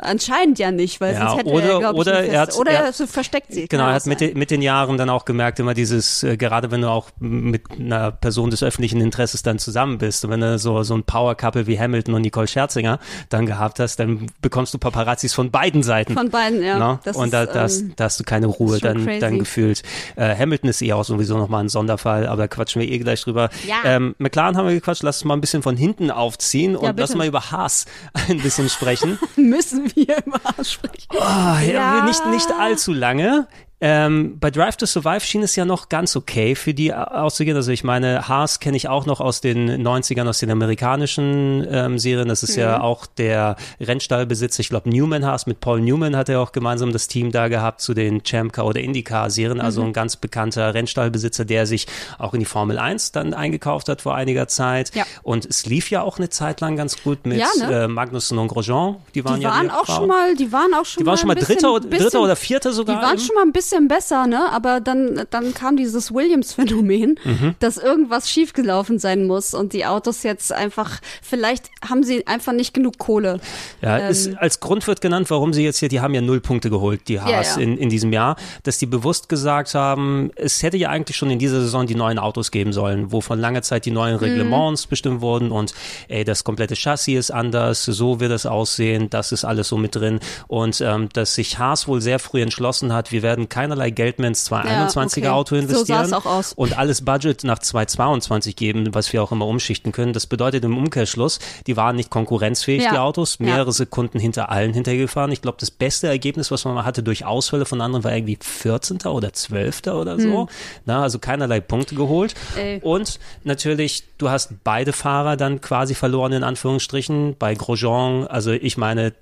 äh, anscheinend ja nicht, weil Ja, sonst hätte oder- er, glaube ich, oder eine er hat- oder er hat- versteckt sie. Genau, kann er hat mit, den- mit den Jahren dann auch gemerkt, immer dieses, äh, gerade wenn du auch mit einer Person des öffentlichen Interesses dann zusammen bist und wenn du so, so ein Power-Couple wie Hamilton und Nicole Scherzinger dann gehabt hast, dann bekommst du Paparazzis von beiden Seiten. Von beiden, ja. Ne? Das und ist, da, da, hast, ähm, da hast du keine Ruhe ist dann, crazy. dann gefühlt. Äh, Hamilton ist eh auch sowieso nochmal ein Sonderfall, aber da quatschen wir eh gleich drüber. Ja. Ähm, McLaren haben wir gequatscht, lass uns mal ein bisschen von hinten aufziehen und bitte. lass mal über Haas *laughs* ein bisschen sprechen. *laughs* müssen wir immer aussprechen. Ah, ja. Ja. Nicht, nicht allzu lange. Ähm, bei Drive to Survive schien es ja noch ganz okay für die auszugehen. Also ich meine, Haas kenne ich auch noch aus den 90ern, aus den amerikanischen ähm, Serien. Das ist ja auch der Rennstallbesitzer, ich glaube Newman Haas, mit Paul Newman hat er auch gemeinsam das Team da gehabt zu den Champ Car oder IndyCar Serien. Also ein ganz bekannter Rennstallbesitzer, der sich auch in die Formel 1 dann eingekauft hat vor einiger Zeit. Ja. Und es lief ja auch eine Zeit lang ganz gut mit Ja, ne? äh, Magnussen und Grosjean. Die waren Die ja waren die auch Frauen. schon mal, die waren auch schon Die mal waren schon mal bisschen, Dritter, oder- bisschen, Dritter oder Vierter sogar. Die waren im- schon mal ein bisschen besser, ne? Aber dann, dann kam dieses Williams-Phänomen, Mhm. dass irgendwas schiefgelaufen sein muss und die Autos jetzt einfach, vielleicht haben sie einfach nicht genug Kohle. Ja, Ähm, ist, als Grund wird genannt, warum sie jetzt hier, die haben ja null Punkte geholt, die Haas ja. In, in diesem Jahr, dass die bewusst gesagt haben, es hätte ja eigentlich schon in dieser Saison die neuen Autos geben sollen, wo von langer Zeit die neuen Reglements bestimmt wurden und ey, das komplette Chassis ist anders, so wird es aussehen, das ist alles so mit drin und ähm, dass sich Haas wohl sehr früh entschlossen hat, wir werden keinerlei Geld mehr ins 221er okay. Auto So investieren aus. und alles Budget nach 222 geben, was wir auch immer umschichten können. Das bedeutet im Umkehrschluss, die waren nicht konkurrenzfähig, Ja. die Autos, Ja. mehrere Sekunden hinter allen hintergefahren. Ich glaube, das beste Ergebnis, was man mal hatte durch Ausfälle von anderen, war irgendwie 14. oder 12. oder so. Na, also keinerlei Punkte geholt. Hm. Ey. Und natürlich, du hast beide Fahrer dann quasi verloren, in Anführungsstrichen. Bei Grosjean, also ich meine,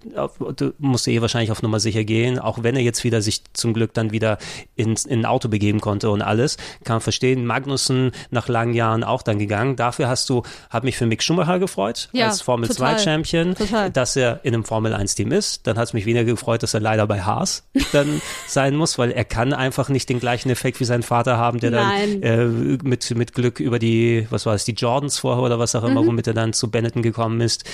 du musst eh wahrscheinlich auf Nummer sicher gehen, auch wenn er jetzt wieder sich zum Glück dann wieder ins, in ein Auto begeben konnte und alles. Kann verstehen. Magnussen nach langen Jahren auch dann gegangen. Dafür hast du, hat mich für Mick Schumacher gefreut, Ja, als Formel total. 2 Champion, Total. dass er in einem Formel 1 Team ist. Dann hat es mich weniger gefreut, dass er leider bei Haas dann *laughs* sein muss, weil er kann einfach nicht den gleichen Effekt wie sein Vater haben, der Nein. dann äh, mit, mit Glück über die, was war es, die Jordans vorher oder was auch immer, womit er dann zu Benetton gekommen ist.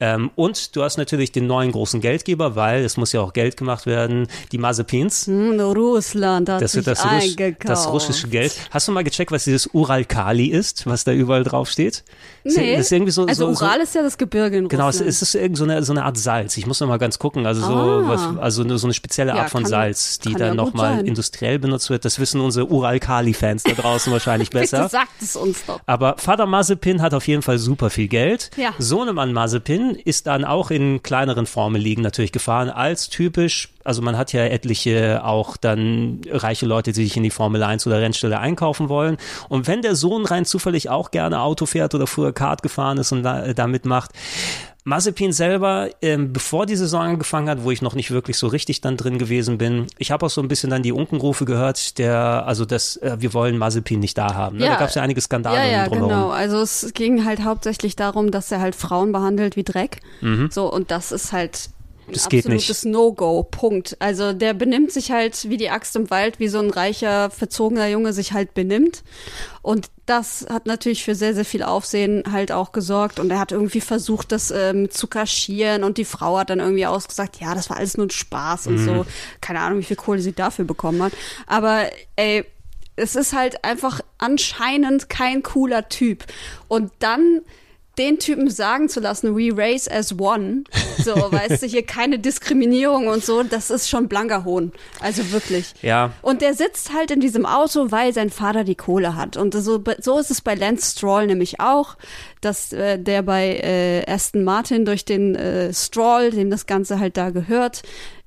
Ähm, und du hast natürlich den neuen großen Geldgeber, weil es muss ja auch Geld gemacht werden, die Mazepins. Hm, Russland hat Das sich das, Russ, eingekauft. das russische Geld. Hast du mal gecheckt, was dieses Ural-Kali ist, was da überall drauf steht? Das Nee. ist irgendwie so, also so, Ural ist ja das Gebirge in Genau, es, Russland. es ist irgend so eine, so eine Art Salz. Ich muss noch mal ganz gucken. Also so, Ah. was, also eine- so eine spezielle Ja, Art von kann- Salz, die dann ja nochmal industriell benutzt wird. Das wissen unsere Ural-Kali-Fans da draußen wahrscheinlich *laughs* Bitte besser. sagt es uns doch. Aber Vater Mazepin hat auf jeden Fall super viel Geld. Ja. Sohnemann Mazepin ist dann auch in kleineren Formelligen natürlich gefahren, als typisch, also man hat ja etliche auch dann reiche Leute, die sich in die Formel 1 oder Rennstelle einkaufen wollen. Und wenn der Sohn rein zufällig auch gerne Auto fährt oder früher Kart gefahren ist und da, da mitmacht, Mazepin selber, ähm, bevor die Saison angefangen hat, wo ich noch nicht wirklich so richtig dann drin gewesen bin, ich habe auch so ein bisschen dann die Unkenrufe gehört, der, also das, äh, wir wollen Mazepin nicht da haben. Ne? Ja. Da gab es ja einige Skandale Ja, ja, drumherum. genau. Also es ging halt hauptsächlich darum, dass er halt Frauen behandelt wie Dreck. So, und das ist halt Mhm. Das geht absolutes No-Go, Punkt. Also der benimmt sich halt wie die Axt im Wald, wie so ein reicher, verzogener Junge sich halt benimmt. Und das hat natürlich für sehr, sehr viel Aufsehen halt auch gesorgt. Und er hat irgendwie versucht, das ähm, zu kaschieren. Und die Frau hat dann irgendwie ausgesagt, ja, das war alles nur ein Spaß und so. Keine Ahnung, wie viel Kohle sie dafür bekommen hat. Aber ey, es ist halt einfach anscheinend kein cooler Typ. Und dann den Typen sagen zu lassen, we race as one, so, *laughs* weißt du, hier keine Diskriminierung und so, das ist schon blanker Hohn. Also wirklich. Ja. Und der sitzt halt in diesem Auto, weil sein Vater die Kohle hat. Und so, so ist es bei Lance Stroll nämlich auch, dass äh, der bei äh, Aston Martin durch den äh, Stroll, dem das Ganze halt da gehört,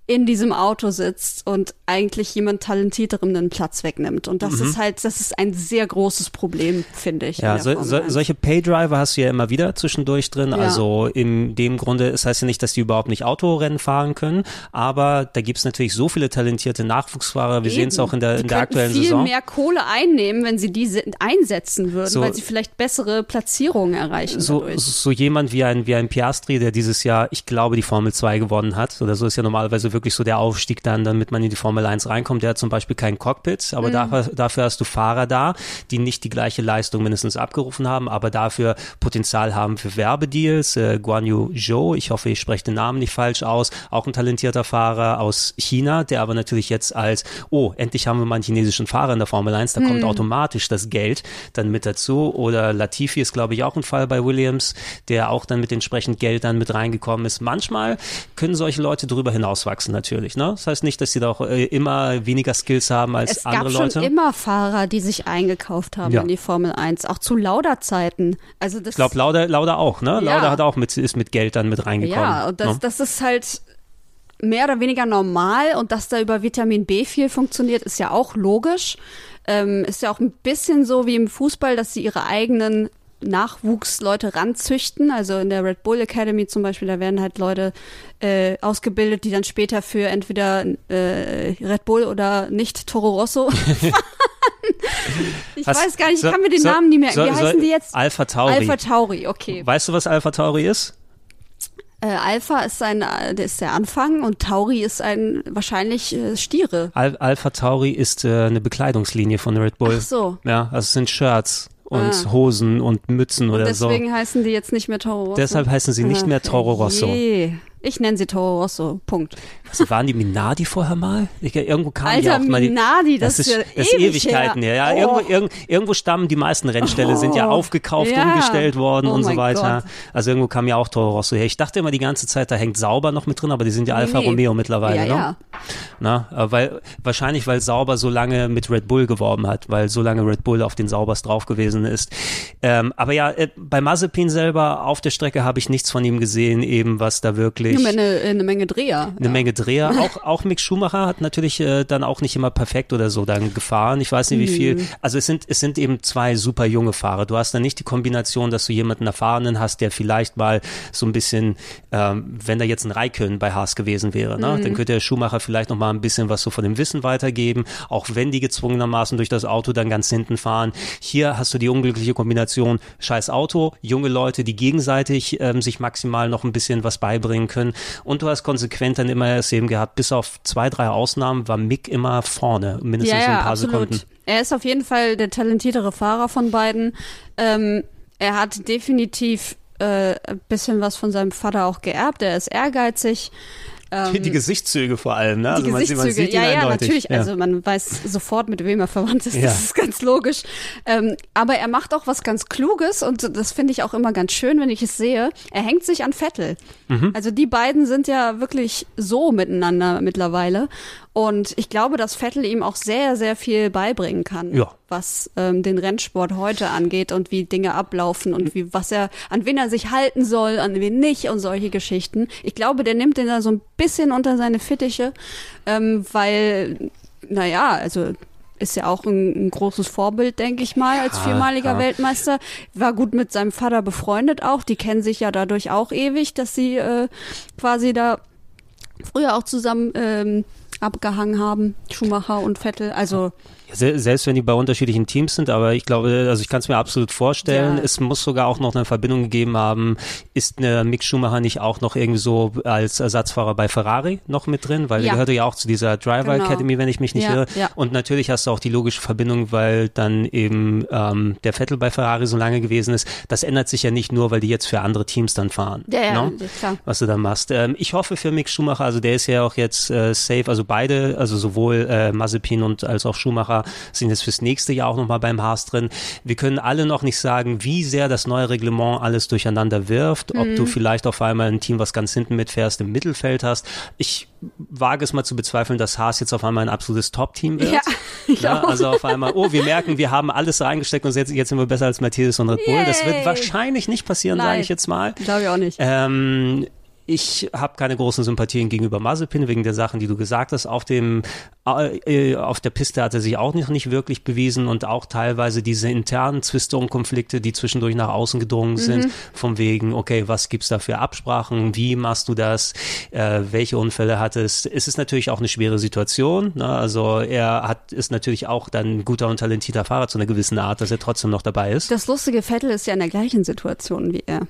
in diesem Auto sitzt und eigentlich jemand Talentierterem einen Platz wegnimmt. Und das ist halt, das ist ein sehr großes Problem, finde ich. Mhm. Ja, so, so, 1. solche Paydriver hast du ja immer wieder zwischendurch drin. Ja. Also in dem Grunde, es heißt ja nicht, dass die überhaupt nicht Autorennen fahren können, aber da gibt's natürlich so viele talentierte Nachwuchsfahrer. Wir sehen es auch in der, Die in der aktuellen viel Saison. mehr Kohle einnehmen, wenn sie diese einsetzen würden, So- weil sie vielleicht bessere Platzierungen erreichen So, dadurch. so jemand wie ein, wie ein Piastri, der dieses Jahr, ich glaube, die Formel 2 gewonnen hat, oder so ist ja normalerweise wirklich wirklich so der Aufstieg dann, damit man in die Formel 1 reinkommt. Der hat zum Beispiel kein Cockpit, aber mhm. dafür, dafür hast du Fahrer da, die nicht die gleiche Leistung mindestens abgerufen haben, aber dafür Potenzial haben für Werbedeals. Äh, Guan Yu Zhou, ich hoffe, ich spreche den Namen nicht falsch aus, auch ein talentierter Fahrer aus China, der aber natürlich jetzt als, oh, endlich haben wir mal einen chinesischen Fahrer in der Formel 1, da mhm. kommt automatisch das Geld dann mit dazu. Oder Latifi ist, glaube ich, auch ein Fall bei Williams, der auch dann mit entsprechend Geld dann mit reingekommen ist. Manchmal können solche Leute darüber hinauswachsen natürlich. Ne? Das heißt nicht, dass sie da auch äh, immer weniger Skills haben als es andere Leute. Es gab schon immer Fahrer, die sich eingekauft haben ja. in die Formel 1, auch zu Lauda-Zeiten. Also ich glaube, Lauda, Lauda auch, ne? Ja. Lauda hat auch mit, ist mit Geld dann mit reingekommen. Ja, und das, ne? das ist halt mehr oder weniger normal und dass da über Vitamin B viel funktioniert, ist ja auch logisch. Ähm, ist ja auch ein bisschen so wie im Fußball, dass sie ihre eigenen Nachwuchsleute ranzüchten. Also in der Red Bull Academy zum Beispiel, da werden halt Leute äh, ausgebildet, die dann später für entweder äh, Red Bull oder nicht Toro Rosso *laughs* ich was, weiß gar nicht, ich kann mir den so, Namen nicht mehr. So, Wie heißen die jetzt? Alpha Tauri. Alpha Tauri, okay. Weißt du, was Alpha Tauri ist? Äh, Alpha ist ein, äh, der ist der Anfang und Tauri ist ein wahrscheinlich äh, Stiere. Al Alpha Tauri ist äh, eine Bekleidungslinie von Red Bull. Ach so. Ja, also es sind Shirts und ah. Hosen und Mützen oder deswegen so. Deswegen heißen die jetzt nicht mehr Toro Rosso. Deshalb heißen sie nicht mehr Toro Rosso. Je. Ich nenne sie Toro Rosso. Punkt. Also waren die Minardi vorher mal? Ich, irgendwo kamen Alter, die auch mal. Minardi, das, das ist, das ist Ewigkeiten her. Ja, oh. irgendwo, irg, irgendwo stammen die meisten Rennställe, oh. sind ja oh. aufgekauft, ja. umgestellt worden oh und so weiter. Gott. Also irgendwo kam ja auch Toro Rosso her. Ich dachte immer die ganze Zeit, da hängt Sauber noch mit drin, aber die sind ja nee, Alfa nee. Romeo mittlerweile. Ja, ne? ja. Na, äh, weil, wahrscheinlich, weil Sauber so lange mit Red Bull geworben hat, weil so lange Red Bull auf den Saubers drauf gewesen ist. Ähm, aber ja, äh, bei Mazepin selber auf der Strecke habe ich nichts von ihm gesehen, eben was da wirklich. Ja, eine, eine Menge Dreher. Eine ja. Menge Dreher. *laughs* Auch, auch Mick Schumacher hat natürlich äh, dann auch nicht immer perfekt oder so dann gefahren. Ich weiß nicht, wie viel. Mhm. Also es sind, es sind eben zwei super junge Fahrer. Du hast dann nicht die Kombination, dass du jemanden Erfahrenen hast, der vielleicht mal so ein bisschen, ähm, wenn da jetzt ein Raikön bei Haas gewesen wäre, ne? Mhm. dann könnte der Schumacher vielleicht noch mal ein bisschen was so von dem Wissen weitergeben, auch wenn die gezwungenermaßen durch das Auto dann ganz hinten fahren. Hier hast du die unglückliche Kombination scheiß Auto, junge Leute, die gegenseitig ähm, sich maximal noch ein bisschen was beibringen können und du hast konsequent dann immer es eben gehabt, bis auf zwei, drei Ausnahmen war Mick immer vorne, mindestens ja, ja, ein paar absolut. Sekunden. Er ist auf jeden Fall der talentiertere Fahrer von beiden. Ähm, er hat definitiv äh, ein bisschen was von seinem Vater auch geerbt. Er ist ehrgeizig. Ähm, die Gesichtszüge vor allem, ne? Also die man, Gesichtszüge, man sieht ja, ja, natürlich. Ja. Also man weiß sofort, mit wem er verwandt ist. Ja. Das ist ganz logisch. Ähm, aber er macht auch was ganz Kluges und das finde ich auch immer ganz schön, wenn ich es sehe. Er hängt sich an Vettel. Mhm. Also die beiden sind ja wirklich so miteinander mittlerweile. Und ich glaube, dass Vettel ihm auch sehr, sehr viel beibringen kann, ja. was ähm, den Rennsport heute angeht und wie Dinge ablaufen und wie was er, an wen er sich halten soll, an wen nicht und solche Geschichten. Ich glaube, der nimmt den da so ein bisschen unter seine Fittiche, ähm, weil, naja, also ist ja auch ein, ein großes Vorbild, denke ich mal, als viermaliger ja. Weltmeister. War gut mit seinem Vater befreundet auch. Die kennen sich ja dadurch auch ewig, dass sie äh, quasi da früher auch zusammen ähm, abgehangen haben, Schumacher und Vettel. Also selbst wenn die bei unterschiedlichen Teams sind, aber ich glaube, also ich kann es mir absolut vorstellen, ja. es muss sogar auch noch eine Verbindung gegeben haben, ist eine Mick Schumacher nicht auch noch irgendwie so als Ersatzfahrer bei Ferrari noch mit drin, weil ja. der gehörte ja auch zu dieser Driver genau. Academy, wenn ich mich nicht ja, irre. Ja. Und natürlich hast du auch die logische Verbindung, weil dann eben ähm, der Vettel bei Ferrari so lange gewesen ist. Das ändert sich ja nicht nur, weil die jetzt für andere Teams dann fahren. Ja, ja, no? Ne? klar. Was du dann machst. Ähm, ich hoffe für Mick Schumacher, also der ist ja auch jetzt äh, safe, also beide, also sowohl äh, Mazepin und als auch Schumacher sind jetzt fürs nächste Jahr auch nochmal beim Haas drin. Wir können alle noch nicht sagen, wie sehr das neue Reglement alles durcheinander wirft, ob mhm. du vielleicht auf einmal ein Team, was ganz hinten mitfährst, im Mittelfeld hast. Ich wage es mal zu bezweifeln, dass Haas jetzt auf einmal ein absolutes Top-Team wird. Ja, *laughs* ja, also auf einmal, oh, wir merken, wir haben alles reingesteckt und jetzt, jetzt sind wir besser als Mercedes und Red Bull. Yay. Das wird wahrscheinlich nicht passieren, sage ich jetzt mal. Glaube ich auch nicht. Ähm, ich habe keine großen Sympathien gegenüber Mazepin wegen der Sachen, die du gesagt hast. Auf dem äh, auf der Piste hat er sich auch noch nicht wirklich bewiesen und auch teilweise diese internen Zwiste und Konflikte, die zwischendurch nach außen gedrungen sind, mhm. von wegen, okay, was gibt's da für Absprachen, wie machst du das, äh, welche Unfälle hattest. Es ist natürlich auch eine schwere Situation. Ne? Also er hat ist natürlich auch dann ein guter und talentierter Fahrer zu einer gewissen Art, dass er trotzdem noch dabei ist. Das lustige Vettel ist ja in der gleichen Situation wie er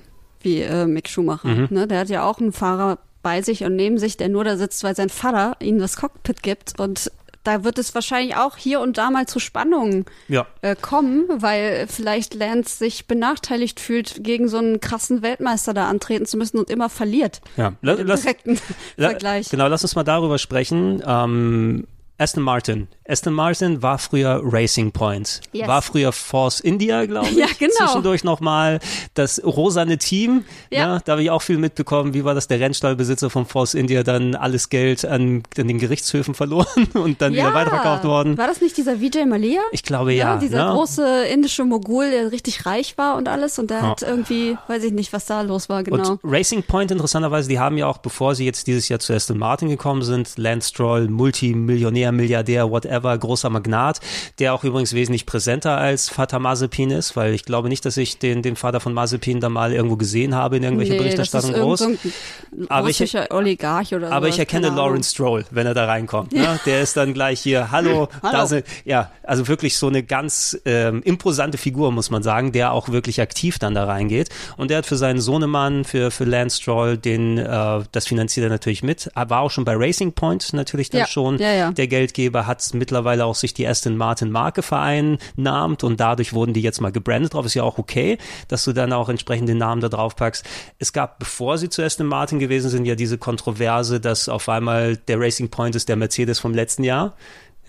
wie äh, Mick Schumacher. Mhm. Ne? Der hat ja auch einen Fahrer bei sich und neben sich, der nur da sitzt, weil sein Vater ihm das Cockpit gibt und da wird es wahrscheinlich auch hier und da mal zu Spannungen Ja. äh, kommen, weil vielleicht Lance sich benachteiligt fühlt, gegen so einen krassen Weltmeister da antreten zu müssen und immer verliert. Ja, lass, direkten la- Vergleich. Genau, lass uns mal darüber sprechen. Ähm, Aston Martin. Aston Martin war früher Racing Point. Yes. War früher Force India, glaube *laughs* ich. Ja, genau. Zwischendurch nochmal das rosane Team. Ja. da habe ich auch viel mitbekommen. Wie war das? Der Rennstallbesitzer von Force India dann alles Geld an, an den Gerichtshöfen verloren *laughs* und dann wieder weiterverkauft worden. War das nicht dieser Vijay Malia? Ich glaube ja. dieser ne? große indische Mogul, der richtig reich war und alles und der Ja. hat irgendwie, weiß ich nicht, was da los war, genau. Und Racing Point interessanterweise, die haben ja auch, bevor sie jetzt dieses Jahr zu Aston Martin gekommen sind, Lance Stroll, Multimillionär, Milliardär, whatever, großer Magnat, der auch übrigens wesentlich präsenter als Vater Mazepin ist, weil ich glaube nicht, dass ich den, den Vater von Mazepin da mal irgendwo gesehen habe in irgendwelcher nee, Berichterstattung das ist groß. Aber ich- Oligarch oder Aber sowas, ich erkenne. Lawrence Stroll, wenn er da reinkommt. Ne? Der ist dann gleich hier, hallo, *laughs* da Hallo. sind, ja, also wirklich so eine ganz ähm, imposante Figur, muss man sagen, der auch wirklich aktiv dann da reingeht. Und der hat für seinen Sohnemann, für, für Lance Stroll, den, äh, das finanziert er natürlich mit. Er war auch schon bei Racing Point natürlich dann Ja, schon ja, ja. der Geldgeber, hat mittlerweile auch sich die Aston Martin Marke vereinnahmt und dadurch wurden die jetzt mal gebrandet drauf. Ist ja auch okay, dass du dann auch entsprechend den Namen da drauf packst. Es gab, bevor sie zu Aston Martin gewesen sind, ja diese Kontroverse, dass auf einmal der Racing Point ist der Mercedes vom letzten Jahr.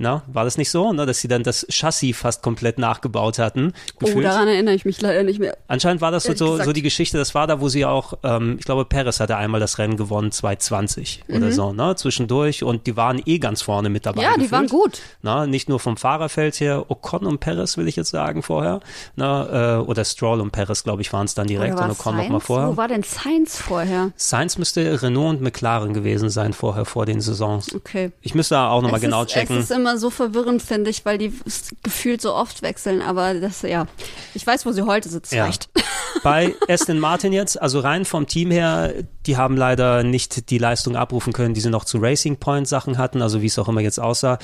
Na, war das nicht so, ne, dass sie dann das Chassis fast komplett nachgebaut hatten? Oh, gefühlt? daran erinnere ich mich leider nicht mehr. Anscheinend war das so, so, die Geschichte, das war da, wo sie auch, ähm, ich glaube, Perez hatte einmal das Rennen gewonnen, 2020 oder so, ne, zwischendurch und die waren eh ganz vorne mit dabei. Mhm. Ja, die gefühlt. waren gut. Na, nicht nur vom Fahrerfeld her, Ocon und Perez will ich jetzt sagen vorher, na, äh, oder Stroll und Perez, glaube ich, waren es dann direkt Oder und Ocon noch mal Sainz? vorher. Wo war denn Science vorher? Sainz müsste Renault und McLaren gewesen sein vorher, vor den Saisons. Okay. Ich müsste da auch nochmal genau ist, checken. Es ist immer so verwirrend, finde ich, weil die gefühlt so oft wechseln, aber das, ja. Ich weiß, wo sie heute sitzt, Ja. reicht. Bei *laughs* Aston Martin jetzt, also rein vom Team her, die haben leider nicht die Leistung abrufen können, die sie noch zu Racing Point Sachen hatten, also wie es auch immer jetzt aussah.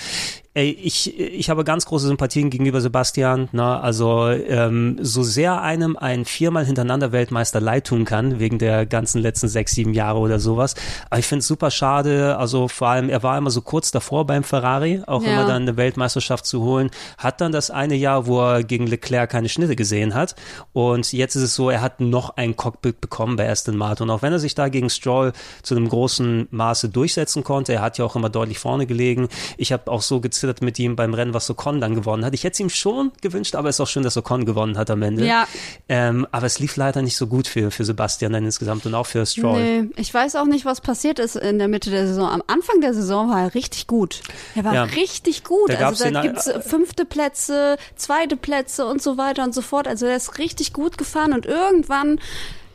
Ey, ich, ich habe ganz große Sympathien gegenüber Sebastian. Ne? Also ähm, so sehr einem ein viermal hintereinander Weltmeister leid tun kann, wegen der ganzen letzten sechs, sieben Jahre oder sowas. Aber ich finde es super schade. Also vor allem, er war immer so kurz davor beim Ferrari, auch Ja. immer dann eine Weltmeisterschaft zu holen. Hat dann das eine Jahr, wo er gegen Leclerc keine Schnitte gesehen hat. Und jetzt ist es so, er hat noch ein Cockpit bekommen bei Aston Martin. Und auch wenn er sich da gegen Stroll zu einem großen Maße durchsetzen konnte, er hat ja auch immer deutlich vorne gelegen. Ich habe auch so gezittert mit ihm beim Rennen, was Ocon dann gewonnen hat. Ich hätte es ihm schon gewünscht, aber es ist auch schön, dass Ocon gewonnen hat am Ende. Ja. Ähm, aber es lief leider nicht so gut für, für Sebastian dann insgesamt und auch für Stroll. Nee, ich weiß auch nicht, was passiert ist in der Mitte der Saison. Am Anfang der Saison war er richtig gut. Er war Ja. richtig gut. Da also da den- gibt's fünfte Plätze, zweite Plätze und so weiter und so fort. Also er ist richtig gut gefahren und irgendwann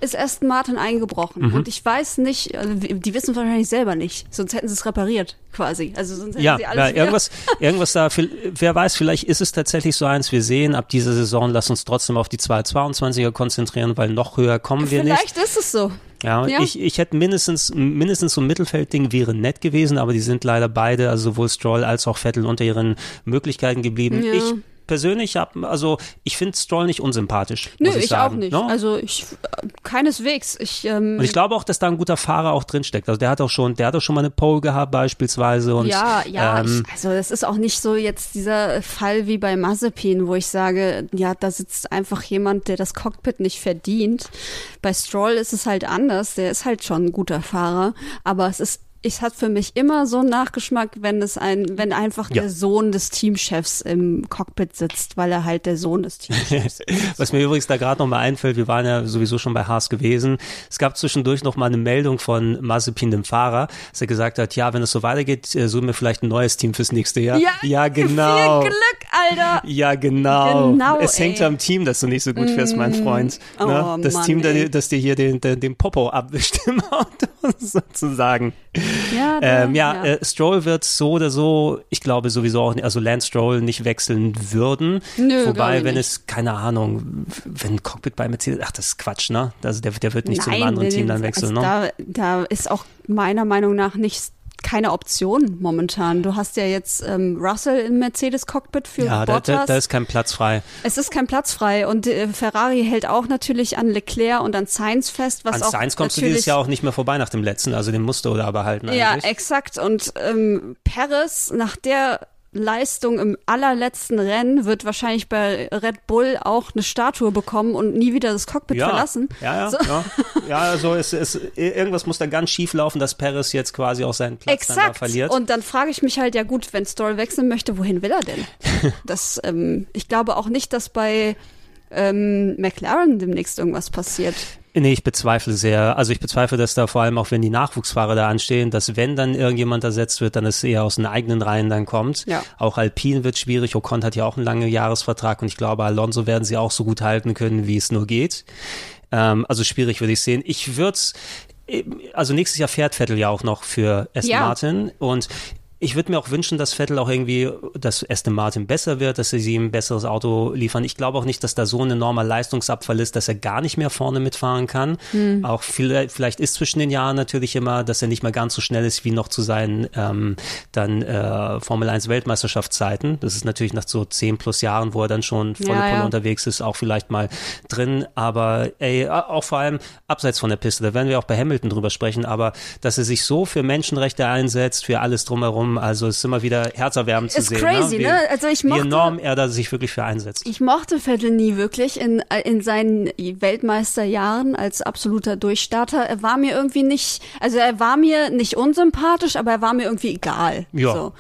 ist Aston Martin eingebrochen. Mhm. Und ich weiß nicht, also die wissen wahrscheinlich selber nicht, sonst hätten sie es repariert quasi. Also sonst hätten Ja, sie alles ja irgendwas, *laughs* irgendwas da, wer weiß, vielleicht ist es tatsächlich so eins, wir sehen ab dieser Saison, lass uns trotzdem auf die 222er konzentrieren, weil noch höher kommen wir nicht. Vielleicht ist es so. Ja, Ja. Ich, ich hätte mindestens, mindestens so ein Mittelfeldding wäre nett gewesen, aber die sind leider beide, also sowohl Stroll als auch Vettel unter ihren Möglichkeiten geblieben. Ja. Ich persönlich habe, also ich finde Stroll nicht unsympathisch. Nö, muss ich, ich, auch nicht. ne? Also ich äh, keineswegs. Ich, ähm, und ich glaube auch, dass da ein guter Fahrer auch drinsteckt. Also der hat auch schon, der hat auch schon mal eine Pole gehabt beispielsweise und ja, ja, ähm, ich, also das ist auch nicht so jetzt dieser Fall wie bei Mazepin, wo ich sage, ja, da sitzt einfach jemand, der das Cockpit nicht verdient. Bei Stroll ist es halt anders, der ist halt schon ein guter Fahrer, aber es ist es hat für mich immer so einen Nachgeschmack, wenn es ein, wenn einfach Ja. der Sohn des Teamchefs im Cockpit sitzt, weil er halt der Sohn des Teamchefs *laughs* ist. Was mir übrigens da gerade noch mal einfällt, wir waren ja sowieso schon bei Haas gewesen. Es gab zwischendurch noch mal eine Meldung von Mazepin, dem Fahrer, dass er gesagt hat, ja, wenn es so weitergeht, äh, suchen wir vielleicht ein neues Team fürs nächste Jahr. ja genau. Viel Glück, Alter! Ja, genau. Genau, es hängt ey. am Team, dass du nicht so gut fährst, mein Freund. Oh, ne? Das Mann, Team, das, ey. das dir hier den, den, den Popo abwischt *laughs* im Auto, sozusagen. *laughs* Ja, der, Ähm, ja, Äh, Stroll wird so oder so, ich glaube sowieso auch, nicht- also Lance Stroll nicht wechseln würden. Nö, Wobei, wenn nicht. es, keine Ahnung, wenn ein Cockpit bei Mercedes, ach, das ist Quatsch, ne? Also der, der wird nicht zu einem Nein, anderen Team dann wechseln, also ne? Da, da ist auch meiner Meinung nach nicht keine Option momentan. Du hast ja jetzt ähm, Russell im Mercedes-Cockpit für ja, Bottas. Da, da, da ist kein Platz frei. Es ist kein Platz frei und äh, Ferrari hält auch natürlich an Leclerc und an Sainz fest. Was an auch Sainz kommst du dieses Jahr auch nicht mehr vorbei nach dem letzten, also den musst du da behalten eigentlich. Ja, exakt. Und ähm, Perez, nach der Leistung im allerletzten Rennen wird wahrscheinlich bei Red Bull auch eine Statue bekommen und nie wieder das Cockpit ja. verlassen. Ja, ja, so. ja. ja also es, es, irgendwas muss da ganz schief laufen, dass Perez jetzt quasi auch seinen Platz Exakt. dann da verliert. Und dann frage ich mich halt, ja gut, wenn Stroll wechseln möchte, wohin will er denn? *laughs* das, ähm, ich glaube auch nicht, dass bei ähm, McLaren demnächst irgendwas passiert. Nee, ich bezweifle sehr. Also ich bezweifle, dass da vor allem auch, wenn die Nachwuchsfahrer da anstehen, dass wenn dann irgendjemand ersetzt wird, dann es eher aus den eigenen Reihen dann kommt. Ja. Auch Alpine wird schwierig. Ocon hat ja auch einen langen Jahresvertrag und ich glaube, Alonso werden sie auch so gut halten können, wie es nur geht. Ähm, also schwierig würde ich sehen. Ich würde also nächstes Jahr fährt Vettel ja auch noch für Aston Ja. Martin und ich würde mir auch wünschen, dass Vettel auch irgendwie, dass Aston Martin besser wird, dass sie ihm ein besseres Auto liefern. Ich glaube auch nicht, dass da so ein enormer Leistungsabfall ist, dass er gar nicht mehr vorne mitfahren kann. Auch vielleicht, vielleicht ist zwischen den Jahren natürlich immer, dass er nicht mehr ganz so schnell ist wie noch zu seinen ähm, dann äh, Formel 1 Weltmeisterschaftszeiten. Das ist natürlich nach so zehn plus Jahren, wo er dann schon volle Ja, Pulle ja. unterwegs ist, auch vielleicht mal drin. Aber ey, auch vor allem abseits von der Piste, da werden wir auch bei Hamilton drüber sprechen, aber dass er sich so für Menschenrechte einsetzt, für alles drumherum, also es ist immer wieder herzerwärmend zu Ist sehen. crazy, wie, ne? Also ich wie mochte- enorm er da sich wirklich für einsetzt. Ich mochte Vettel nie wirklich in, in seinen Weltmeisterjahren als absoluter Durchstarter. Er war mir irgendwie nicht, also er war mir nicht unsympathisch, aber er war mir irgendwie egal. Ja. So.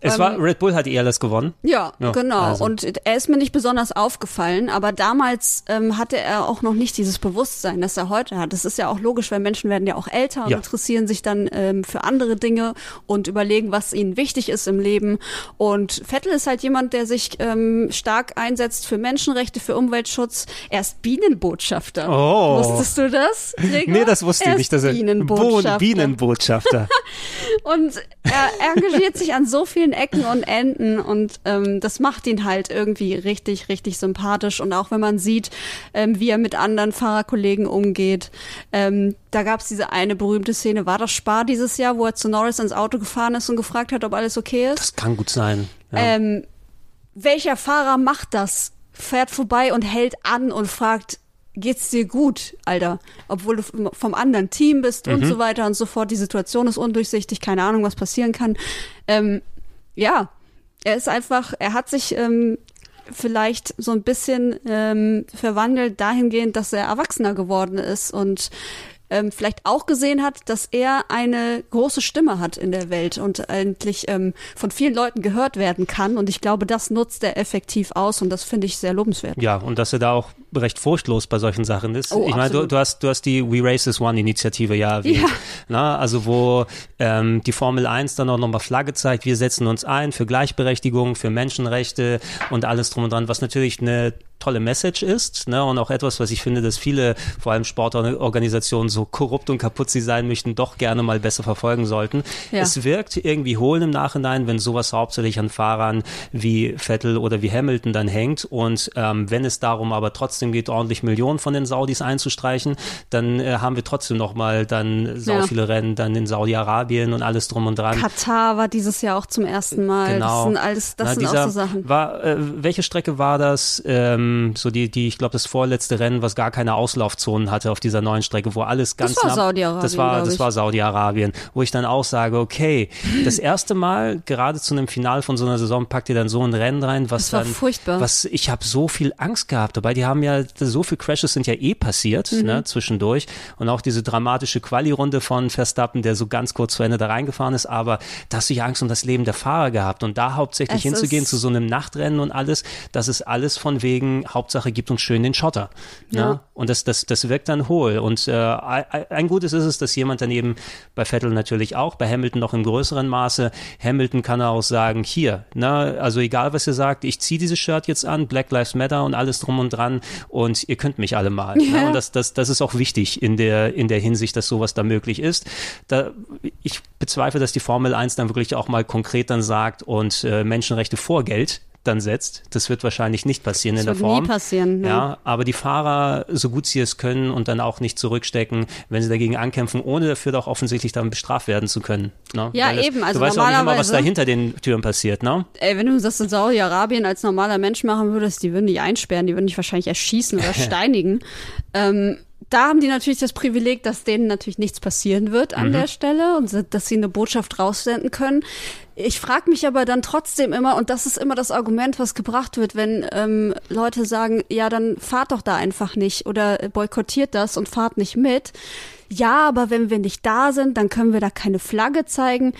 Es Ähm, war Red Bull hat die alles gewonnen. Ja, Ja, genau. also. Und er ist mir nicht besonders aufgefallen, aber damals ähm, hatte er auch noch nicht dieses Bewusstsein, das er heute hat. Das ist ja auch logisch, weil Menschen werden ja auch älter und Ja. interessieren sich dann ähm, für andere Dinge und überlegen, was ihnen wichtig ist im Leben. Und Vettel ist halt jemand, der sich ähm, stark einsetzt für Menschenrechte, für Umweltschutz. Er ist Bienenbotschafter. Oh. Wusstest du das? Gregor? Nee, das wusste ich nicht. Dass er Bienenbotschafter. Bienenbotschafter. *laughs* Und er engagiert sich an so vielen Ecken und Enden und ähm, das macht ihn halt irgendwie richtig, richtig sympathisch. Und auch wenn man sieht, ähm, wie er mit anderen Fahrerkollegen umgeht. Ähm, da gab es diese eine berühmte Szene, war das Spar dieses Jahr, wo er zu Norris ins Auto gefahren ist und gefragt hat, ob alles okay ist? Das kann gut sein. Ja. Ähm, welcher Fahrer macht das? Fährt vorbei und hält an und fragt, geht's dir gut, Alter? Obwohl du vom anderen Team bist und so weiter und so fort. Die Situation ist undurchsichtig, keine Ahnung, was passieren kann. Ähm, ja, er ist einfach, er hat sich ähm, vielleicht so ein bisschen ähm, verwandelt dahingehend, dass er erwachsener geworden ist und ähm, vielleicht auch gesehen hat, dass er eine große Stimme hat in der Welt und eigentlich ähm, von vielen Leuten gehört werden kann. Und ich glaube, das nutzt er effektiv aus und das finde ich sehr lobenswert. Ja, und dass er da auch recht furchtlos bei solchen Sachen ist. Oh, ich meine, du, du hast, du hast die We Race This One Initiative ja erwähnt. Ja. Na, also wo ähm, die Formel 1 dann auch nochmal Flagge zeigt, wir setzen uns ein für Gleichberechtigung, für Menschenrechte und alles drum und dran, was natürlich eine tolle Message ist ne, und auch etwas, was ich finde, dass viele, vor allem Sportorganisationen, so korrupt und kaputt sie sein möchten, doch gerne mal besser verfolgen sollten. Ja. Es wirkt irgendwie hohl im Nachhinein, wenn sowas hauptsächlich an Fahrern wie Vettel oder wie Hamilton dann hängt und ähm, wenn es darum aber trotzdem geht, ordentlich Millionen von den Saudis einzustreichen, dann äh, haben wir trotzdem nochmal dann sau Ja. viele Rennen dann in Saudi-Arabien und alles drum und dran. Katar war dieses Jahr auch zum ersten Mal. Genau. Das sind alles, das Na, sind auch so Sachen. War, äh, welche Strecke war das? Ähm, so die, die, ich glaube, das vorletzte Rennen, was gar keine Auslaufzonen hatte auf dieser neuen Strecke, wo alles ganz war nah- Saudi-Arabien, Das war, das war Saudi-Arabien, wo ich dann auch sage, okay, das erste Mal gerade zu einem Final von so einer Saison packt ihr dann so ein Rennen rein, was Das war dann, furchtbar. was ich habe so viel Angst gehabt dabei. Die haben ja so viel Crashes sind ja eh passiert, Mhm. ne, zwischendurch und auch diese dramatische Quali-Runde von Verstappen, der so ganz kurz zu Ende da reingefahren ist, aber da hast du ja Angst um das Leben der Fahrer gehabt und da hauptsächlich Es hinzugehen zu so einem Nachtrennen und alles, das ist alles von wegen Hauptsache gibt uns schön den Schotter. Ne? Ja. Und das, das, das wirkt dann hohl. Und äh, ein ein Gutes ist es, dass jemand daneben bei Vettel natürlich auch, bei Hamilton noch im größeren Maße, Hamilton kann auch sagen, hier, ne, also egal was ihr sagt, ich ziehe dieses Shirt jetzt an, Black Lives Matter und alles drum und dran und ihr könnt mich alle mal. Ja. Ne? Und das, das, das ist auch wichtig in der, in der Hinsicht, dass sowas da möglich ist. Da, ich bezweifle, dass die Formel 1 dann wirklich auch mal konkret dann sagt und äh, Menschenrechte vor Geld dann setzt. Das wird wahrscheinlich nicht passieren Das in der wird nie Form. passieren, ne? Ja, aber die Fahrer, so gut sie es können und dann auch nicht zurückstecken, wenn sie dagegen ankämpfen, ohne dafür doch offensichtlich dann bestraft werden zu können. Ne? Ja, Weil eben, also du weißt auch nicht immer, was da hinter den Türen passiert, ne? Ey, wenn du das in Saudi-Arabien als normaler Mensch machen würdest, die würden dich einsperren, die würden dich wahrscheinlich erschießen oder *laughs* steinigen. Ähm, da haben die natürlich das Privileg, dass denen natürlich nichts passieren wird an der Stelle und dass sie eine Botschaft raussenden können. Ich frage mich aber dann trotzdem immer, und das ist immer das Argument, was gebracht wird, wenn ähm, Leute sagen, ja, dann fahrt doch da einfach nicht oder boykottiert das und fahrt nicht mit. Ja, aber wenn wir nicht da sind, dann können wir da keine Flagge zeigen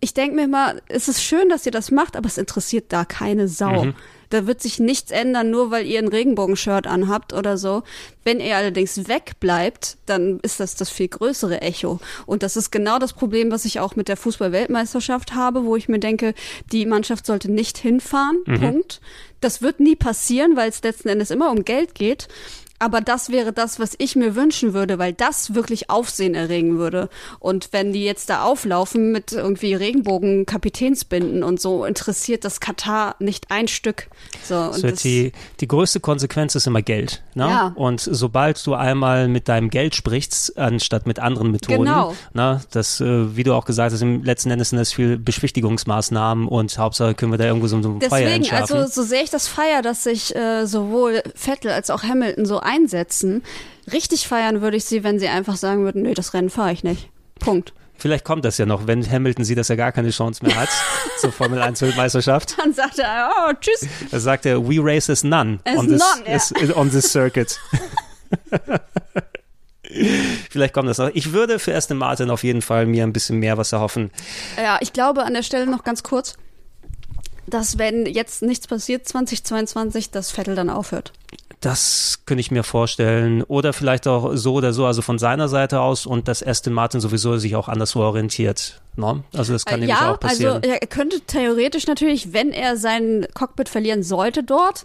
ich denke mir mal, es ist schön, dass ihr das macht, aber es interessiert da keine Sau. Da wird sich nichts ändern, nur weil ihr ein Regenbogenshirt anhabt oder so. Wenn ihr allerdings wegbleibt, dann ist das das viel größere Echo. Und das ist genau das Problem, was ich auch mit der Fußball-Weltmeisterschaft habe, wo ich mir denke, die Mannschaft sollte nicht hinfahren. Punkt. Das wird nie passieren, weil es letzten Endes immer um Geld geht. Aber das wäre das, was ich mir wünschen würde, weil das wirklich Aufsehen erregen würde. Und wenn die jetzt da auflaufen mit irgendwie Regenbogen-Kapitänsbinden und so, interessiert das Katar nicht ein Stück. So, und das, die, die größte Konsequenz ist immer Geld. Ne? Ja. Und sobald du einmal mit deinem Geld sprichst, anstatt mit anderen Methoden, Genau. ne, das, äh, wie du auch gesagt hast, im letzten Endes sind das viel Beschwichtigungsmaßnahmen und Hauptsache können wir da irgendwo so, so ein Deswegen, entschärfen. also so sehr ich das feier, dass sich äh, sowohl Vettel als auch Hamilton so einsetzen, richtig feiern würde ich sie, wenn sie einfach sagen würden, nö, das Rennen fahre ich nicht. Punkt. Vielleicht kommt das ja noch, wenn Hamilton sieht, dass er gar keine Chance mehr hat *laughs* zur Formel 1 Weltmeisterschaft. Dann sagt er, oh, tschüss. Da sagt er, we race as none As on, this, none, ja. as- on this circuit. *laughs* *laughs* Vielleicht kommt das noch. Ich würde für Aston Martin auf jeden Fall mir ein bisschen mehr was erhoffen. Ja, ich glaube an der Stelle noch ganz kurz, dass wenn jetzt nichts passiert 2022, dass Vettel dann aufhört. Das könnte ich mir vorstellen. Oder vielleicht auch so oder so, also von seiner Seite aus und dass Aston Martin sowieso sich auch anderswo orientiert. Ne? Also das kann Äh, nämlich ja, auch passieren. also er könnte theoretisch natürlich, wenn er sein Cockpit verlieren sollte dort,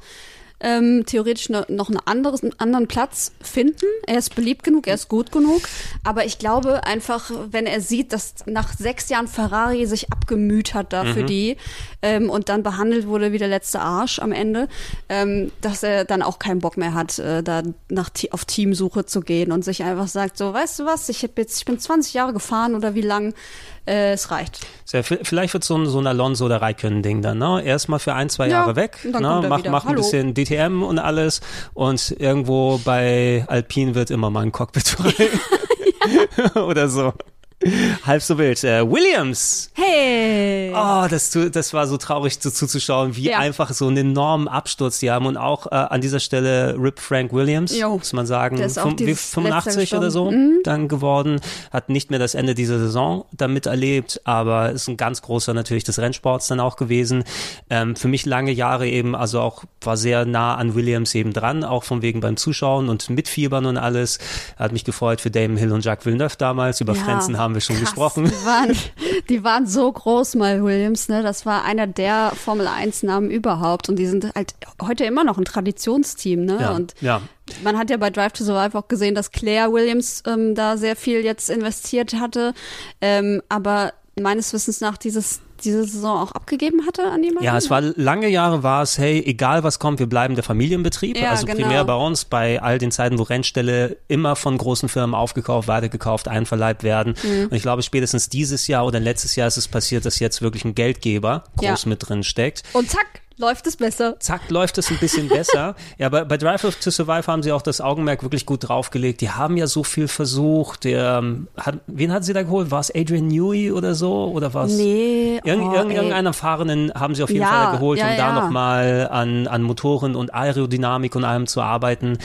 ähm, theoretisch ne, noch einen, anderes, einen anderen Platz finden. Er ist beliebt genug, er ist gut genug. Aber ich glaube einfach, wenn er sieht, dass nach sechs Jahren Ferrari sich abgemüht hat da Mhm. für die ähm, und dann behandelt wurde wie der letzte Arsch am Ende, ähm, dass er dann auch keinen Bock mehr hat, äh, da nach, auf Teamsuche zu gehen und sich einfach sagt, so, weißt du was, ich, hab jetzt, ich bin 20 Jahre gefahren oder wie lang, äh, es reicht. Sehr, vi- vielleicht wird so ein, so ein Alonso oder Raikkonen-Ding dann, ne? Erstmal für ein, zwei Ja, Jahre weg, dann ne? Mach, mach ein bisschen DTM und alles und irgendwo bei Alpine wird immer mal ein Cockpit *laughs* frei. *laughs* oder so. *laughs* Halb so wild. Äh, Williams. Hey! Oh, das, das war so traurig zu, zuzuschauen, wie Ja. einfach so einen enormen Absturz die haben und auch äh, an dieser Stelle Rip Frank Williams, Jo. muss man sagen, dieses 85 letzte oder so. Mhm. dann geworden, hat nicht mehr das Ende dieser Saison damit erlebt, aber ist ein ganz großer natürlich des Rennsports dann auch gewesen. Ähm, für mich lange Jahre eben, also auch war sehr nah an Williams eben dran, auch von wegen beim Zuschauen und Mitfiebern und alles. Hat mich gefreut für Damon Hill und Jacques Villeneuve damals. Über Ja, Frenzen haben wir schon krass. gesprochen. Die waren, die waren so groß mal, Williams, ne? Das war einer der Formel 1 Namen überhaupt. Und die sind halt heute immer noch ein Traditionsteam, ne? Ja, Und ja. man hat ja bei Drive to Survive auch gesehen, dass Claire Williams ähm, da sehr viel jetzt investiert hatte. Ähm, aber meines Wissens nach dieses, diese Saison auch abgegeben hatte an jemanden. Ja, es war lange Jahre war es, hey, egal was kommt, wir bleiben der Familienbetrieb. Ja, also genau. primär bei uns, bei all den Zeiten, wo Rennställe immer von großen Firmen aufgekauft, weitergekauft, einverleibt werden. Mhm. Und ich glaube, spätestens dieses Jahr oder letztes Jahr ist es passiert, dass jetzt wirklich ein Geldgeber groß Ja. mit drin steckt. Und zack, läuft es besser. Zack, läuft es ein bisschen besser. *laughs* ja, bei, bei Drive to Survive haben sie auch das Augenmerk wirklich gut draufgelegt. Die haben ja so viel versucht. Der, ähm, hat, wen hat sie da geholt? War es Adrian Newey oder so? Oder was? Nee. Irgend, oh, irgend, irgendeinen erfahrenen haben sie auf jeden Ja, Fall geholt, ja, um da ja. nochmal an, an Motoren und Aerodynamik und allem zu arbeiten.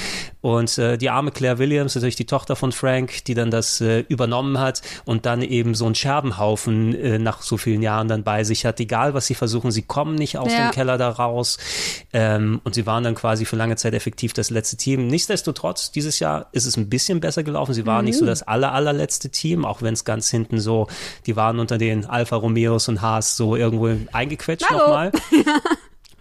Und äh, die arme Claire Williams, natürlich die Tochter von Frank, die dann das äh, übernommen hat und dann eben so einen Scherbenhaufen äh, nach so vielen Jahren dann bei sich hat. Egal, was sie versuchen, sie kommen nicht aus dem Keller da raus. Ähm, und sie waren dann quasi für lange Zeit effektiv das letzte Team. Nichtsdestotrotz, dieses Jahr ist es ein bisschen besser gelaufen. Sie waren nicht so das aller, allerletzte Team, auch wenn es ganz hinten so, die waren unter den Alfa Romeos und Haas so irgendwo eingequetscht Hallo. nochmal. *laughs*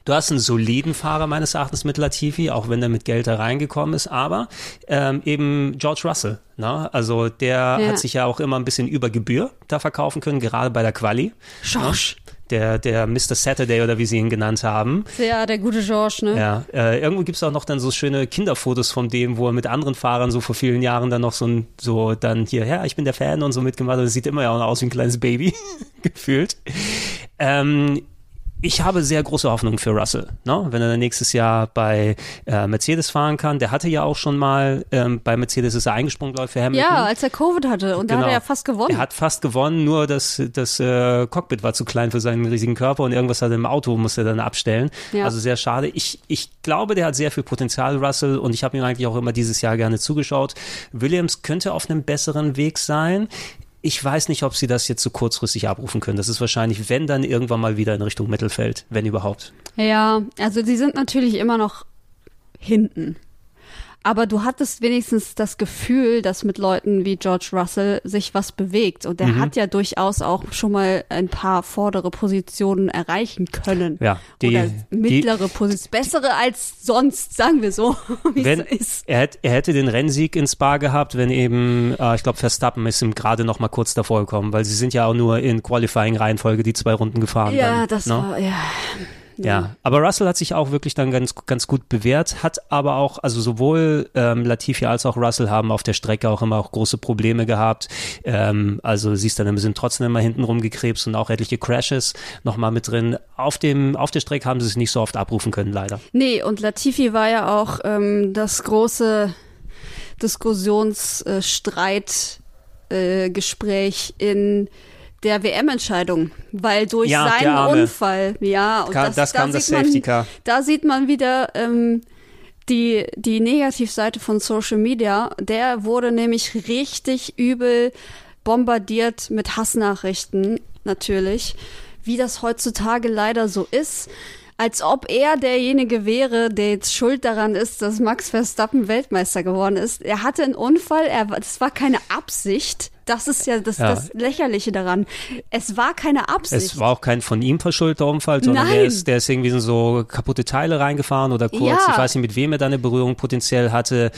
Du hast einen soliden Fahrer meines Erachtens mit Latifi, auch wenn er mit Geld da reingekommen ist, aber ähm, eben George Russell. Ne? Also der Ja. hat sich ja auch immer ein bisschen über Gebühr da verkaufen können, gerade bei der Quali. Schorsch. Der, der Mr. Saturday oder wie sie ihn genannt haben. Ja, der gute George, ne? Ja, äh, irgendwo gibt es auch noch dann so schöne Kinderfotos von dem, wo er mit anderen Fahrern so vor vielen Jahren dann noch so ein, so dann hier, ja, ich bin der Fan und so mitgemacht und sieht immer ja auch aus wie ein kleines Baby, *laughs* gefühlt. Ähm, ich habe sehr große Hoffnung für Russell, ne? wenn er dann nächstes Jahr bei äh, Mercedes fahren kann. Der hatte ja auch schon mal ähm, bei Mercedes ist er eingesprungen, glaube ich, für Hamilton. Ja, als er Covid hatte und da hat Genau. er ja fast gewonnen. Er hat fast gewonnen, nur das, das äh, Cockpit war zu klein für seinen riesigen Körper und irgendwas hat er im Auto, musste er dann abstellen. Ja. Also sehr schade. Ich, ich glaube, der hat sehr viel Potenzial, Russell, und ich habe ihm eigentlich auch immer dieses Jahr gerne zugeschaut. Williams könnte auf einem besseren Weg sein. Ich weiß nicht, ob sie das jetzt so kurzfristig abrufen können. Das ist wahrscheinlich, wenn dann irgendwann mal wieder in Richtung Mittelfeld, wenn überhaupt. Ja, also sie sind natürlich immer noch hinten. Aber du hattest wenigstens das Gefühl, dass mit Leuten wie George Russell sich was bewegt. Und der Mhm. hat ja durchaus auch schon mal ein paar vordere Positionen erreichen können. Ja, die- Oder mittlere Positionen. Bessere als sonst, sagen wir so, *laughs* wie Wenn, es ist. er, hätt- er hätte den Rennsieg ins Bar gehabt, wenn eben, äh, ich glaube, Verstappen ist ihm gerade noch mal kurz davor gekommen, weil sie sind ja auch nur in Qualifying-Reihenfolge die zwei Runden gefahren. Ja, dann, das ne? war, ja. Ja, aber Russell hat sich auch wirklich dann ganz, ganz gut bewährt, hat aber auch, also sowohl ähm, Latifi als auch Russell haben auf der Strecke auch immer auch große Probleme gehabt. Ähm, also siehst dann, sind trotzdem immer hinten rumgekrebst und auch etliche Crashes nochmal mit drin. Auf dem, auf der Strecke haben sie es nicht so oft abrufen können, leider. Nee, und Latifi war ja auch ähm, das große Diskussionsstreit äh, Gespräch in der WM-Entscheidung, weil durch Ja, seinen. Unfall, ja, und Ka- das, das da kam das Safety Car. Da sieht man wieder ähm, die, die Negativseite von Social Media. Der wurde nämlich richtig übel bombardiert mit Hassnachrichten, natürlich, wie das heutzutage leider so ist. Als ob er derjenige wäre, der jetzt schuld daran ist, dass Max Verstappen Weltmeister geworden ist. Er hatte einen Unfall, er, das war keine Absicht. Das ist ja das, Ja. das Lächerliche daran. Es war keine Absicht. Es war auch kein von ihm verschuldeter Unfall, sondern der ist, der ist irgendwie so kaputte Teile reingefahren oder kurz, Ja. ich weiß nicht, mit wem er da eine Berührung potenziell hatte.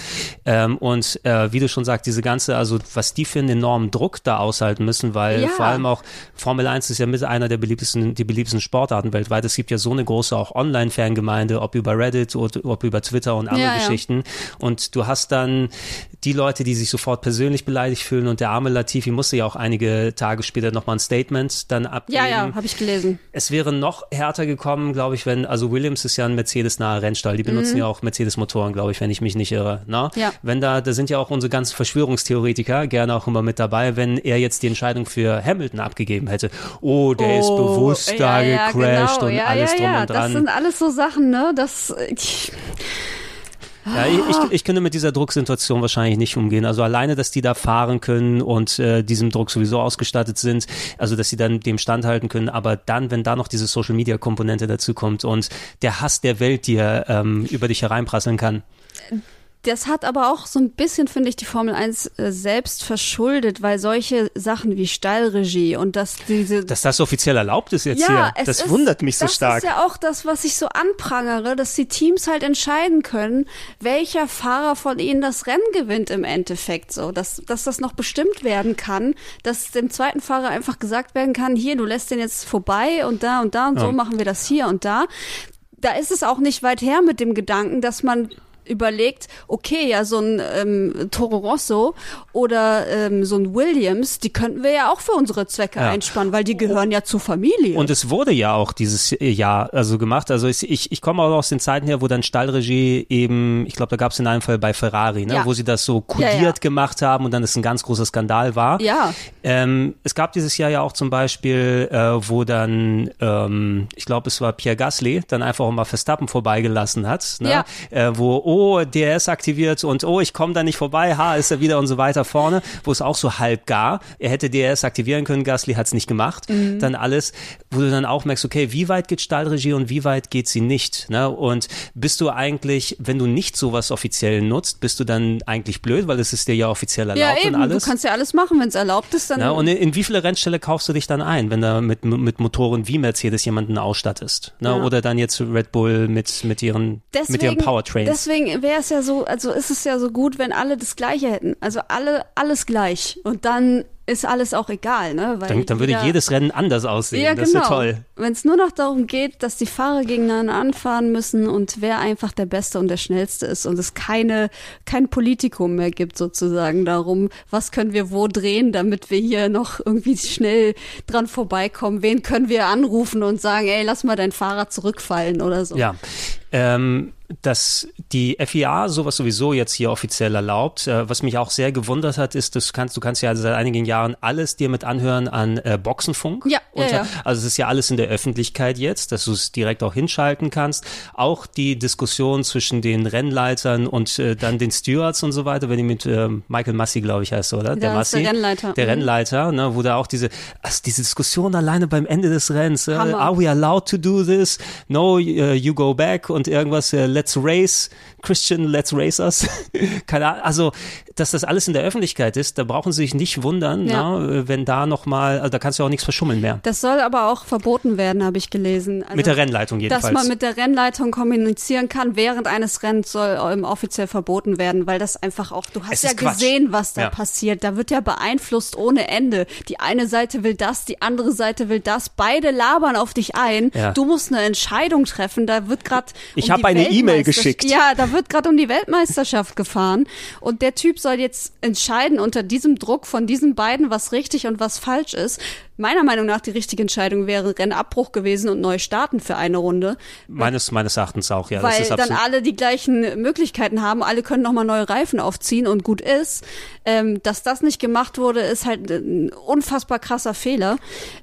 Ähm, und äh, wie du schon sagst, diese ganze, also was die für einen enormen Druck da aushalten müssen, weil Ja. vor allem auch Formel 1 ist ja mit einer der beliebtesten, die beliebtesten Sportarten weltweit. Es gibt ja so eine große auch Online-Fangemeinde, ob über Reddit oder ob über Twitter und andere. Geschichten. Und du hast dann die Leute, die sich sofort persönlich beleidigt fühlen und der arme Latifi musste ja auch einige Tage später nochmal ein Statement dann abgeben. ja, ja, habe ich gelesen. Es wäre noch härter gekommen, glaube ich, wenn, also Williams ist ja ein Mercedes-naher Rennstall, die benutzen ja auch Mercedes-Motoren, glaube ich, wenn ich mich nicht irre. Ne? Mhm. Ja. Wenn da, da sind ja auch unsere ganzen Verschwörungstheoretiker gerne auch immer mit dabei, wenn er jetzt die Entscheidung für Hamilton abgegeben hätte. Oh, der ist bewusst da gecrashed und ja, alles ja, drum ja. und Das dran. sind alles so Sachen, ne? Das, ich, Ja, ich, ich, ich könnte mit dieser Drucksituation wahrscheinlich nicht umgehen. Also alleine, dass die da fahren können und äh, diesem Druck sowieso ausgestattet sind, also dass sie dann dem standhalten können, aber dann, wenn da noch diese Social-Media-Komponente dazu kommt und der Hass der Welt, die er ähm, über dich hereinprasseln kann. Das hat aber auch so ein bisschen, finde ich, die Formel 1 äh, selbst verschuldet, weil solche Sachen wie Steilregie und dass diese Dass das offiziell erlaubt ist jetzt ja, hier, es das ist, wundert mich so stark. Das ist ja auch das, was ich so anprangere, dass die Teams halt entscheiden können, welcher Fahrer von ihnen das Rennen gewinnt im Endeffekt. So, dass, dass das noch bestimmt werden kann, dass dem zweiten Fahrer einfach gesagt werden kann, hier, du lässt den jetzt vorbei und da und da und so Ja. machen wir das hier und da. Da ist es auch nicht weit her mit dem Gedanken, dass man überlegt, okay, ja, so ein ähm, Toro Rosso oder ähm, so ein Williams, die könnten wir ja auch für unsere Zwecke Ja. einspannen, weil die gehören ja zur Familie. Und es wurde ja auch dieses Jahr also gemacht. Also ich, ich, ich komme auch aus den Zeiten her, wo dann Stallregie eben, ich glaube, da gab es in einem Fall bei Ferrari, ne, Ja. wo sie das so kodiert Ja, gemacht haben und dann ist ein ganz großer Skandal war. Ja. Ähm, es gab dieses Jahr ja auch zum Beispiel, äh, wo dann, ähm, ich glaube, es war Pierre Gasly, dann einfach auch mal Verstappen vorbeigelassen hat, ne? Äh, wo, oh, DRS aktiviert und oh, ich komme da nicht vorbei, ha, ist er wieder und so weiter vorne, wo es auch so halb gar, er hätte DRS aktivieren können, Gasly hat es nicht gemacht, Mhm. dann alles, wo du dann auch merkst, okay, wie weit geht Stallregie und wie weit geht sie nicht, ne? und bist du eigentlich, wenn du nicht sowas offiziell nutzt, bist du dann eigentlich blöd, weil es ist dir ja offiziell Ja, erlaubt eben. und alles. Du kannst ja alles machen, wenn es erlaubt ist, dann. Ja, und in, in wie viele Rennställe kaufst du dich dann ein, wenn da mit, mit Motoren wie Mercedes jemanden ausstattest? Ne? Ja. Oder dann jetzt Red Bull mit, mit, ihren, deswegen, mit ihren Powertrains. Deswegen wäre es ja so, also ist es ja so gut, wenn alle das Gleiche hätten. Also alle, alles gleich. Und dann ist alles auch egal, ne? Weil dann, dann würde jeder, jedes Rennen anders aussehen. Ja, das genau. ist toll. Wenn es nur noch darum geht, dass die Fahrer gegeneinander anfahren müssen und wer einfach der Beste und der Schnellste ist und es keine, kein Politikum mehr gibt sozusagen darum, was können wir wo drehen, damit wir hier noch irgendwie schnell dran vorbeikommen, wen können wir anrufen und sagen, ey, lass mal dein Fahrrad zurückfallen oder so. Ja. Ähm, dass die FIA sowas sowieso jetzt hier offiziell erlaubt. Äh, was mich auch sehr gewundert hat, ist, dass du kannst, du kannst ja seit einigen Jahren alles dir mit anhören an äh, Boxenfunk. Ja, ja, ja. Also es ist ja alles in der Öffentlichkeit jetzt, dass du es direkt auch hinschalten kannst. Auch die Diskussion zwischen den Rennleitern und äh, dann den Stewards und so weiter, wenn die mit äh, Michael Massey, glaube ich, heißt, oder? Der, Massey, der Rennleiter. Der mhm. Rennleiter, ne, wo da auch diese, also diese Diskussion alleine beim Ende des Rennens, äh, are we allowed to do this? No, uh, you go back und irgendwas, uh, let's race, Christian, let's race us. *laughs* Keine Ahnung, also, dass das alles in der Öffentlichkeit ist, da brauchen Sie sich nicht wundern, ja. na, ne, wenn da nochmal, also da kannst du auch nichts verschummeln mehr. Das soll aber auch verboten werden, habe ich gelesen. Also, mit der Rennleitung jedenfalls. Dass man mit der Rennleitung kommunizieren kann während eines Rennens soll ähm, offiziell verboten werden, weil das einfach auch, du hast ja gesehen, was da ja. passiert. Da wird ja beeinflusst ohne Ende. Die eine Seite will das, die andere Seite will das. Beide labern auf dich ein. Ja. Du musst eine Entscheidung treffen. Da wird gerade ich habe eine E-Mail geschickt. Ja, da wird gerade um die Weltmeisterschaft gefahren und der Typ soll jetzt entscheiden unter diesem Druck von diesen beiden, was richtig und was falsch ist meiner Meinung nach die richtige Entscheidung wäre Rennabbruch gewesen und neu starten für eine Runde. Meines, meines Erachtens auch, ja. Weil dann alle die gleichen Möglichkeiten haben, alle können nochmal neue Reifen aufziehen und gut ist. Ähm, dass das nicht gemacht wurde, ist halt ein unfassbar krasser Fehler.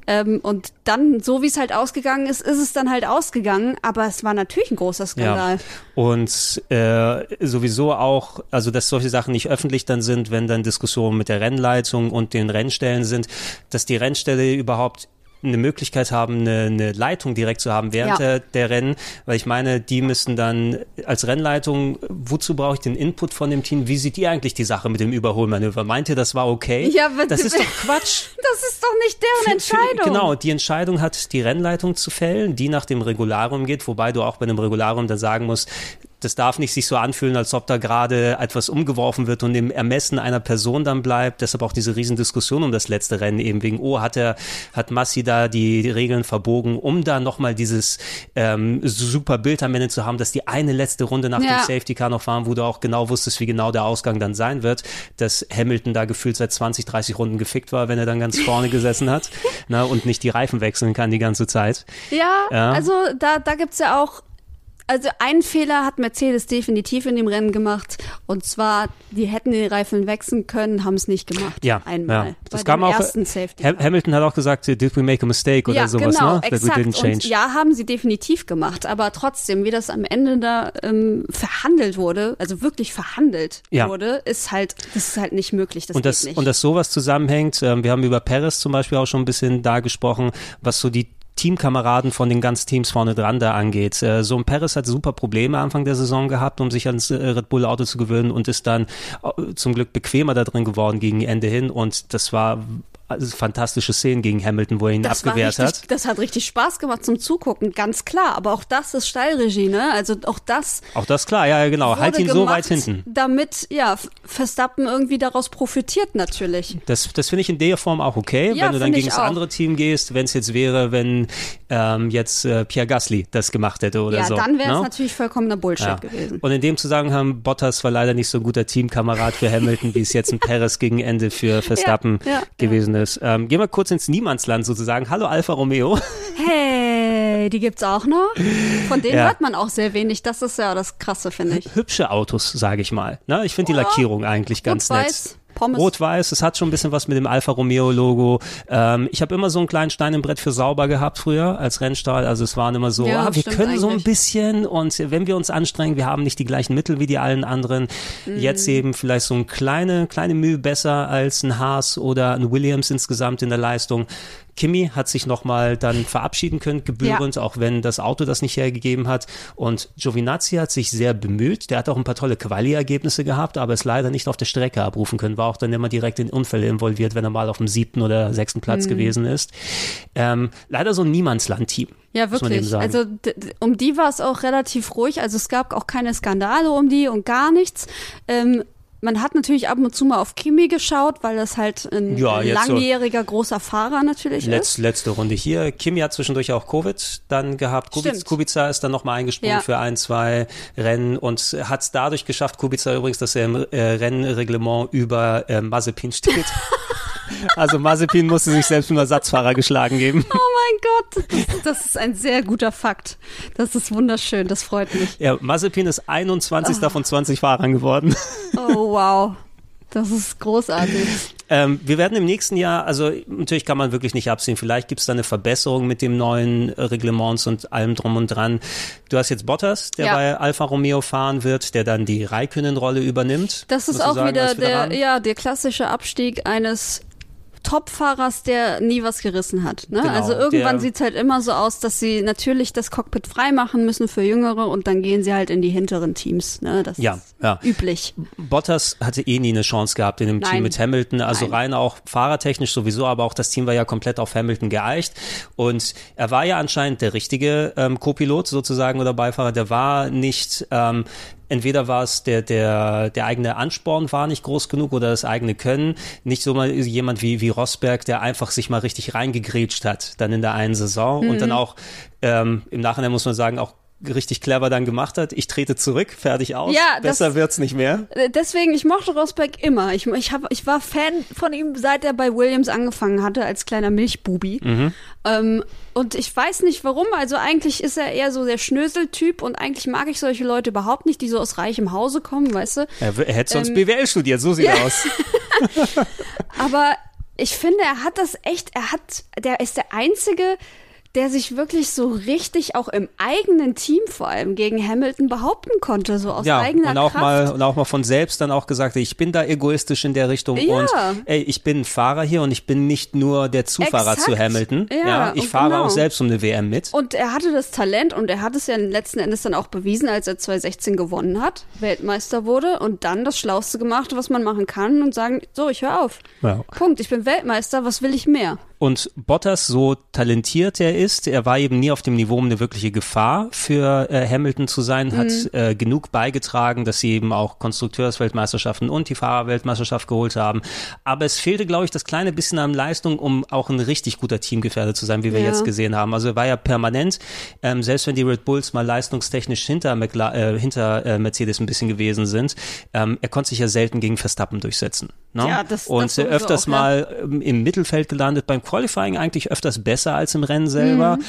Ähm, und dann, so wie es halt ausgegangen ist, ist es dann halt ausgegangen, aber es war natürlich ein großer Skandal. Ja. Und äh, sowieso auch, also dass solche Sachen nicht öffentlich dann sind, wenn dann Diskussionen mit der Rennleitung und den Rennstellen sind, dass die Rennstelle überhaupt eine Möglichkeit haben, eine, eine Leitung direkt zu haben während ja. der, der Rennen, weil ich meine, die müssen dann als Rennleitung, wozu brauche ich den Input von dem Team? Wie sieht ihr eigentlich die Sache mit dem Überholmanöver? Meint ihr, das war okay? Ja, das ist doch Quatsch. *laughs* Das ist doch nicht deren Entscheidung. genau, die Entscheidung hat die Rennleitung zu fällen, die nach dem Regularium geht, wobei du auch bei einem Regularium dann sagen musst, das darf nicht sich so anfühlen, als ob da gerade etwas umgeworfen wird und im Ermessen einer Person dann bleibt. Deshalb auch diese Riesendiskussion um das letzte Rennen eben wegen, oh, hat er, hat Massi da die Regeln verbogen, um da nochmal dieses ähm, super Bild am Ende zu haben, dass die eine letzte Runde nach ja. dem Safety Car noch fahren, wo du auch genau wusstest, wie genau der Ausgang dann sein wird, dass Hamilton da gefühlt seit 20, 30 Runden gefickt war, wenn er dann ganz vorne gesessen hat *laughs* na, und nicht die Reifen wechseln kann die ganze Zeit. Ja, ja. also da, da gibt's ja auch also einen Fehler hat Mercedes definitiv in dem Rennen gemacht. Und zwar, die hätten den Reifen wechseln können, haben es nicht gemacht. Ja, einmal. Ja. Das kam auch. Hamilton hat auch gesagt, did we make a mistake oder ja, sowas, genau, ne? Exakt. Und ja, haben sie definitiv gemacht. Aber trotzdem, wie das am Ende da ähm, verhandelt wurde, also wirklich verhandelt ja. wurde, ist halt, das ist halt nicht möglich. Das und das, nicht. und dass sowas zusammenhängt, ähm, wir haben über Paris zum Beispiel auch schon ein bisschen da gesprochen, was so die Teamkameraden von den ganzen Teams vorne dran da angeht. Äh, so ein Paris hat super Probleme Anfang der Saison gehabt, um sich ans äh, Red Bull Auto zu gewöhnen und ist dann äh, zum Glück bequemer da drin geworden gegen Ende hin und das war fantastische Szenen gegen Hamilton, wo er ihn das abgewehrt richtig, hat. Das hat richtig Spaß gemacht zum Zugucken, ganz klar. Aber auch das ist Steilregie, ne? Also auch das. Auch das klar, ja, genau. Halt ihn so weit hinten. Damit, ja, Verstappen irgendwie daraus profitiert natürlich. Das, das finde ich in der Form auch okay, ja, wenn du dann gegen das andere Team gehst, wenn es jetzt wäre, wenn ähm, jetzt äh, Pierre Gasly das gemacht hätte oder ja, so. Ja, dann wäre es ne? natürlich vollkommener Bullshit ja. gewesen. Und in dem Zusammenhang, Bottas war leider nicht so ein guter Teamkamerad für Hamilton, wie es jetzt ein Perez gegen Ende für *laughs* Verstappen gewesen ist. Ähm, gehen wir kurz ins Niemandsland sozusagen. Hallo Alfa Romeo. Hey, die gibt's auch noch. Von denen ja. hört man auch sehr wenig. Das ist ja das Krasse, finde ich. Hübsche Autos, sage ich mal. Ne? Ich finde die Lackierung eigentlich ganz nett. Pommes. Rot-Weiß, es hat schon ein bisschen was mit dem Alfa Romeo-Logo. Ähm, ich habe immer so einen kleinen Stein im Brett für sauber gehabt früher als Rennstall. Also es waren immer so, ja, ah, wir können eigentlich. so ein bisschen und wenn wir uns anstrengen, wir haben nicht die gleichen Mittel wie die allen anderen. Mhm. Jetzt eben vielleicht so eine kleine, kleine Mühe besser als ein Haas oder ein Williams insgesamt in der Leistung. Kimi hat sich nochmal dann verabschieden können, gebührend, ja. auch wenn das Auto das nicht hergegeben hat. Und Giovinazzi hat sich sehr bemüht. Der hat auch ein paar tolle Quali-Ergebnisse gehabt, aber es leider nicht auf der Strecke abrufen können. War auch dann immer direkt in Unfälle involviert, wenn er mal auf dem siebten oder sechsten Platz mhm. gewesen ist. Ähm, leider so ein Niemandsland-Team. Ja, wirklich. Also um die war es auch relativ ruhig. Also es gab auch keine Skandale um die und gar nichts. Ähm, man hat natürlich ab und zu mal auf Kimi geschaut, weil das halt ein Ja, jetzt so- langjähriger großer Fahrer natürlich Letz, ist. letzte Runde hier. Kimi hat zwischendurch auch Covid dann gehabt. Kubica. Kubica ist dann nochmal eingesprungen Ja. für ein, zwei Rennen und hat es dadurch geschafft, Kubica übrigens, dass er im äh, Rennreglement über äh, Mazepin steht. *laughs* also Mazepin musste sich selbst einen Ersatzfahrer geschlagen geben. Oh mein Gott, das, ist ein sehr guter Fakt. Das ist wunderschön, das freut mich. Ja, Mazepin ist 21. von 20 Fahrern geworden. Oh wow, das ist großartig. Ähm, wir werden im nächsten Jahr, also natürlich kann man wirklich nicht absehen, vielleicht gibt es da eine Verbesserung mit dem neuen äh, Reglements und allem drum und dran. Du hast jetzt Bottas, der Ja. bei Alfa Romeo fahren wird, der dann die Raikönnen-Rolle übernimmt. Das ist auch sagen, wieder der, ja, der klassische Abstieg eines Top-Fahrers, der nie was gerissen hat. Ne? Genau, also irgendwann sieht's halt immer so aus, dass sie natürlich das Cockpit freimachen müssen für Jüngere und dann gehen sie halt in die hinteren Teams. Ne? Das Ja, ja. üblich. Bottas hatte eh nie eine Chance gehabt in dem Nein. Team mit Hamilton, also Nein. rein auch fahrertechnisch sowieso, aber auch das Team war ja komplett auf Hamilton geeicht und er war ja anscheinend der richtige ähm, Co-Pilot sozusagen oder Beifahrer, der war nicht ähm, Entweder war es der, der, der eigene Ansporn war nicht groß genug oder das eigene Können. Nicht so mal jemand wie, wie Rosberg, der einfach sich mal richtig reingegrätscht hat, dann in der einen Saison und dann Mhm. auch ähm, im Nachhinein muss man sagen, auch richtig clever dann gemacht hat. Ich trete zurück, fertig aus. Ja, das- Besser wird's nicht mehr. Äh, Deswegen, ich mochte Rosberg immer. Ich, ich, hab, ich war Fan von ihm, seit er bei Williams angefangen hatte, als kleiner Milchbubi. Mhm. Ähm, und ich weiß nicht warum. Also eigentlich ist er eher so der Schnöseltyp und eigentlich mag ich solche Leute überhaupt nicht, die so aus reichem Hause kommen, weißt du? Er, er hätte sonst Ähm, BWL studiert, so sieht er aus. *laughs* Aber ich finde, er hat das echt, er hat, der ist der Einzige, der sich wirklich so richtig auch im eigenen Team vor allem gegen Hamilton behaupten konnte, so aus Ja, eigener und auch Kraft. mal und auch mal von selbst dann auch gesagt, ich bin da egoistisch in der Richtung Ja. und ey, ich bin Fahrer hier und ich bin nicht nur der Zufahrer Exakt. zu Hamilton. Ja, ich und fahre genau. auch selbst um eine WM mit. Und er hatte das Talent und er hat es ja letzten Endes dann auch bewiesen, als er 2016 gewonnen hat, Weltmeister wurde und dann das Schlauste gemacht, was man machen kann und sagen, so, ich höre auf. Ja. Punkt, ich bin Weltmeister, was will ich mehr? Und Bottas, so talentiert er ist, er war eben nie auf dem Niveau, um eine wirkliche Gefahr für äh, Hamilton zu sein, hat Mhm. äh, genug beigetragen, dass sie eben auch Konstrukteursweltmeisterschaften und die Fahrerweltmeisterschaft geholt haben. Aber es fehlte, glaube ich, das kleine bisschen an Leistung, um auch ein richtig guter Teamgefährte zu sein, wie wir Ja. jetzt gesehen haben. Also er war ja permanent, ähm, selbst wenn die Red Bulls mal leistungstechnisch hinter, McLa äh, hinter äh, Mercedes ein bisschen gewesen sind, ähm, er konnte sich ja selten gegen Verstappen durchsetzen. Ne? Ja, das- und das öfters auch, ja. mal ähm, im Mittelfeld gelandet, beim Qualifying eigentlich öfters besser als im Rennen selber. Mhm.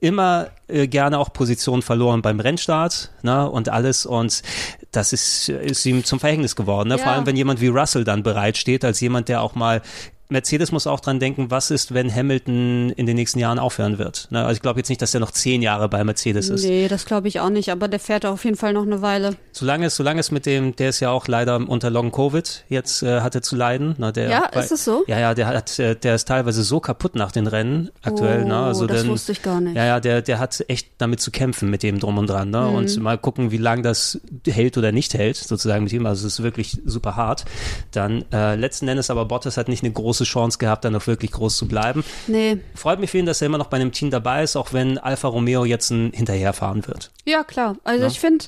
Immer äh, gerne auch Position verloren beim Rennstart ne, und alles und das ist, ist ihm zum Verhängnis geworden. Ne? Vor Ja. allem, wenn jemand wie Russell dann bereitsteht, als jemand, der auch mal Mercedes muss auch dran denken, was ist, wenn Hamilton in den nächsten Jahren aufhören wird. Ne? Also ich glaube jetzt nicht, dass er noch zehn Jahre bei Mercedes ist. Nee, das glaube ich auch nicht, aber der fährt auf jeden Fall noch eine Weile. Solange es, solange es mit dem, der ist ja auch leider unter Long Covid jetzt äh, hatte zu leiden. Ne, der, Ja, ist es so? Ja, ja, der hat, äh, der ist teilweise so kaputt nach den Rennen aktuell. Oh, ne? Also das dann, wusste ich gar nicht. Ja, ja, der, der hat echt damit zu kämpfen mit dem drum und dran. Ne? Mhm. Und mal gucken, wie lange das hält oder nicht hält, sozusagen mit ihm. Also es ist wirklich super hart. Dann äh, letzten Endes aber Bottas hat nicht eine große Chance gehabt, dann auch wirklich groß zu bleiben. Nee, Freut mich für ihn, dass er immer noch bei einem Team dabei ist, auch wenn Alfa Romeo jetzt ein hinterherfahren wird. ja klar. Also Ja. ich finde,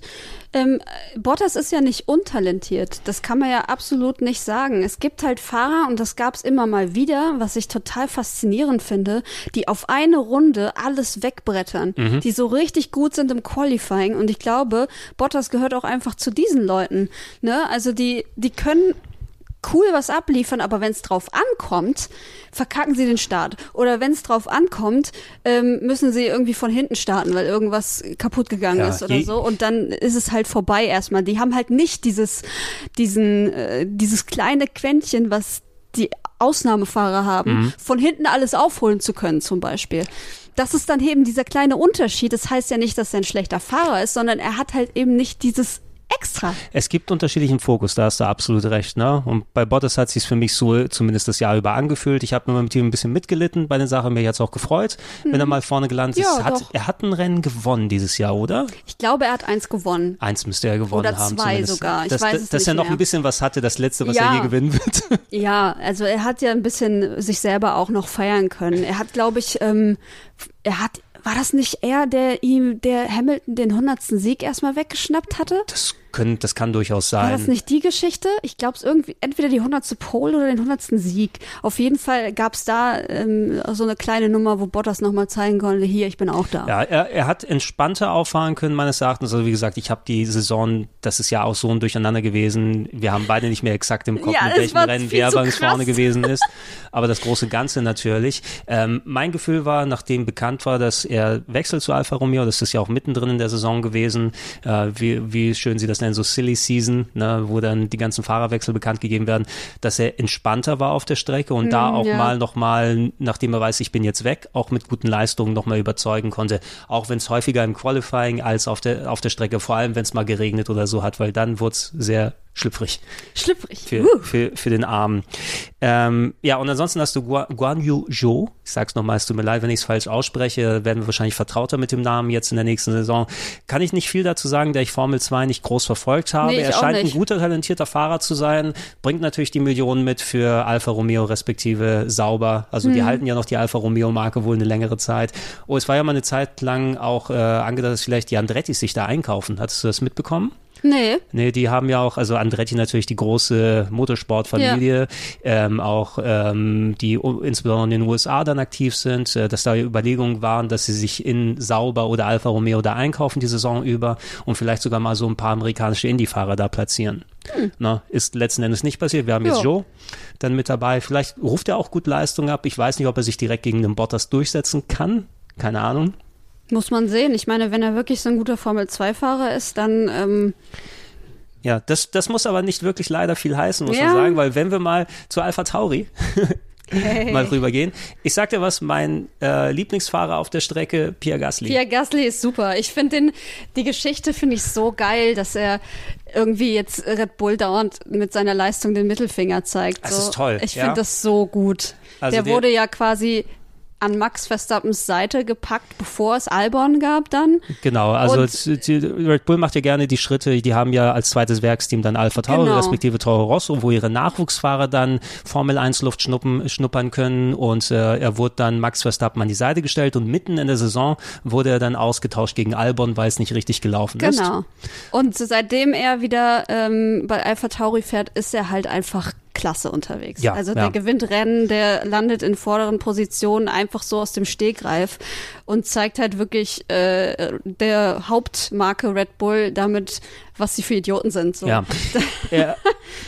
ähm, Bottas ist ja nicht untalentiert. Das kann man ja absolut nicht sagen. Es gibt halt Fahrer, und das gab es immer mal wieder, was ich total faszinierend finde, die auf eine Runde alles wegbrettern, Mhm. die so richtig gut sind im Qualifying. Und ich glaube, Bottas gehört auch einfach zu diesen Leuten. Ne? Also die, die können cool was abliefern, aber wenn es drauf ankommt, verkacken sie den Start. Oder wenn es drauf ankommt, ähm, müssen sie irgendwie von hinten starten, weil irgendwas kaputt gegangen Ja, ist oder so. Und dann ist es halt vorbei erstmal. Die haben halt nicht dieses, diesen, äh, dieses kleine Quäntchen, was die Ausnahmefahrer haben, Mhm. von hinten alles aufholen zu können, zum Beispiel. Das ist dann eben dieser kleine Unterschied. Das heißt ja nicht, dass er ein schlechter Fahrer ist, sondern er hat halt eben nicht dieses Extra. Es gibt unterschiedlichen Fokus, da hast du absolut recht. Ne? Und bei Bottas hat sich für mich so zumindest das Jahr über angefühlt. Ich habe nur mit ihm ein bisschen mitgelitten bei den Sachen. Mir hat's auch gefreut, wenn er mal vorne gelandet Mhm. Ja, ist. Hat, er hat ein Rennen gewonnen dieses Jahr, oder? Ich glaube, er hat eins gewonnen. Eins müsste er gewonnen Oder haben. zwei zumindest. sogar. Ich dass, weiß es dass er nicht noch mehr. ein bisschen was hatte, das letzte, was Ja. er je gewinnen wird. *laughs* Ja, also er hat ja ein bisschen sich selber auch noch feiern können. Er hat, glaube ich, ähm, er hat, war das nicht er, der ihm, der Hamilton den hundertsten Sieg erstmal weggeschnappt hatte? Das können, das kann durchaus sein. War das nicht die Geschichte? Ich glaube es irgendwie, entweder die 100. Pole oder den 100. Sieg. Auf jeden Fall gab es da ähm, so eine kleine Nummer, wo Bottas nochmal zeigen konnte, hier, ich bin auch da. Ja, er, er hat entspannter auffahren können, meines Erachtens. Also wie gesagt, ich habe die Saison, das ist ja auch so ein Durcheinander gewesen. Wir haben beide nicht mehr exakt im Kopf, Ja, mit welchem Rennen wer bei uns vorne gewesen ist. *laughs* Aber das große Ganze natürlich. Ähm, mein Gefühl war, nachdem bekannt war, dass er wechselt zu Alfa Romeo, das ist ja auch mittendrin in der Saison gewesen, äh, wie, wie schön sie das nennen, so Silly Season, ne, wo dann die ganzen Fahrerwechsel bekannt gegeben werden, dass er entspannter war auf der Strecke und da Mm, auch ja. mal nochmal, nachdem er weiß, ich bin jetzt weg, auch mit guten Leistungen nochmal überzeugen konnte. Auch wenn es häufiger im Qualifying als auf der, auf der Strecke, vor allem wenn es mal geregnet oder so hat, weil dann wurde es sehr schlüpfrig Schlüpfrig. für, Uh. für, für den Arm. Ähm, ja, und ansonsten hast du Gua- Guan Yu Zhou. Ich sag's nochmal, es tut mir leid, wenn ich es falsch ausspreche, werden wir wahrscheinlich vertrauter mit dem Namen jetzt in der nächsten Saison. Kann ich nicht viel dazu sagen, da ich Formel 2 nicht groß verfolgt habe. Nee, er scheint ein guter, talentierter Fahrer zu sein, bringt natürlich die Millionen mit für Alfa Romeo respektive Sauber. Also Hm. die halten ja noch die Alfa Romeo Marke wohl eine längere Zeit. Oh, es war ja mal eine Zeit lang auch äh, angedacht, dass vielleicht die Andrettis sich da einkaufen. Hattest du das mitbekommen? Nee. Nee, die haben ja auch, also Andretti natürlich die große Motorsportfamilie, ähm, auch ähm, die insbesondere in den USA dann aktiv sind, äh, dass da Überlegungen waren, dass sie sich in Sauber oder Alfa Romeo da einkaufen die Saison über und vielleicht sogar mal so ein paar amerikanische Indy-Fahrer da platzieren. Na, ist letzten Endes nicht passiert. Wir haben jetzt Ja. Joe dann mit dabei. Vielleicht ruft er auch gut Leistung ab. Ich weiß nicht, ob er sich direkt gegen den Bottas durchsetzen kann. Keine Ahnung. Muss man sehen. Ich meine, wenn er wirklich so ein guter Formel-2-Fahrer ist, dann ähm, Ja, das, das muss aber nicht wirklich leider viel heißen, muss Ja. man sagen, weil wenn wir mal zu Alpha Tauri *laughs* mal rübergehen. Ich sag dir was, mein äh, Lieblingsfahrer auf der Strecke, Pierre Gasly. Pierre Gasly ist super. Ich finde den, die Geschichte finde ich so geil, dass er irgendwie jetzt Red Bull dauernd mit seiner Leistung den Mittelfinger zeigt. Das so. ist toll, Ich ja. finde das so gut. Also der- wurde ja quasi an Max Verstappens Seite gepackt, bevor es Albon gab dann. Genau, also Und- die, Red Bull macht ja gerne die Schritte, die haben ja als zweites Werksteam dann Alpha Tauri Genau. respektive Toro Rosso, wo ihre Nachwuchsfahrer dann Formel 1 Luft schnuppen, schnuppern können und äh, er wurde dann Max Verstappen an die Seite gestellt und mitten in der Saison wurde er dann ausgetauscht gegen Albon, weil es nicht richtig gelaufen ist. Genau. Und seitdem er wieder ähm, bei Alpha Tauri fährt, ist er halt einfach klasse unterwegs. Ja, also ja. der gewinnt Rennen, der landet in vorderen Positionen einfach so aus dem Stegreif und zeigt halt wirklich äh, der Hauptmarke Red Bull damit, was sie für Idioten sind. So. Ja. *laughs* er,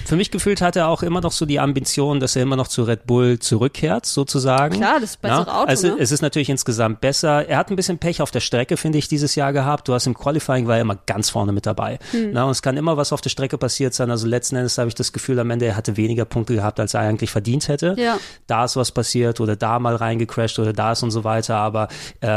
für mich gefühlt hat er auch immer noch so die Ambition, dass er immer noch zu Red Bull zurückkehrt, sozusagen. Klar, das ist bessere Auto, Also ne? es ist natürlich insgesamt besser. Er hat ein bisschen Pech auf der Strecke, finde ich, dieses Jahr gehabt. Du hast im Qualifying war er immer ganz vorne mit dabei. Hm. Na, und es kann immer was auf der Strecke passiert sein. Also letzten Endes habe ich das Gefühl, am Ende er hatte weniger Punkte gehabt, als er eigentlich verdient hätte. Ja. Da ist was passiert oder da mal reingecrashed oder da ist und so weiter. Aber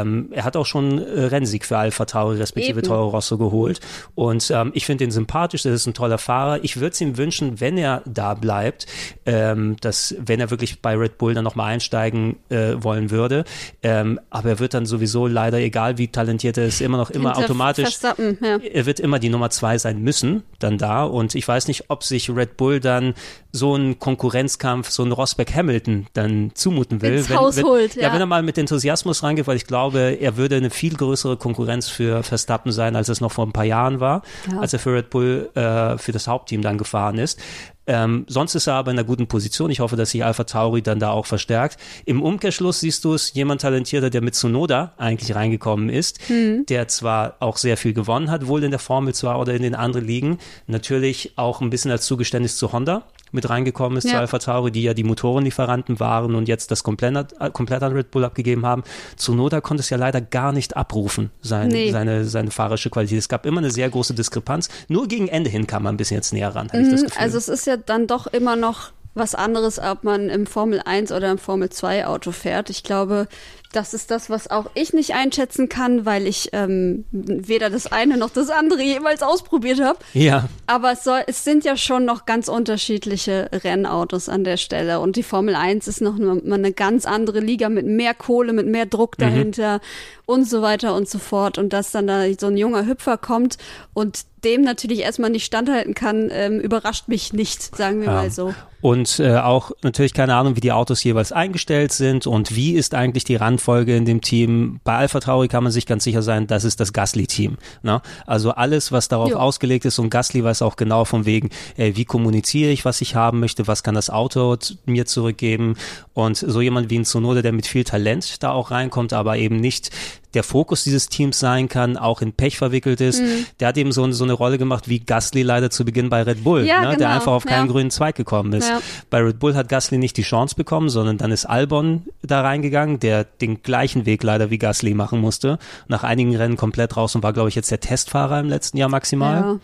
ähm, er hat auch schon äh, Rennsieg für Alpha Tauri respektive Eben. Toro Rosso geholt. Und ähm, ich finde ihn sympathisch, das ist ein toller Fahrer. Ich würde es ihm wünschen, wenn er da bleibt, ähm, dass wenn er wirklich bei Red Bull dann nochmal einsteigen äh, wollen würde. Ähm, aber er wird dann sowieso leider, egal wie talentiert er ist, immer noch immer Hinter automatisch ja. er wird immer die Nummer zwei sein müssen, dann da. Und ich weiß nicht, ob sich Red Bull dann so einen Konkurrenzkampf, so einen Rosberg-Hamilton dann zumuten will. Ins wenn, Haus wenn, holt, ja. ja. wenn er mal mit Enthusiasmus reingeht, weil ich glaube, er würde eine viel größere Konkurrenz für Verstappen sein, als es noch vor ein paar Jahren war, Ja. als er für Red Bull äh, für das Hauptteam dann gefahren ist. Ähm, sonst ist er aber in einer guten Position. Ich hoffe, dass sich Alpha Tauri dann da auch verstärkt. Im Umkehrschluss siehst du es, jemand talentierter, der mit Tsunoda eigentlich reingekommen ist, der zwar auch sehr viel gewonnen hat, wohl in der Formel 2 oder in den anderen Ligen, natürlich auch ein bisschen als Zugeständnis zu Honda mit reingekommen ist, zu Ja. Alpha Tauri, die ja die Motorenlieferanten waren und jetzt das komplett, äh, komplett an Red Bull abgegeben haben. Tsunoda konnte es ja leider gar nicht abrufen, sein, Nee. seine, seine fahrerische Qualität. Es gab immer eine sehr große Diskrepanz. Nur gegen Ende hin kam man ein bisschen jetzt näher ran, habe ich das Mhm, Gefühl. Also es ist ja dann doch immer noch was anderes, ob man im Formel 1 oder im Formel 2 Auto fährt. Ich glaube, das ist das, was auch ich nicht einschätzen kann, weil ich ähm, weder das eine noch das andere jemals ausprobiert habe. ja, Aber es, soll, es sind ja schon noch ganz unterschiedliche Rennautos an der Stelle. Und die Formel 1 ist noch mal eine ganz andere Liga mit mehr Kohle, mit mehr Druck dahinter und so weiter und so fort. Und dass dann da so ein junger Hüpfer kommt und dem natürlich erstmal nicht standhalten kann, ähm, überrascht mich nicht, sagen wir Ja. mal so. Und äh, auch natürlich keine Ahnung, wie die Autos jeweils eingestellt sind und wie ist eigentlich die Folge in dem Team. Bei Alpha Tauri kann man sich ganz sicher sein, das ist das Gasly-Team. Ne? Also alles, was darauf jo. ausgelegt ist und Gasly weiß auch genau von wegen, äh, wie kommuniziere ich, was ich haben möchte, was kann das Auto mir zurückgeben und so jemand wie ein Tsunoda, der mit viel Talent da auch reinkommt, aber eben nicht der Fokus dieses Teams sein kann, auch in Pech verwickelt ist. Mhm. Der hat eben so, so, eine Rolle gemacht wie Gasly leider zu Beginn bei Red Bull, ja, ne, genau. der einfach auf keinen ja. grünen Zweig gekommen ist. Ja. Bei Red Bull hat Gasly nicht die Chance bekommen, sondern dann ist Albon da reingegangen, der den gleichen Weg leider wie Gasly machen musste. Nach einigen Rennen komplett raus und war, glaube ich, jetzt der Testfahrer im letzten Jahr maximal.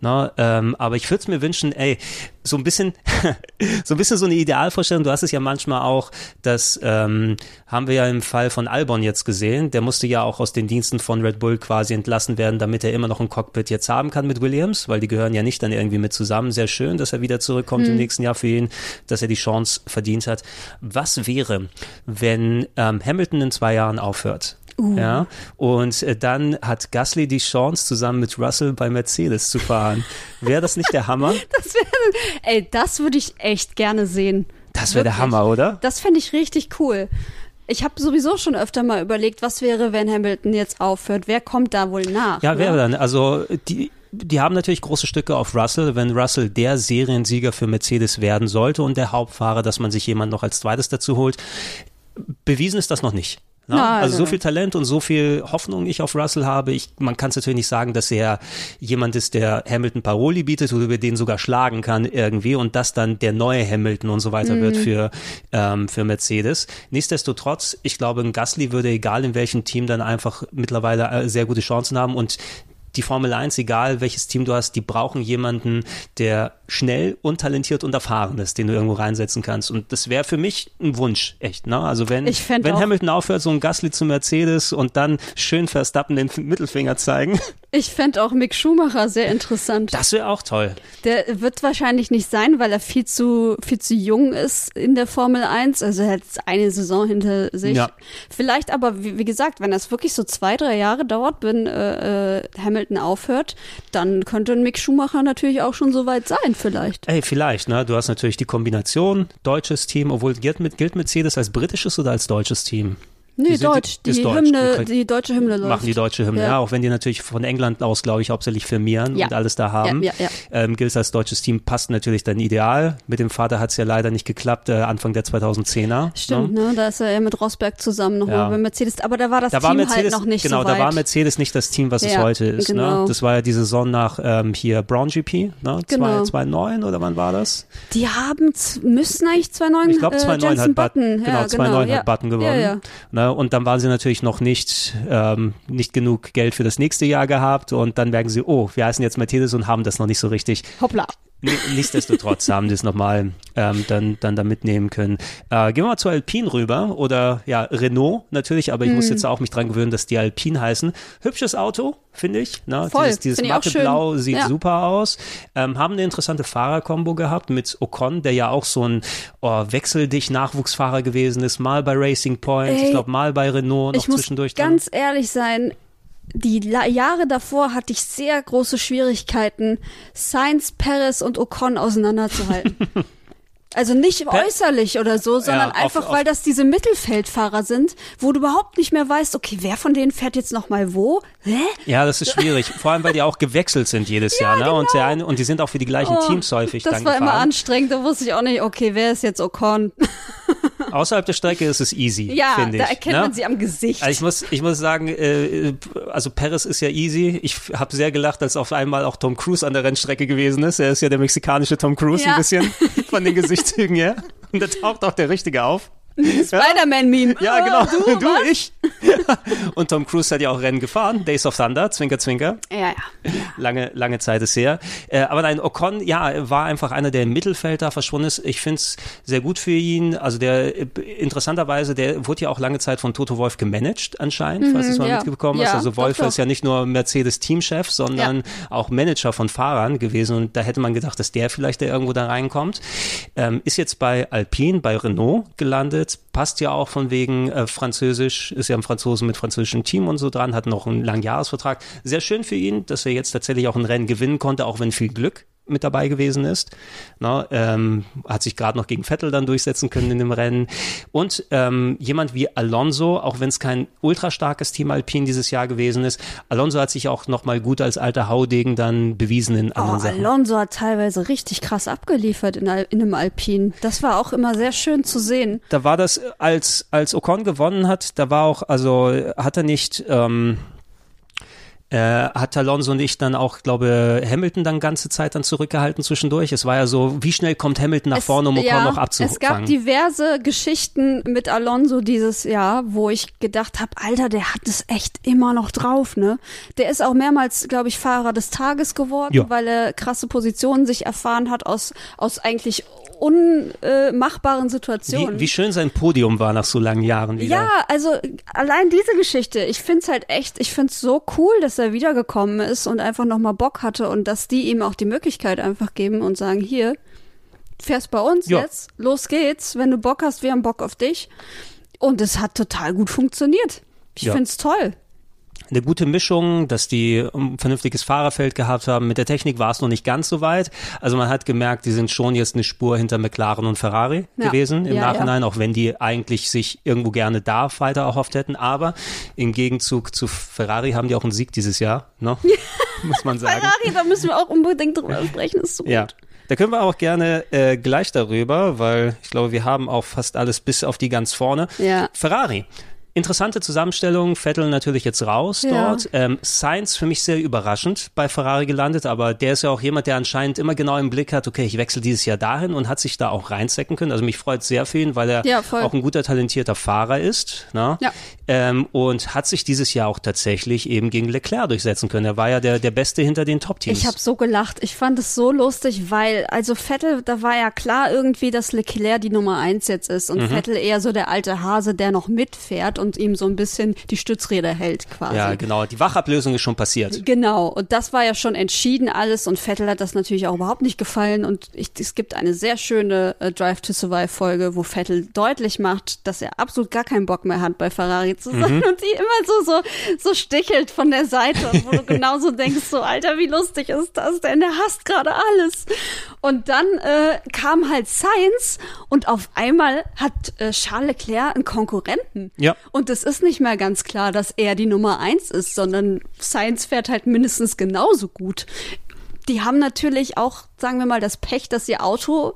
Na, ähm, aber ich würde es mir wünschen, ey, so ein bisschen, *laughs* so ein bisschen so eine Idealvorstellung. Du hast es ja manchmal auch, das ähm, haben wir ja im Fall von Albon jetzt gesehen. Der musste ja auch aus den Diensten von Red Bull quasi entlassen werden, damit er immer noch ein Cockpit jetzt haben kann mit Williams, weil die gehören ja nicht dann irgendwie mit zusammen. Sehr schön, dass er wieder zurückkommt mhm. im nächsten Jahr für ihn, dass er die Chance verdient hat. Was wäre, wenn ähm, Hamilton in zwei Jahren aufhört? Uh. Ja, und äh, dann hat Gasly die Chance, zusammen mit Russell bei Mercedes zu fahren. Wäre das nicht der Hammer? *laughs* Das wäre, ey, das würde ich echt gerne sehen. Das wäre der Hammer, oder? Das fände ich richtig cool. Ich habe sowieso schon öfter mal überlegt, was wäre, wenn Hamilton jetzt aufhört? Wer kommt da wohl nach? Ja, wer ne? dann? Also die, die haben natürlich große Stücke auf Russell, wenn Russell der Seriensieger für Mercedes werden sollte und der Hauptfahrer, dass man sich jemand noch als zweites dazu holt. Bewiesen ist das noch nicht. Na, Nein, also so viel Talent und so viel Hoffnung ich auf Russell habe. Ich, man kann es natürlich nicht sagen, dass er jemand ist, der Hamilton Paroli bietet oder über den sogar schlagen kann irgendwie und das dann der neue Hamilton und so weiter mhm. wird für, ähm, für Mercedes. Nichtsdestotrotz, ich glaube, ein Gasly würde egal in welchem Team dann einfach mittlerweile äh, sehr gute Chancen haben und die Formel 1, egal welches Team du hast, die brauchen jemanden, der schnell und talentiert und erfahren ist, den du irgendwo reinsetzen kannst. Und das wäre für mich ein Wunsch, echt. Ne? Also wenn, wenn Hamilton aufhört, so ein Gasly zu Mercedes und dann schön Verstappen den Mittelfinger zeigen. Ich fände auch Mick Schumacher sehr interessant. Das wäre auch toll. Der wird wahrscheinlich nicht sein, weil er viel zu, viel zu jung ist in der Formel 1. Also er hat eine Saison hinter sich. Ja. Vielleicht aber, wie, wie gesagt, wenn das wirklich so zwei, drei Jahre dauert, wenn äh, äh Hamilton aufhört, dann könnte ein Mick Schumacher natürlich auch schon so weit sein vielleicht. Ey, vielleicht, ne? Du hast natürlich die Kombination deutsches Team, obwohl gilt, gilt Mercedes als britisches oder als deutsches Team? Nee, die Deutsch. Die, die Deutsch. Hymne, die deutsche Hymne läuft. Machen die deutsche Hymne, ja. ja auch wenn die natürlich von England aus, glaube ich, hauptsächlich firmieren ja. und alles da haben. Ja, ja, ja. Ähm, gilt als deutsches Team, passt natürlich dann ideal. Mit dem Vater hat es ja leider nicht geklappt, äh, Anfang der 2010er. Stimmt, ne? ne? Da ist er ja mit Rosberg zusammen nochmal ja. bei Mercedes. Aber da war das da Team war halt Mercedes, halt noch nicht genau, so da war Mercedes nicht das Team, was es heute ist. Ne? Genau. Ne? Das war ja die Saison nach ähm, hier Brown GP, ne? Genau. 2009 oder wann war das? Die haben, müssen eigentlich 2009 Ich glaube 2009 äh, hat Button, genau, 2009 genau. hat Button gewonnen. Ne? Und dann waren sie natürlich natürlich noch nicht, ähm, nicht genug Geld für das nächste Jahr gehabt und dann merken sie, oh, wir heißen jetzt Mercedes und haben das noch nicht so richtig. Hoppla. Nichtsdestotrotz haben die es nochmal ähm, dann, dann da mitnehmen können. Äh, gehen wir mal zu Alpine rüber oder ja, Renault natürlich, aber ich mm. muss jetzt auch mich dran gewöhnen, dass die Alpine heißen. Hübsches Auto, finde ich. Ne? Voll, dieses dieses matte Blau sieht ja. super aus. Ähm, haben eine interessante Fahrerkombo gehabt mit Ocon, der ja auch so ein oh, wechseldicht Nachwuchsfahrer gewesen ist, mal bei Racing Point, Ey, ich glaube mal bei Renault noch ich muss zwischendurch. Ganz dann. ehrlich sein, die Jahre davor hatte ich sehr große Schwierigkeiten, Sainz, Perez und Ocon auseinanderzuhalten. *laughs* Also nicht per äußerlich oder so, sondern ja, einfach, auf, weil das diese Mittelfeldfahrer sind, wo du überhaupt nicht mehr weißt, okay, wer von denen fährt jetzt nochmal wo? Hä? Ja, das ist schwierig. Vor allem, weil die auch gewechselt sind jedes ja, Jahr, ne? Genau. Und, der eine, und die sind auch für die gleichen oh, Teams häufig Das dann war gefahren. immer anstrengend, da wusste ich auch nicht, okay, wer ist jetzt Ocon? *laughs* Außerhalb der Strecke ist es easy, ja, finde ich. da erkennt ne? man sie am Gesicht. Also ich muss, ich muss sagen, äh, also Perez ist ja easy. Ich habe sehr gelacht, als auf einmal auch Tom Cruise an der Rennstrecke gewesen ist. Er ist ja der mexikanische Tom Cruise ja. ein bisschen von den *laughs* Gesichtszügen her. Und da taucht auch der Richtige auf. *laughs* Spider-Man-Meme. Ja, genau. Oh, du, *laughs* du ich. *laughs* Und Tom Cruise hat ja auch Rennen gefahren. Days of Thunder, Zwinker, Zwinker. Ja, ja. Lange, lange Zeit ist her. Äh, aber nein, Ocon, ja, war einfach einer, der im Mittelfeld da verschwunden ist. Ich finde es sehr gut für ihn. Also der, interessanterweise, der wurde ja auch lange Zeit von Toto Wolf gemanagt anscheinend, mhm, falls du es mal ja. mitbekommen hast. Ja, also Wolf doch, ist ja nicht nur Mercedes-Teamchef, sondern ja. auch Manager von Fahrern gewesen. Und da hätte man gedacht, dass der vielleicht da irgendwo da reinkommt. Ähm, ist jetzt bei Alpine, bei Renault gelandet Fritz passt ja auch von wegen äh, Französisch, ist ja ein Franzosen mit französischem Team und so dran, hat noch einen langen Jahresvertrag. Sehr schön für ihn, dass er jetzt tatsächlich auch ein Rennen gewinnen konnte, auch wenn viel Glück mit dabei gewesen ist. Na, ähm, hat sich gerade noch gegen Vettel dann durchsetzen können in dem Rennen. Und ähm, jemand wie Alonso, auch wenn es kein ultra starkes Team Alpine dieses Jahr gewesen ist, Alonso hat sich auch nochmal gut als alter Haudegen dann bewiesen in anderen oh, Sachen. Alonso hat teilweise richtig krass abgeliefert in, in einem Alpin. Das war auch immer sehr schön zu sehen. Da war das, als, als Ocon gewonnen hat, da war auch, also hat er nicht, ähm, äh, hat Alonso und ich dann auch, glaube Hamilton dann ganze Zeit dann zurückgehalten zwischendurch. Es war ja so, wie schnell kommt Hamilton nach Es- vorne, um ja, noch abzufangen? Es gab diverse Geschichten mit Alonso dieses Jahr, wo ich gedacht habe, Alter, der hat es echt immer noch drauf, ne? Der ist auch mehrmals, glaube ich, Fahrer des Tages geworden, Ja. weil er krasse Positionen sich erfahren hat aus, aus eigentlich unmachbaren Situationen. wie, wie schön sein Podium war nach so langen Jahren wieder. Ja, also allein diese Geschichte, ich find's halt echt, ich find's so cool, dass er wiedergekommen ist und einfach nochmal Bock hatte und dass die ihm auch die Möglichkeit einfach geben und sagen, hier, fährst bei uns Ja. jetzt, los geht's, wenn du Bock hast, wir haben Bock auf dich. Und es hat total gut funktioniert. Ich Ja. find's toll. Eine gute Mischung, dass die ein vernünftiges Fahrerfeld gehabt haben. Mit der Technik war es noch nicht ganz so weit. Also man hat gemerkt, die sind schon jetzt eine Spur hinter McLaren und Ferrari Ja. gewesen im Ja, Nachhinein, auch wenn die eigentlich sich irgendwo gerne da weiter erhofft hätten. Aber im Gegenzug zu Ferrari haben die auch einen Sieg dieses Jahr, ne? *laughs* muss man sagen. Ferrari, da müssen wir auch unbedingt drüber sprechen, ist so gut. Ja. Da können wir auch gerne äh, gleich darüber, weil ich glaube, wir haben auch fast alles bis auf die ganz vorne. Ja. Ferrari. Interessante Zusammenstellung, Vettel natürlich jetzt raus Ja. dort. Ähm, Sainz für mich sehr überraschend bei Ferrari gelandet, aber der ist ja auch jemand, der anscheinend immer genau im Blick hat, okay, ich wechsle dieses Jahr dahin und hat sich da auch reinstecken können. Also mich freut sehr für ihn, weil er Ja, auch ein guter, talentierter Fahrer ist. Ne? Ja. Ähm, und hat sich dieses Jahr auch tatsächlich eben gegen Leclerc durchsetzen können. Er war ja der, der Beste hinter den Top-Teams. Ich habe so gelacht. Ich fand es so lustig, weil, also Vettel, da war ja klar irgendwie, dass Leclerc die Nummer eins jetzt ist Mhm. und Vettel eher so der alte Hase, der noch mitfährt und ihm so ein bisschen die Stützräder hält quasi. Ja, genau. Die Wachablösung ist schon passiert. Genau, und das war ja schon entschieden alles und Vettel hat das natürlich auch überhaupt nicht gefallen und ich, es gibt eine sehr schöne äh, Drive to Survive Folge, wo Vettel deutlich macht, dass er absolut gar keinen Bock mehr hat, bei Ferrari zu sein und die immer so, so, so stichelt von der Seite wo du genauso denkst, so Alter, wie lustig ist das denn, der hasst gerade alles. Und dann äh, kam halt Sainz und auf einmal hat äh, Charles Leclerc einen Konkurrenten. Ja. Und es ist nicht mehr ganz klar, dass er die Nummer eins ist, sondern Science fährt halt mindestens genauso gut. Die haben natürlich auch, sagen wir mal, das Pech, dass ihr Auto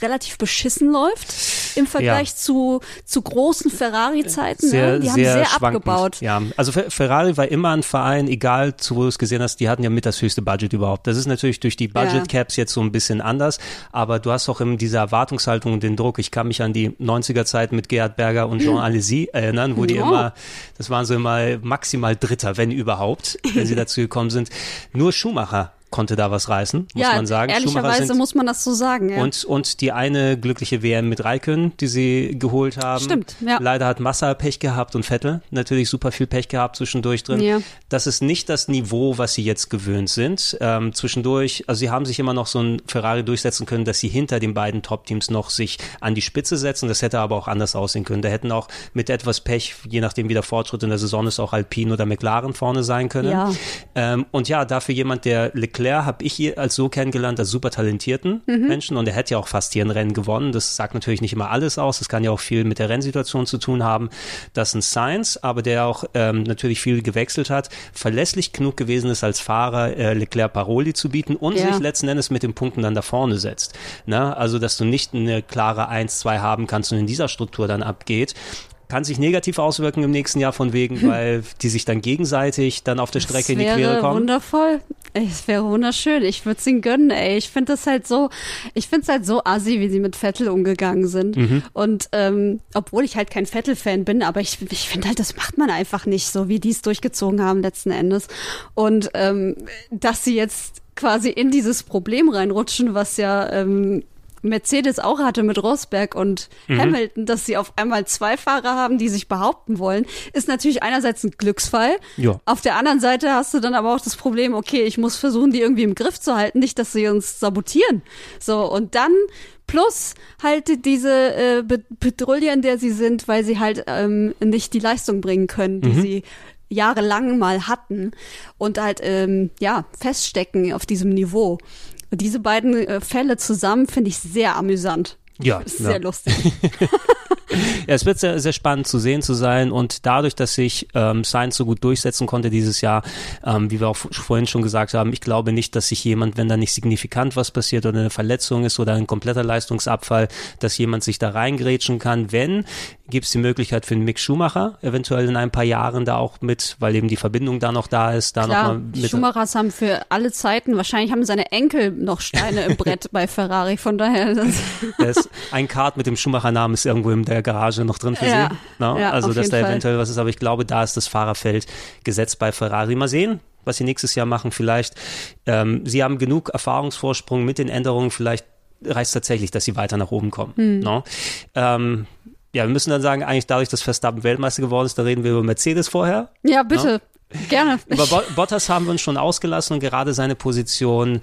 relativ beschissen läuft im Vergleich Ja. zu, zu großen Ferrari-Zeiten. Ne? Die haben sehr, sehr abgebaut. Ja, also Fer- Ferrari war immer ein Verein, egal zu wo du es gesehen hast, die hatten ja mit das höchste Budget überhaupt. Das ist natürlich durch die Budget Caps jetzt so ein bisschen anders, aber du hast auch immer diese Erwartungshaltung und den Druck. Ich kann mich an die 90er Zeit mit Gerhard Berger und Jean *clears throat* Alesi erinnern, wo die Ja. immer, das waren so immer maximal Dritter, wenn überhaupt, wenn sie *laughs* dazu gekommen sind. Nur Schumacher konnte da was reißen, muss ja, man sagen. Ehrlicherweise muss man das so sagen. Ja. und, und die eine glückliche WM mit Raikön, die sie geholt haben. Stimmt, ja. Leider hat Massa Pech gehabt und Vettel natürlich super viel Pech gehabt zwischendurch drin. Ja. Das ist nicht das Niveau, was sie jetzt gewöhnt sind. Ähm, zwischendurch, also sie haben sich immer noch so ein Ferrari durchsetzen können, dass sie hinter den beiden Top-Teams noch sich an die Spitze setzen. Das hätte aber auch anders aussehen können. Da hätten auch mit etwas Pech, je nachdem wie der Fortschritt in der Saison ist, auch Alpine oder McLaren vorne sein können. Ja. Ähm, und ja, dafür jemand, der Leclerc habe ich hier als so kennengelernt, als super talentierten Mhm. Menschen und er hätte ja auch fast hier ein Rennen gewonnen. Das sagt natürlich nicht immer alles aus. Das kann ja auch viel mit der Rennsituation zu tun haben. Das ist ein Science, aber der auch ähm, natürlich viel gewechselt hat, verlässlich genug gewesen ist als Fahrer, äh, Leclerc Paroli zu bieten und Ja. sich letzten Endes mit den Punkten dann da vorne setzt. Na, also, dass du nicht eine klare 1-2 haben kannst und in dieser Struktur dann abgeht. Kann sich negativ auswirken im nächsten Jahr von wegen, weil die sich dann gegenseitig dann auf der Strecke in die das Quere wäre kommen. wundervoll. Ey, Es wäre wunderschön. Ich würde es ihnen gönnen, ey. Ich finde das halt so, ich finde es halt so assi, wie sie mit Vettel umgegangen sind. Mhm. Und ähm, obwohl ich halt kein Vettel-Fan bin, aber ich, ich finde halt, das macht man einfach nicht so, wie die es durchgezogen haben letzten Endes. Und ähm, dass sie jetzt quasi in dieses Problem reinrutschen, was ja ähm, Mercedes auch hatte mit Rosberg und Mhm. Hamilton, dass sie auf einmal zwei Fahrer haben, die sich behaupten wollen, ist natürlich einerseits ein Glücksfall. Ja. Auf der anderen Seite hast du dann aber auch das Problem, okay, ich muss versuchen, die irgendwie im Griff zu halten, nicht, dass sie uns sabotieren. So, und dann plus halt diese äh, in der sie sind, weil sie halt ähm, nicht die Leistung bringen können, die sie jahrelang mal hatten und halt ähm, ja feststecken auf diesem Niveau. Diese beiden äh, Fälle zusammen finde ich sehr amüsant. Ja, Ist ja. sehr lustig. *laughs* Ja, es wird sehr, sehr spannend zu sehen zu sein und dadurch, dass sich ähm, Science so gut durchsetzen konnte dieses Jahr, ähm, wie wir auch vorhin schon gesagt haben, ich glaube nicht, dass sich jemand, wenn da nicht signifikant was passiert oder eine Verletzung ist oder ein kompletter Leistungsabfall, dass jemand sich da reingrätschen kann. Wenn, gibt es die Möglichkeit für einen Mick Schumacher, eventuell in ein paar Jahren da auch mit, weil eben die Verbindung da noch da ist, da Klar, nochmal die mit. Schumachers haben für alle Zeiten, wahrscheinlich haben seine Enkel noch Steine im Brett *laughs* bei Ferrari, von daher. Das, Da ist ein Kart mit dem Schumacher-Namen ist irgendwo in der Garage noch drin für Ja, sie. Ne? ja, also, dass da Fall. eventuell was ist, aber ich glaube, da ist das Fahrerfeld gesetzt bei Ferrari. Mal sehen, was sie nächstes Jahr machen. Vielleicht, ähm, sie haben genug Erfahrungsvorsprung mit den Änderungen. Vielleicht reicht es tatsächlich, dass sie weiter nach oben kommen. Hm. Ne? Ähm, ja, wir müssen dann sagen, eigentlich dadurch, dass Verstappen Weltmeister geworden ist, da reden wir über Mercedes vorher. ja, bitte. Gerne. Über Bo Bottas haben wir uns schon ausgelassen und gerade seine Position.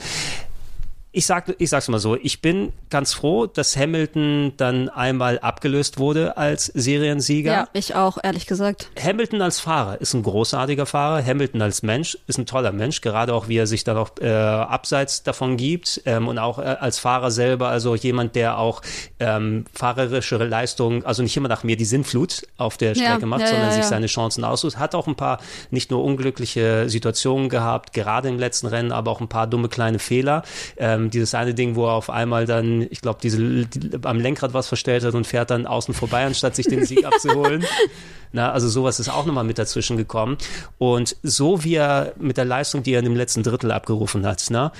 Ich sag, ich sag's mal so, ich bin ganz froh, dass Hamilton dann einmal abgelöst wurde als Seriensieger. Ja, ich auch, ehrlich gesagt. Hamilton als Fahrer ist ein großartiger Fahrer. Hamilton als Mensch ist ein toller Mensch, gerade auch wie er sich dann auch äh, abseits davon gibt ähm, und auch äh, als Fahrer selber, also jemand, der auch ähm, fahrerische Leistungen, also nicht immer nach mir die Sinnflut auf der Ja, Strecke macht, ja, sondern ja, sich ja. seine Chancen aussucht. Hat auch ein paar nicht nur unglückliche Situationen gehabt, gerade im letzten Rennen, aber auch ein paar dumme kleine Fehler. Ähm, dieses eine Ding, wo er auf einmal dann, ich glaube, diese die, am Lenkrad was verstellt hat und fährt dann außen vorbei, anstatt sich den Sieg *laughs* abzuholen. Na, also sowas ist auch nochmal mit dazwischen gekommen. Und so wie er mit der Leistung, die er in dem letzten Drittel abgerufen hat, ne,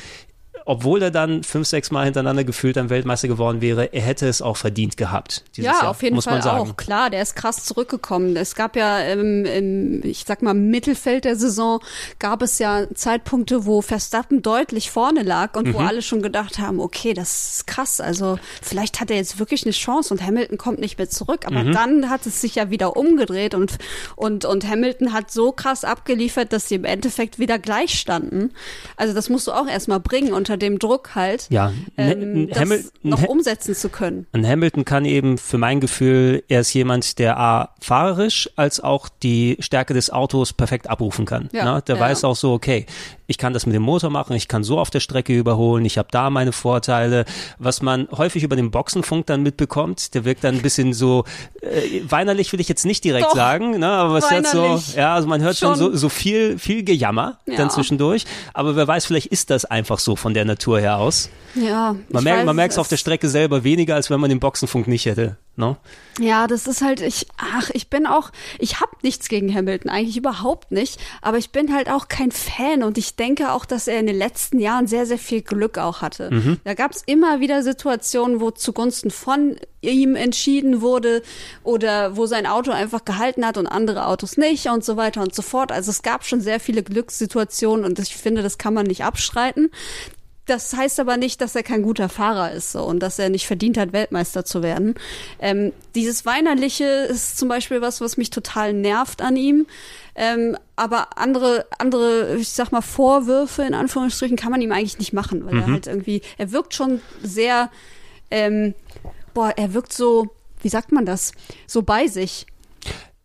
obwohl er dann fünf, sechs Mal hintereinander gefühlt ein Weltmeister geworden wäre, er hätte es auch verdient gehabt. Dieses Ja, Jahr, auf jeden Fall auch. Klar, der ist krass zurückgekommen. Es gab ja im, im, ich sag mal, Mittelfeld der Saison gab es ja Zeitpunkte, wo Verstappen deutlich vorne lag und wo Mhm. alle schon gedacht haben, okay, das ist krass. Also vielleicht hat er jetzt wirklich eine Chance und Hamilton kommt nicht mehr zurück. Aber Mhm. dann hat es sich ja wieder umgedreht und, und, und Hamilton hat so krass abgeliefert, dass sie im Endeffekt wieder gleich standen. Also das musst du auch erstmal bringen unter dem Druck halt. Ja, ein- Ähm, ein das Hamil- ein noch umsetzen zu können. Und Hamilton kann eben für mein Gefühl, er ist jemand, der A, fahrerisch als auch die Stärke des Autos perfekt abrufen kann. Ja, ne? Der ja. weiß auch so, okay, ich kann das mit dem Motor machen, ich kann so auf der Strecke überholen, ich habe da meine Vorteile. Was man häufig über den Boxenfunk dann mitbekommt, der wirkt dann ein bisschen so, äh, weinerlich will ich jetzt nicht direkt Doch, sagen, ne? aber es hört so, ja, also man hört schon, Schon. so, so viel, viel Gejammer Ja. dann zwischendurch, aber wer weiß, vielleicht ist das einfach so von der Natur her aus. Ja, Man merkt, weiß, man merkt es es- auf der Strecke selber weniger, als wenn man den Boxenfunk nicht hätte. Ne? Ja, das ist halt, ich, ach, ich bin auch, ich hab nichts gegen Hamilton, eigentlich überhaupt nicht, aber ich bin halt auch kein Fan und ich denke auch, dass er in den letzten Jahren sehr, sehr viel Glück auch hatte. Da gab's immer wieder Situationen, wo zugunsten von ihm entschieden wurde oder wo sein Auto einfach gehalten hat und andere Autos nicht und so weiter und so fort. Also es gab schon sehr viele Glückssituationen und ich finde, das kann man nicht abstreiten. Das heißt aber nicht, dass er kein guter Fahrer ist so, und dass er nicht verdient hat, Weltmeister zu werden. Ähm, dieses Weinerliche ist zum Beispiel was, was mich total nervt an ihm. Ähm, aber andere, andere, ich sag mal, Vorwürfe in Anführungsstrichen kann man ihm eigentlich nicht machen, weil er halt irgendwie, er wirkt schon sehr, ähm, boah, er wirkt so, wie sagt man das, so bei sich.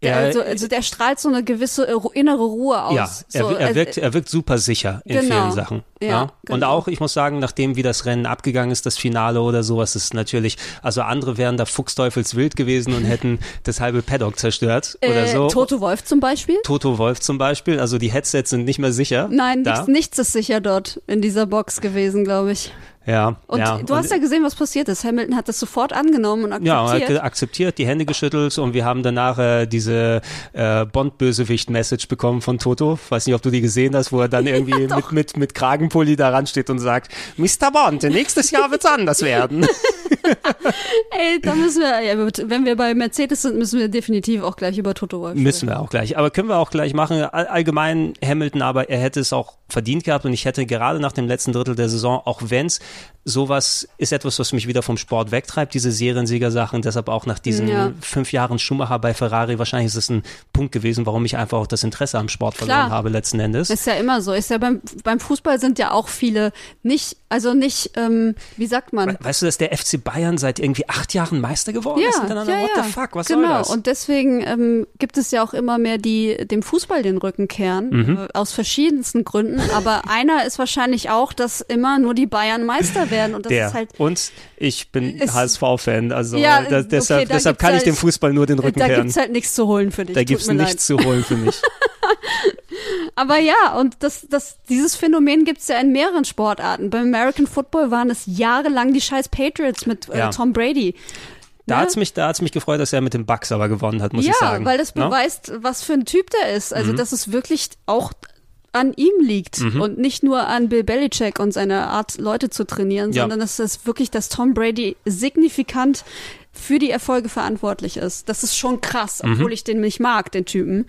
Der, Ja, also, also der strahlt so eine gewisse innere Ruhe aus. Ja, er, so, er, äh, wirkt, er wirkt super sicher in Genau. vielen Sachen. Ja, Ja, Und genau. auch, ich muss sagen, nachdem wie das Rennen abgegangen ist, das Finale oder sowas, ist natürlich, also andere wären da fuchsteufelswild gewesen und hätten *laughs* das halbe Paddock zerstört oder äh, so. Toto Wolf zum Beispiel? Toto Wolf zum Beispiel, also die Headsets sind nicht mehr sicher. Nein, nichts, nichts ist sicher dort in dieser Box gewesen, glaube ich. Ja, Und ja. du hast ja gesehen, was passiert ist. Hamilton hat das sofort angenommen und Ja, er hat akzeptiert. akzeptiert, die Hände geschüttelt und wir haben danach äh, diese äh, Bond-Bösewicht-Message bekommen von Toto. Weiß nicht, ob du die gesehen hast, wo er dann *laughs* irgendwie mit, mit, mit Kragenpulli da ran steht und sagt, Mr. Bond, nächstes Jahr wird's anders werden. *laughs* Ey, da müssen wir, ja, wenn wir bei Mercedes sind, müssen wir definitiv auch gleich über Toto Wolf Müssen wir auch gleich. Aber können wir auch gleich machen. All, allgemein Hamilton, aber er hätte es auch verdient gehabt und ich hätte gerade nach dem letzten Drittel der Saison, auch wenn's sowas ist etwas, was mich wieder vom Sport wegtreibt, diese Seriensiegersachen, deshalb auch nach diesen Ja. fünf Jahren Schumacher bei Ferrari, wahrscheinlich ist es ein Punkt gewesen, warum ich einfach auch das Interesse am Sport Klar. verloren habe letzten Endes. Ist ja immer so. Ist ja beim, beim Fußball sind ja auch viele nicht, also nicht, ähm, wie sagt man? We- Weißt du, dass der FC Bayern seit irgendwie acht Jahren Meister geworden ja, ist hintereinander. ja, What ja. the fuck, was genau. soll das? Und deswegen ähm, gibt es ja auch immer mehr, die dem Fußball den Rücken kehren, Mhm. äh, aus verschiedensten Gründen. Aber *laughs* einer ist wahrscheinlich auch, dass immer nur die Bayern Meister werden. Und das der. ist halt und ich bin Ist- HSV-Fan, also Ja, da, okay, deshalb, da deshalb kann ich halt- dem Fußball nur den Rücken da kehren. gibt's halt nichts zu holen für dich. Da gibt's mir nichts leid. zu holen für mich. *laughs* Aber ja, und das, das, dieses Phänomen gibt's ja in mehreren Sportarten. Beim American Football waren es jahrelang die scheiß Patriots mit äh, Ja. Tom Brady. Da Ne? hat's mich, da hat's mich gefreut, dass er mit dem Bucks aber gewonnen hat, muss ja, ich sagen. weil das Ne? beweist, was für ein Typ der ist. Mhm. Also, dass es wirklich auch an ihm liegt Mhm. und nicht nur an Bill Belichick und seiner Art, Leute zu trainieren, Ja. sondern dass es wirklich, dass Tom Brady signifikant für die Erfolge verantwortlich ist. Das ist schon krass, Mhm. obwohl ich den nicht mag, den Typen,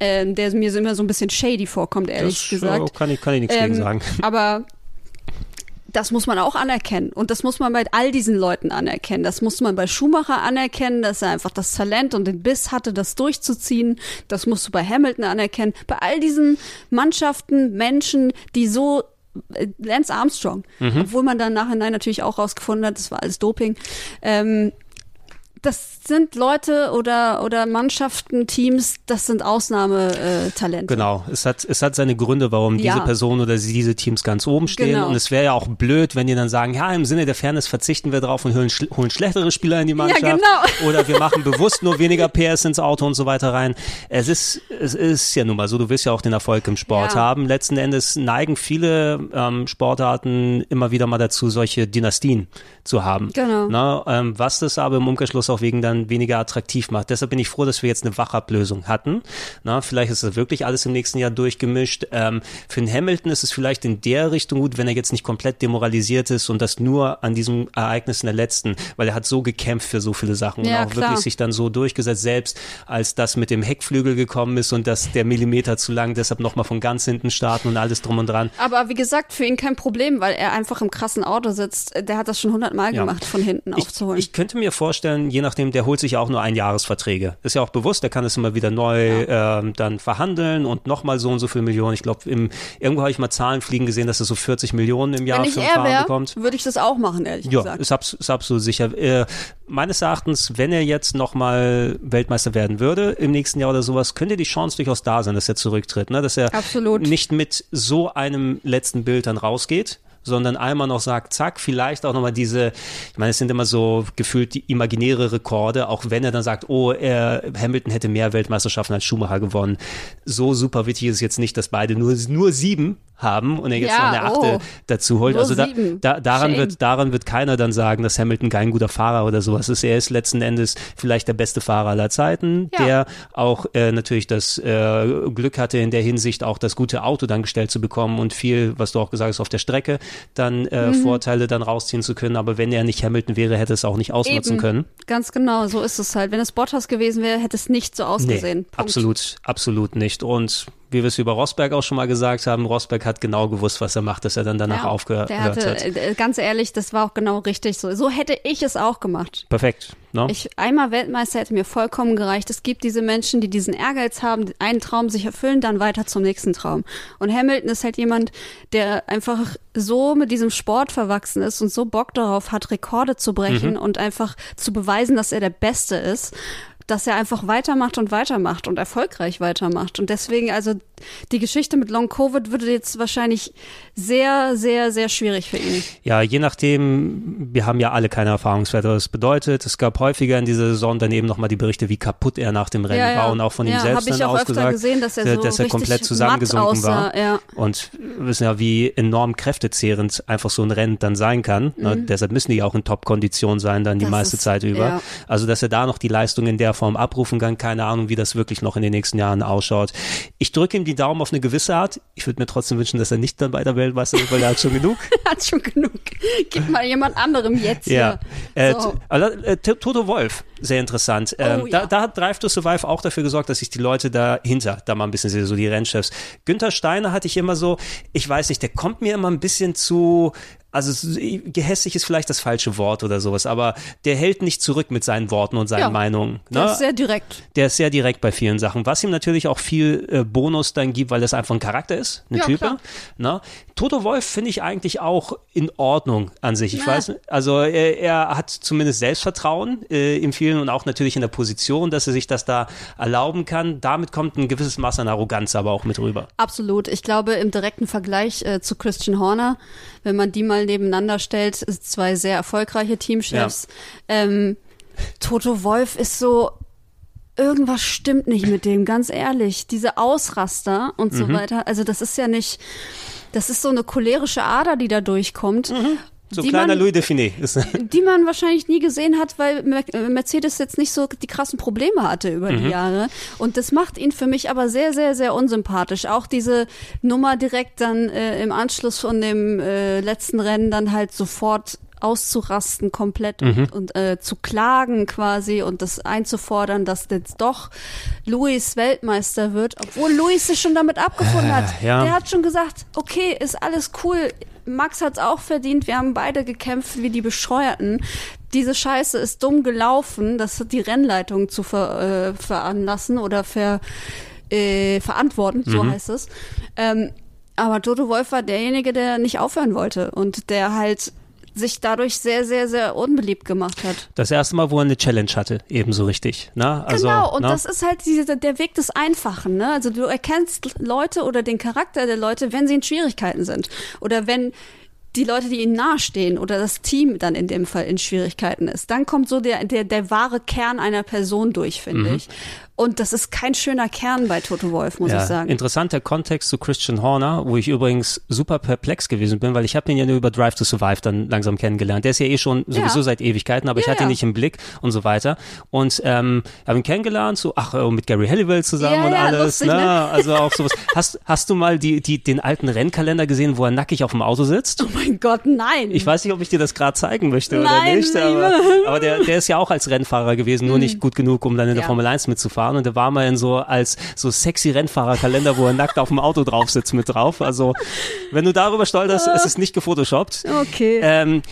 ähm, der mir so immer so ein bisschen shady vorkommt, ehrlich das, gesagt. äh, Kann ich, kann ich nichts gegen Ähm, sagen. Aber das muss man auch anerkennen. Und das muss man bei all diesen Leuten anerkennen. Das muss man bei Schumacher anerkennen, dass er einfach das Talent und den Biss hatte, das durchzuziehen. Das musst du bei Hamilton anerkennen. Bei all diesen Mannschaften, Menschen, die so äh, Lance Armstrong, Mhm. obwohl man dann nachhinein natürlich auch rausgefunden hat, das war alles Doping. Ähm, das sind Leute oder, oder Mannschaften, Teams, das sind Ausnahmetalente. Talente. Genau, es hat, es hat seine Gründe, warum Ja. diese Person oder diese Teams ganz oben stehen. Genau. Und es wäre ja auch blöd, wenn die dann sagen, ja, im Sinne der Fairness verzichten wir drauf und holen, schl- holen schlechtere Spieler in die Mannschaft. genau. *laughs* Oder wir machen bewusst nur weniger PS ins Auto und so weiter rein. Es ist, es ist ja nun mal so, du willst ja auch den Erfolg im Sport Ja. haben. Letzten Endes neigen viele ähm, Sportarten immer wieder mal dazu, solche Dynastien zu haben. Genau. Na, ähm, was das aber im Umkehrschluss auch wegen dann weniger attraktiv macht. Deshalb bin ich froh, dass wir jetzt eine Wachablösung hatten. Na, vielleicht ist das wirklich alles im nächsten Jahr durchgemischt. Ähm, für den Hamilton ist es vielleicht in der Richtung gut, wenn er jetzt nicht komplett demoralisiert ist und das nur an diesem Ereignis in der letzten, weil er hat so gekämpft für so viele Sachen Ja, und auch klar. wirklich sich dann so durchgesetzt, selbst als das mit dem Heckflügel gekommen ist und dass der Millimeter zu lang, deshalb nochmal von ganz hinten starten und alles drum und dran. Aber wie gesagt, für ihn kein Problem, weil er einfach im krassen Auto sitzt. Der hat das schon hundertmal Ja. gemacht, von hinten Ich, aufzuholen. ich könnte mir vorstellen, je nachdem, der holt sich ja auch nur Einjahresverträge. Ist ja auch bewusst, der kann es immer wieder neu ähm, dann verhandeln und nochmal so und so viel Millionen. Ich glaube, irgendwo habe ich mal Zahlen fliegen gesehen, dass er so 40 Millionen im Jahr für ein er Fahren wäre, bekommt. würde ich das auch machen, ehrlich Ja, gesagt. ist, abs ist absolut sicher. Äh, meines Erachtens, wenn er jetzt nochmal Weltmeister werden würde im nächsten Jahr oder sowas, könnte die Chance durchaus da sein, dass er zurücktritt. Ne? Dass er Absolut. nicht mit so einem letzten Bild dann rausgeht sondern einmal noch sagt, zack, vielleicht auch nochmal diese, ich meine, es sind immer so gefühlt die imaginäre Rekorde, auch wenn er dann sagt, oh, er, Hamilton hätte mehr Weltmeisterschaften als Schumacher gewonnen. So super wichtig ist es jetzt nicht, dass beide nur, nur sieben haben und er jetzt Ja, noch eine achte oh. dazu holt. Also da, da, daran Shame. wird, daran wird keiner dann sagen, dass Hamilton kein guter Fahrer oder sowas ist. Er ist letzten Endes vielleicht der beste Fahrer aller Zeiten, Ja. der auch äh, natürlich das äh, Glück hatte in der Hinsicht auch das gute Auto dann gestellt zu bekommen und viel, was du auch gesagt hast, auf der Strecke dann äh, Mhm. Vorteile dann rausziehen zu können. Aber wenn er nicht Hamilton wäre, hätte es auch nicht ausnutzen Eben. können. Ganz genau, so ist es halt. Wenn es Bottas gewesen wäre, hätte es nicht so ausgesehen. Punkt. absolut, absolut nicht. Und wie wir es über Rosberg auch schon mal gesagt haben, Rosberg hat genau gewusst, was er macht, dass er dann danach Ja, aufgehört hatte, hat. äh, ganz ehrlich, das war auch genau richtig so. So hätte ich es auch gemacht. Perfekt. Ne? Ich, einmal Weltmeister hätte mir vollkommen gereicht. Es gibt diese Menschen, die diesen Ehrgeiz haben, einen Traum sich erfüllen, dann weiter zum nächsten Traum. Und Hamilton ist halt jemand, der einfach so mit diesem Sport verwachsen ist und so Bock darauf hat, Rekorde zu brechen und einfach zu beweisen, dass er der Beste ist dass er einfach weitermacht und weitermacht und erfolgreich weitermacht. Und deswegen, also die Geschichte mit Long Covid würde jetzt wahrscheinlich sehr, sehr, sehr schwierig für ihn. Ja, je nachdem, wir haben ja alle keine Erfahrungswerte, was das bedeutet. Es gab häufiger in dieser Saison dann eben nochmal die Berichte, wie kaputt er nach dem Rennen Ja, ja. war und auch von ihm Ja, selbst hab ich dann ausgesagt, gesehen, dass er so dass er komplett zusammengesunken war. Und wir wissen ja, wie enorm kräftezehrend einfach so ein Rennen dann sein kann. Ne? Deshalb müssen die auch in Top-Kondition sein dann die Mhm. Das meiste ist- Zeit über. Also, dass er da noch die Leistung in der Form abrufen kann, keine Ahnung, wie das wirklich noch in den nächsten Jahren ausschaut. Ich drücke ihm die Daumen auf eine gewisse Art. Ich würde mir trotzdem wünschen, dass er nicht dann bei der Weltmeister weil er hat schon genug. *laughs* Hat schon genug. Gib mal jemand anderem jetzt Ja. hier. Äh, So. also, äh, Toto Wolf, sehr interessant. Ähm, Oh, ja. da, da hat Drive to Survive auch dafür gesorgt, dass sich die Leute dahinter, da mal ein bisschen sehen, so die Rennchefs. Günther Steiner hatte ich immer so, ich weiß nicht, der kommt mir immer ein bisschen zu also es- gehässig ist vielleicht das falsche Wort oder sowas, aber der hält nicht zurück mit seinen Worten und seinen Ja, Meinungen. Der Ne? ist sehr direkt. Der ist sehr direkt bei vielen Sachen, was ihm natürlich auch viel äh, Bonus dann gibt, weil das einfach ein Charakter ist, eine Ja, Type. klar. Ne? Toto Wolf finde ich eigentlich auch in Ordnung an sich. Ich Na. weiß, also er, er hat zumindest Selbstvertrauen äh, im vielen und auch natürlich in der Position, dass er sich das da erlauben kann. Damit kommt ein gewisses Maß an Arroganz aber auch mit rüber. Absolut. Ich glaube, im direkten Vergleich äh, zu Christian Horner, wenn man die mal nebeneinander stellt, zwei sehr erfolgreiche Teamchefs. Ähm, Toto Wolf ist so, irgendwas stimmt nicht mit dem, ganz ehrlich. Diese Ausraster und Mhm. so weiter. Also das ist ja nicht, das ist so eine cholerische Ader, die da durchkommt. So die kleiner man, Louis Define. *laughs* Die man wahrscheinlich nie gesehen hat, weil Mer- Mercedes jetzt nicht so die krassen Probleme hatte über die Jahre. Und das macht ihn für mich aber sehr, sehr, sehr unsympathisch. Auch diese Nummer direkt dann äh, im Anschluss von dem äh, letzten Rennen dann halt sofort auszurasten komplett und, und äh, zu klagen quasi und das einzufordern, dass jetzt doch Luis Weltmeister wird, obwohl Luis sich schon damit abgefunden hat. ja. Der hat schon gesagt, okay, ist alles cool. Max hat's auch verdient. Wir haben beide gekämpft wie die Bescheuerten. Diese Scheiße ist dumm gelaufen. Das hat die Rennleitung zu ver, äh, veranlassen oder ver, äh, verantworten, so heißt es. Ähm, aber Toto Wolf war derjenige, der nicht aufhören wollte und der halt sich dadurch sehr, sehr, sehr unbeliebt gemacht hat. das erste Mal, wo er eine Challenge hatte, ebenso richtig. Ne? Also, genau, und ne? das ist halt diese, der Weg des Einfachen. Ne? Also du erkennst Leute oder den Charakter der Leute, wenn sie in Schwierigkeiten sind. Oder wenn die Leute, die ihnen nahestehen oder das Team dann in dem Fall in Schwierigkeiten ist. Dann kommt so der, der, der wahre Kern einer Person durch, Mhm. finde ich. Und das ist kein schöner Kern bei Toto Wolf, muss ja, ich sagen. Interessanter Kontext zu Christian Horner, wo ich übrigens super perplex gewesen bin, weil ich habe ihn ja nur über Drive to Survive dann langsam kennengelernt. Der ist ja eh schon sowieso Ja. seit Ewigkeiten, aber ich Ja, hatte ihn nicht im Blick und so weiter. Und ähm, habe ihn kennengelernt, so ach äh, mit Gary Halliwell zusammen und alles, lustig, ne? ne? Also auch sowas. *laughs* Hast hast du mal die die den alten Rennkalender gesehen, wo er nackig auf dem Auto sitzt? oh mein Gott, nein. Ich weiß nicht, ob ich dir das gerade zeigen möchte oder Nein, nicht, aber, aber der, der *laughs* ist ja auch als Rennfahrer gewesen, nur nicht gut genug, um dann in der. Formel 1 mitzufahren. Und da war mal in so als so sexy Rennfahrerkalender, wo er nackt auf dem Auto drauf sitzt mit drauf. Also wenn du darüber stolperst, es ist nicht gefotoshoppt. Okay. Ähm,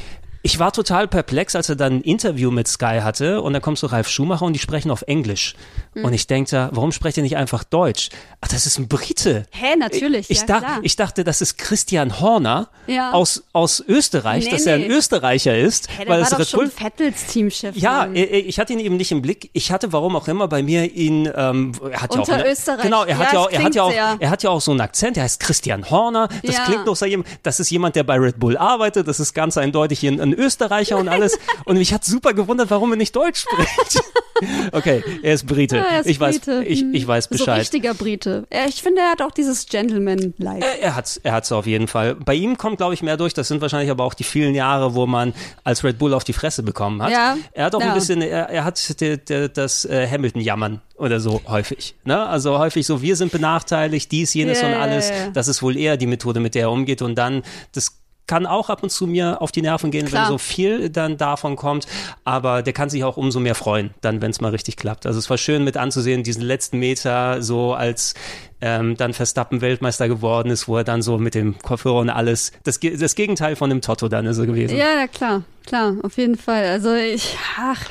ich war total perplex, als er dann ein Interview mit Sky hatte und dann kommt so Ralf Schumacher und die sprechen auf Englisch. Hm. Und ich denke da, warum sprecht ihr nicht einfach Deutsch? Ach, das ist ein Brite. Hä, natürlich. Ich, ja, dach, ich dachte, das ist Christian Horner Ja. aus, aus Österreich, Nee, dass er ein nee. Österreicher ist. Hä, der weil war es doch Red schon Vettels Teamchef. ja, Mann. äh, äh, ich hatte ihn eben nicht im Blick. Ich hatte, warum auch immer, bei mir ihn, ähm, er hat ja auch, Unter Österreich. genau, er hat Ja, ja, auch, er hat ja auch, sehr- er hat ja auch so einen Akzent. Er heißt Christian Horner. Das klingt doch so jemand, das ist jemand, der bei Red Bull arbeitet. Das ist ganz eindeutig ein, ein Österreicher und alles. und mich hat super gewundert, warum er nicht Deutsch spricht. *laughs* okay, er ist Brite. Ja, er ist ich weiß, Brite. ich, ich weiß So Bescheid. richtiger Brite. Ich finde, er hat auch dieses Gentleman-like. Er, er hat's, er hat's auf jeden Fall. Bei ihm kommt, glaube ich, mehr durch. Das sind wahrscheinlich aber auch die vielen Jahre, wo man als Red Bull auf die Fresse bekommen hat. Ja, Er hat auch ein ja. bisschen, er, er hat de, de, das äh, Hamilton-Jammern oder so häufig. Ne? Also häufig so, wir sind benachteiligt, dies, jenes Ja, und alles. Das ist wohl eher die Methode, mit der er umgeht. Und dann, das kann auch ab und zu mir auf die Nerven gehen, Klar. wenn so viel dann davon kommt. Aber der kann sich auch umso mehr freuen, dann, wenn es mal richtig klappt. Also es war schön mit anzusehen, diesen letzten Meter, so als ähm, dann Verstappen Weltmeister geworden ist, wo er dann so mit dem Kopfhörer und alles, das, das Gegenteil von dem Toto dann ist er gewesen. Ja, ja, klar, klar, auf jeden Fall. Also ich, ach,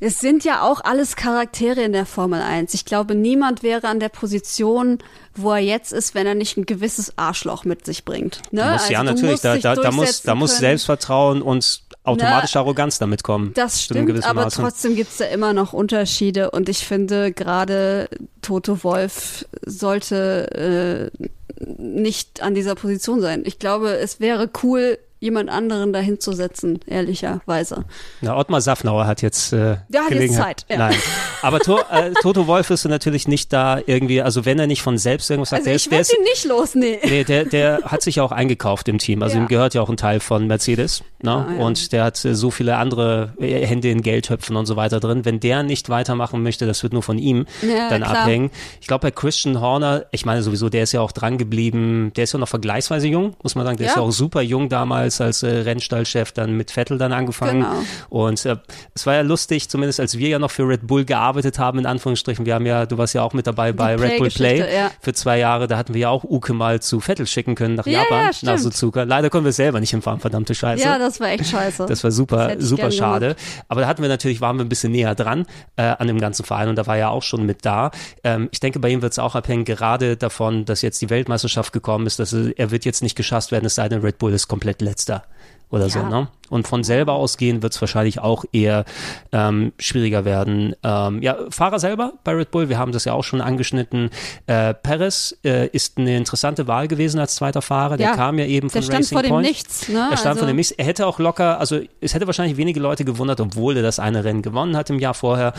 es sind ja auch alles Charaktere in der Formel 1. Ich glaube, niemand wäre an der Position, wo er jetzt ist, wenn er nicht ein gewisses Arschloch mit sich bringt. Ne? Da muss, Also ja, du natürlich, da, da, da muss, da muss. Selbstvertrauen und automatische Arroganz damit kommen. Das stimmt, aber Maße. trotzdem gibt's da immer noch Unterschiede und ich finde gerade Toto Wolf sollte äh, nicht an dieser Position sein. Ich glaube, es wäre cool, jemand anderen dahin zu setzen, ehrlicherweise. Na, Ottmar Safnauer hat jetzt äh, Der hat jetzt. Zeit, ja. Nein, aber to, äh, Toto Wolf ist natürlich nicht da irgendwie, also wenn er nicht von selbst irgendwas sagt, Also der, ich werde ihn nicht los, nee. nee, der, der hat sich ja auch eingekauft im Team, also Ja. ihm gehört ja auch ein Teil von Mercedes, ne? Ja, und der hat äh, so viele andere äh, Hände in Geldtöpfen und so weiter drin. Wenn der nicht weitermachen möchte, das wird nur von ihm dann klar. abhängen. Ich glaube bei Christian Horner, ich meine sowieso, der ist ja auch dran geblieben, der ist ja noch vergleichsweise jung, muss man sagen, der ist ja auch super jung damals Mercedes als äh, Rennstallchef dann mit Vettel dann angefangen. Genau. Und äh, es war ja lustig, zumindest als wir ja noch für Red Bull gearbeitet haben, in Anführungsstrichen. Wir haben ja, du warst ja auch mit dabei bei Red Bull Play ja. für zwei Jahre. Da hatten wir ja auch Uke mal zu Vettel schicken können nach Ja, Japan, ja, nach. Suzuka. Leider konnten wir es selber nicht hinfahren, verdammte Scheiße. Ja, das war echt scheiße. Das war super, ich super schade. Aber da hatten wir natürlich, waren wir ein bisschen näher dran äh, an dem ganzen Verein und da war er auch schon mit da. Ähm, ich denke, bei ihm wird es auch abhängen, gerade davon, dass jetzt die Weltmeisterschaft gekommen ist, dass er, er wird jetzt nicht geschasst werden, es sei denn, Red Bull ist komplett letzter oder so. Ja. Ne? Und von selber ausgehen wird es wahrscheinlich auch eher ähm, schwieriger werden. Ähm, ja, Fahrer selber bei Red Bull, wir haben das ja auch schon angeschnitten. Äh, Perez äh, ist eine interessante Wahl gewesen als zweiter Fahrer. Der Ja, kam ja eben von Der stand Racing vor Point. Nichts, ne? Er stand also, von dem Nichts. Er hätte auch locker, also es hätte wahrscheinlich wenige Leute gewundert, obwohl er das eine Rennen gewonnen hat im Jahr vorher,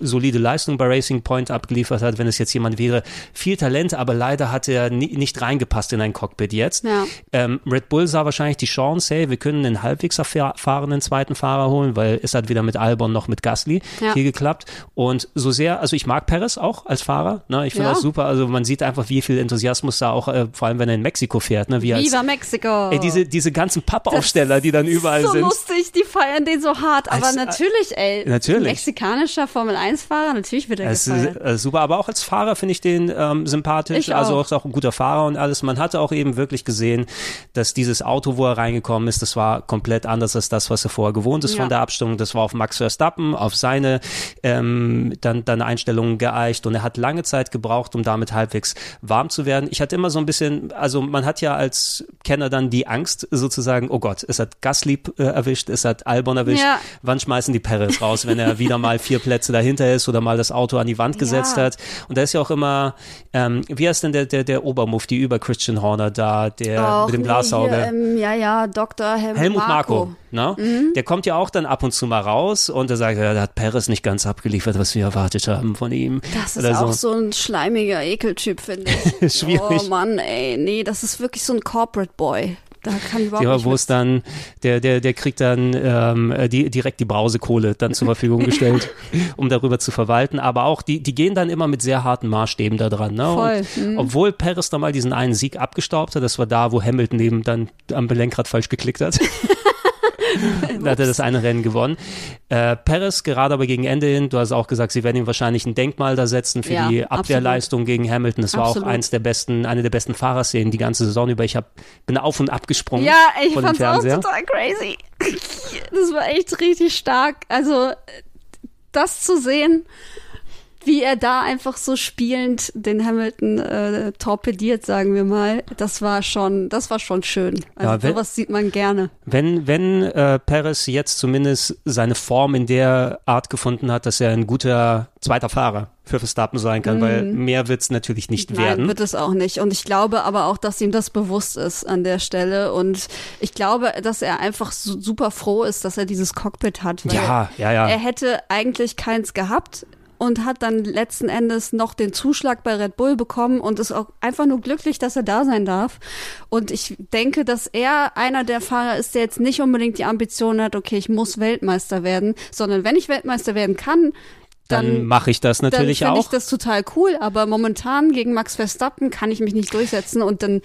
solide Leistung bei Racing Point abgeliefert hat, wenn es jetzt jemand wäre. Viel Talent, aber leider hat er ni nicht reingepasst in ein Cockpit jetzt. Ja. Ähm, Red Bull sah wahrscheinlich die Chance, hey, wir können einen halbwegs erfahrenen zweiten Fahrer holen, weil es hat weder mit Albon noch mit Gasly Ja. hier geklappt. Und so sehr, also ich mag Perez auch als Fahrer, ne? ich finde Ja. das super. Also man sieht einfach, wie viel Enthusiasmus da auch, äh, vor allem wenn er in Mexiko fährt, ne? wie als, Viva Mexico! Ey, diese, diese ganzen Pappaufsteller, die dann überall so sind. lustig, die feiern den so hart. Aber Als- natürlich, ey. Natürlich. Mexikanischer Formel-1-Fahrer, natürlich wird er Es gefeiert. ist äh, super, aber auch als Fahrer finde ich den ähm, sympathisch. Ich also auch. ist auch ein guter Fahrer und alles. Man hatte auch eben wirklich gesehen, dass dieses Auto, wo er reingekommen ist, das war komplett anders als das, was er vorher gewohnt ist Ja. von der Abstimmung. Das war auf Max Verstappen, auf seine ähm, dann, dann Einstellungen geeicht und er hat lange Zeit gebraucht, um damit halbwegs warm zu werden. Ich hatte immer so ein bisschen, also man hat ja als Kenner dann die Angst sozusagen, oh Gott, es hat Gasly äh, erwischt, es hat Albon erwischt. Ja. Wann schmeißen die Perez raus, wenn er wieder mal vier Plätze dahinter ist oder mal das Auto an die Wand gesetzt Ja. hat? Und da ist ja auch immer, ähm, wie heißt denn der, der, der Obermufti über Christian Horner da, der Auch mit dem Glasauge? Hier, ähm, ja, ja, Dr. Helmut, Helmut Marko, Marko. ne? Der kommt ja auch dann ab und zu mal raus und er sagt, ja, da hat Perez nicht ganz abgeliefert, was wir erwartet haben von ihm. Das ist Oder auch so ein schleimiger Ekeltyp, finde ich. *laughs* Schwierig. Oh Mann, ey, nee, das ist wirklich so ein Corporate Boy. Da kann überhaupt Ja, wo es dann, der, der, der kriegt dann ähm, äh, die, direkt die Brausekohle dann zur Verfügung *laughs* gestellt, um darüber zu verwalten. Aber auch, die, die gehen dann immer mit sehr harten Maßstäben da dran. Ne? Voll, Und, Obwohl Perez da mal diesen einen Sieg abgestaubt hat, das war da, wo Hamilton eben dann am Lenkrad falsch geklickt hat. *laughs* *laughs* da hat er das eine Rennen gewonnen. Äh, Perez gerade aber gegen Ende hin, du hast auch gesagt, sie werden ihm wahrscheinlich ein Denkmal da setzen für Ja, die absolut. Abwehrleistung gegen Hamilton. Das war auch Absolut. eins der besten, eine der besten Fahrerszenen die ganze Saison über. Ich hab, bin auf und ab gesprungen Ja, ich dem fand's auch total crazy. Das war echt richtig stark. Also, das zu sehen, wie er da einfach so spielend den Hamilton äh, torpediert, sagen wir mal, das war schon, das war schon schön. Also Ja, wenn- sowas sieht man gerne. Wenn, wenn äh, Perez jetzt zumindest seine Form in der Art gefunden hat, dass er ein guter zweiter Fahrer für Verstappen sein kann, weil mehr wird's natürlich nicht Mhm. Nein, werden. wird es auch nicht. Und ich glaube aber auch, dass ihm das bewusst ist an der Stelle. Und ich glaube, dass er einfach super froh ist, dass er dieses Cockpit hat. Weil Ja, ja, ja. Er hätte eigentlich keins gehabt und hat dann letzten Endes noch den Zuschlag bei Red Bull bekommen und ist auch einfach nur glücklich, dass er da sein darf. Und ich denke, dass er einer der Fahrer ist, der jetzt nicht unbedingt die Ambition hat, okay, ich muss Weltmeister werden, sondern wenn ich Weltmeister werden kann, dann dann mache ich das natürlich dann finde ich auch. das total cool, aber momentan gegen Max Verstappen kann ich mich nicht durchsetzen und dann,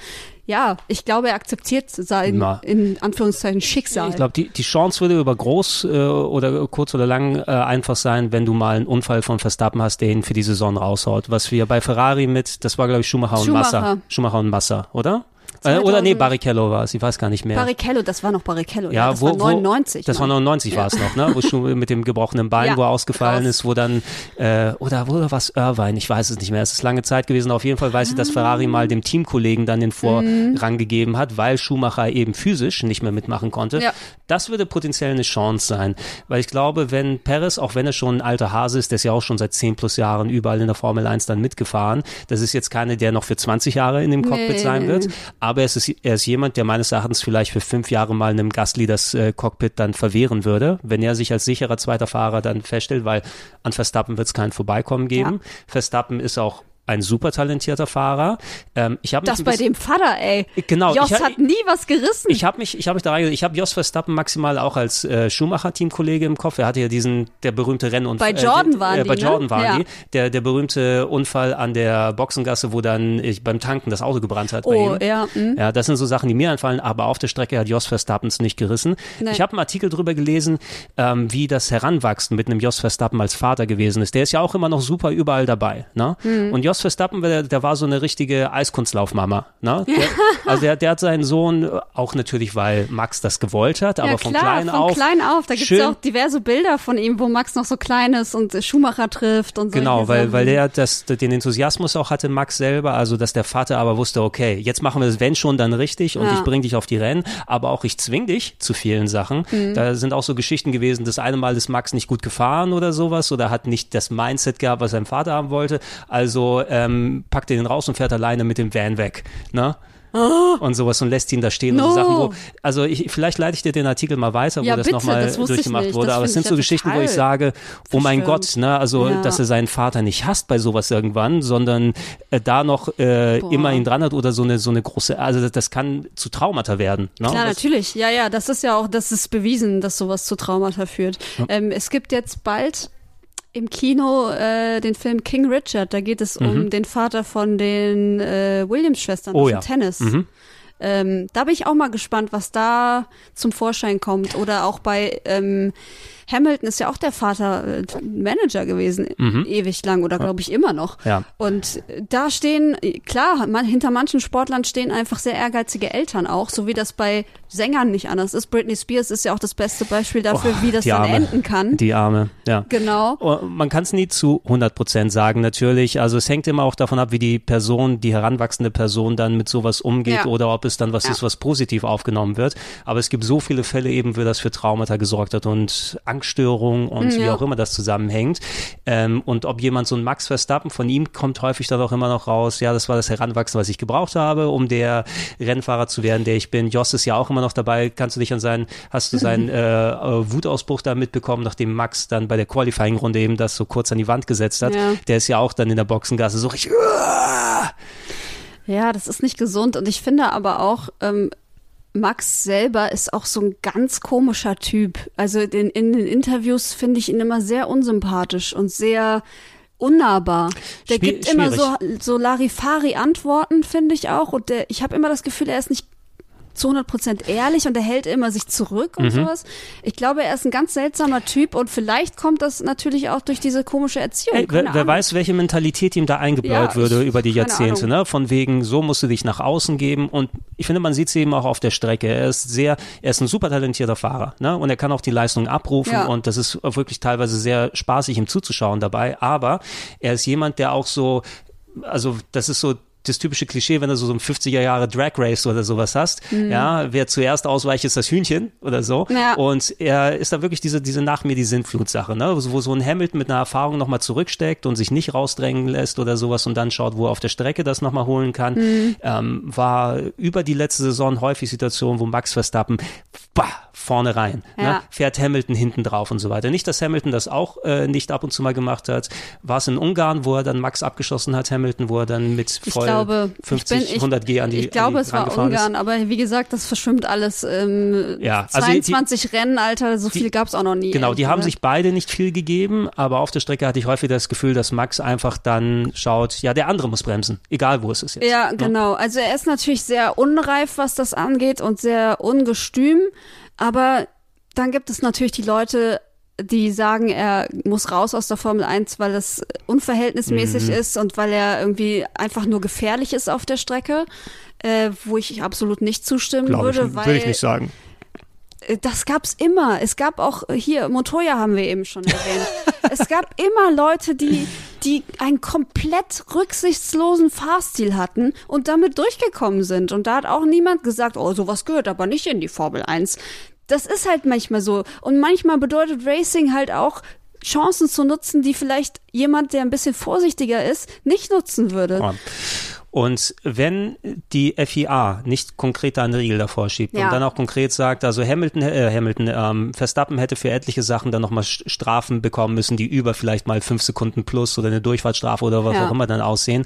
ja, ich glaube, er akzeptiert sein, Na. in Anführungszeichen, Schicksal. Ich glaube, die, die Chance würde über groß äh, oder kurz oder lang äh, einfach sein, wenn du mal einen Unfall von Verstappen hast, der ihn für die Saison raushaut. Was wir bei Ferrari mit, das war glaube ich Schumacher und Schumacher. Massa. Schumacher und Massa, oder? Äh, oder nee, 2000 Barrichello war es, ich weiß gar nicht mehr. Barrichello, das war noch Barrichello, ja, Ja, das wo, war 99. Wo, das war Mann. 99 war es noch, ne? Wo schon mit dem gebrochenen Bein, Ja, wo er ausgefallen raus. ist, wo dann, äh, oder wo was Irvine, ich weiß es nicht mehr. Es ist lange Zeit gewesen. Auf jeden Fall weiß ich, dass Ferrari mal dem Teamkollegen dann den Vorrang gegeben hat, weil Schumacher eben physisch nicht mehr mitmachen konnte. Ja. Das würde potenziell eine Chance sein. Weil ich glaube, wenn Perez, auch wenn er schon ein alter Hase ist, der ist ja auch schon seit 10 plus Jahren überall in der Formel 1 dann mitgefahren. Das ist jetzt keine, der noch für 20 Jahre in dem Cockpit Nee, sein wird. nee. Aber es ist, er ist jemand, der meines Erachtens vielleicht für fünf Jahre mal einem Gasly das äh, Cockpit dann verwehren würde, wenn er sich als sicherer zweiter Fahrer dann feststellt, weil an Verstappen wird es kein Vorbeikommen geben. Verstappen ist auch ein super talentierter Fahrer. Ähm, ich mich das bei dem Vater, ey. Genau. Jos ich, hat nie was gerissen. Ich habe mich, ich habe mich da reingesetzt. Ich habe Jos Verstappen maximal auch als äh, Schumacher-Teamkollege im Kopf. Er hatte ja diesen, der berühmte Rennunfall. Bei Jordan äh, waren äh, Bei die, Jordan ne? waren ja. die. Der, der berühmte Unfall an der Boxengasse, wo dann ich beim Tanken das Auto gebrannt hat. Oh, ja. Mh. Ja, das sind so Sachen, die mir einfallen. Aber auf der Strecke hat Jos Verstappen es nicht gerissen. Nein. Ich habe einen Artikel drüber gelesen, ähm, wie das Heranwachsen mit einem Jos Verstappen als Vater gewesen ist. Der ist ja auch immer noch super überall dabei. Ne? Mhm. Und Jos Verstappen, der, der war so eine richtige Eiskunstlaufmama. Ne? Der, also der, der hat seinen Sohn, auch natürlich, weil Max das gewollt hat, aber ja, von klar, klein von auf. klein auf. Da gibt es ja auch diverse Bilder von ihm, wo Max noch so klein ist und Schumacher trifft und so. Genau, weil, weil der das, den Enthusiasmus auch hatte, Max selber, also dass der Vater aber wusste, okay, jetzt machen wir das, wenn schon, dann richtig und ja. ich bringe dich auf die Rennen, aber auch ich zwing dich zu vielen Sachen. Mhm. Da sind auch so Geschichten gewesen, das eine Mal ist Max nicht gut gefahren oder sowas oder hat nicht das Mindset gehabt, was sein Vater haben wollte. Also ähm, packt er den raus und fährt alleine mit dem Van weg. Ne? Oh. und sowas und lässt ihn da stehen no. und so Sachen, wo, also ich, vielleicht leite ich dir den Artikel mal weiter, wo ja, das nochmal durchgemacht wurde, aber es sind so Geschichten, wo ich sage, oh mein Gott, ne, also, ja. dass er seinen Vater nicht hasst bei sowas irgendwann, sondern äh, da noch äh, immer ihn dran hat oder so eine, so eine große, also das, das kann zu Traumata werden. Ne? Klar, das, natürlich, ja, ja, das ist ja auch, das ist bewiesen, dass sowas zu Traumata führt. Ja. Ähm, es gibt jetzt bald im Kino äh, den Film King Richard. Da geht es mhm. um den Vater von den äh, Williams-Schwestern oh, aus ja. Tennis. Mhm. Ähm, da bin ich auch mal gespannt, was da zum Vorschein kommt. Oder auch bei ähm, Hamilton ist ja auch der Vater äh, Manager gewesen, Mhm. ewig lang oder glaube ich immer noch. Ja. Und da stehen, klar, man, hinter manchen Sportlern stehen einfach sehr ehrgeizige Eltern auch, so wie das bei Sängern nicht anders ist. Britney Spears ist ja auch das beste Beispiel dafür, Oh, wie das dann enden kann. Die Arme, ja. Genau. Oh, Man kann es nie zu 100 Prozent sagen, natürlich. Also es hängt immer auch davon ab, wie die Person, die heranwachsende Person dann mit sowas umgeht Ja. oder ob es dann was Ja. ist, was positiv aufgenommen wird. Aber es gibt so viele Fälle eben, wo das für Traumata gesorgt hat und Angststörungen und wie Ja. auch immer das zusammenhängt. Ähm, und ob jemand so ein Max Verstappen, von ihm kommt häufig dann auch immer noch raus, ja, das war das Heranwachsen, was ich gebraucht habe, um der Rennfahrer zu werden, der ich bin. Joss ist ja auch immer noch dabei. Kannst du dich an seinen, hast du seinen äh, äh, Wutausbruch da mitbekommen, nachdem Max dann bei der Qualifying-Runde eben das so kurz an die Wand gesetzt hat? Ja. Der ist ja auch dann in der Boxengasse so richtig, "Uah!" Ja, das ist nicht gesund. Und ich finde aber auch, ähm, Max selber ist auch so ein ganz komischer Typ. Also in, in den Interviews finde ich ihn immer sehr unsympathisch und sehr unnahbar. Der Schwier- gibt immer so, schwierig. so Larifari-Antworten, finde ich auch. Und der, ich habe immer das Gefühl, er ist nicht zu 100% ehrlich und er hält immer sich zurück Mhm. und sowas. Ich glaube, er ist ein ganz seltsamer Typ und vielleicht kommt das natürlich auch durch diese komische Erziehung. Ey, wer, wer weiß, welche Mentalität ihm da eingebläut Ja, würde ich- über die Jahrzehnte, ne? Von wegen, so musst du dich nach außen geben. Und ich finde, man sieht es eben auch auf der Strecke. Er ist sehr, er ist ein super talentierter Fahrer, ne? Und er kann auch die Leistung abrufen Ja. und das ist wirklich teilweise sehr spaßig, ihm zuzuschauen dabei. Aber er ist jemand, der auch so, also das ist so das typische Klischee, wenn du so, so ein 50er Jahre Drag Race oder sowas hast, ja, wer zuerst ausweicht, ist das Hühnchen oder so. Mhm. Ja. Und er ist da wirklich diese, diese nach mir die Sintflut-Sache, ne? wo, wo so ein Hamilton mit einer Erfahrung nochmal zurücksteckt und sich nicht rausdrängen lässt oder sowas und dann schaut, wo er auf der Strecke das nochmal holen kann. Mhm. Ähm, war über die letzte Saison häufig Situation, wo Max Verstappen bah, vorne rein, ne? Ja. fährt Hamilton hinten drauf und so weiter. Nicht, dass Hamilton das auch äh, nicht ab und zu mal gemacht hat. War es in Ungarn, wo er dann Max abgeschossen hat, Hamilton, wo er dann mit Ich voll glaube, 50, ich bin, ich, 100 G an die Ich glaube, die es war rangefahren ist. Ungarn, aber wie gesagt, das verschwimmt alles. Ähm, Ja, also die- 22 Rennen, Alter, so viel gab's auch noch nie. Genau, die haben gesagt. sich beide nicht viel gegeben, aber auf der Strecke hatte ich häufig das Gefühl, dass Max einfach dann schaut, ja, der andere muss bremsen, egal wo es ist jetzt. Ja, ne? genau. Also er ist natürlich sehr unreif, was das angeht und sehr ungestüm, aber dann gibt es natürlich die Leute, die sagen, er muss raus aus der Formel 1, weil es unverhältnismäßig Mhm. ist und weil er irgendwie einfach nur gefährlich ist auf der Strecke, äh, wo ich absolut nicht zustimmen Glaube ich, würde, weil will ich nicht sagen. Äh, Das gab's immer. Es gab auch hier Montoya haben wir eben schon erwähnt. *laughs* es gab immer Leute, die die einen komplett rücksichtslosen Fahrstil hatten und damit durchgekommen sind. Und da hat auch niemand gesagt, oh, sowas gehört aber nicht in die Formel 1. Das ist halt manchmal so. Und manchmal bedeutet Racing halt auch, Chancen zu nutzen, die vielleicht jemand, der ein bisschen vorsichtiger ist, nicht nutzen würde. Ja. Und wenn die FIA nicht konkret da einen Riegel davor schiebt Ja. und dann auch konkret sagt, also Hamilton, äh, Hamilton, ähm, Verstappen hätte für etliche Sachen dann nochmal Strafen bekommen müssen, die über vielleicht mal fünf Sekunden plus oder eine Durchfahrtsstrafe oder was Ja. auch immer dann aussehen.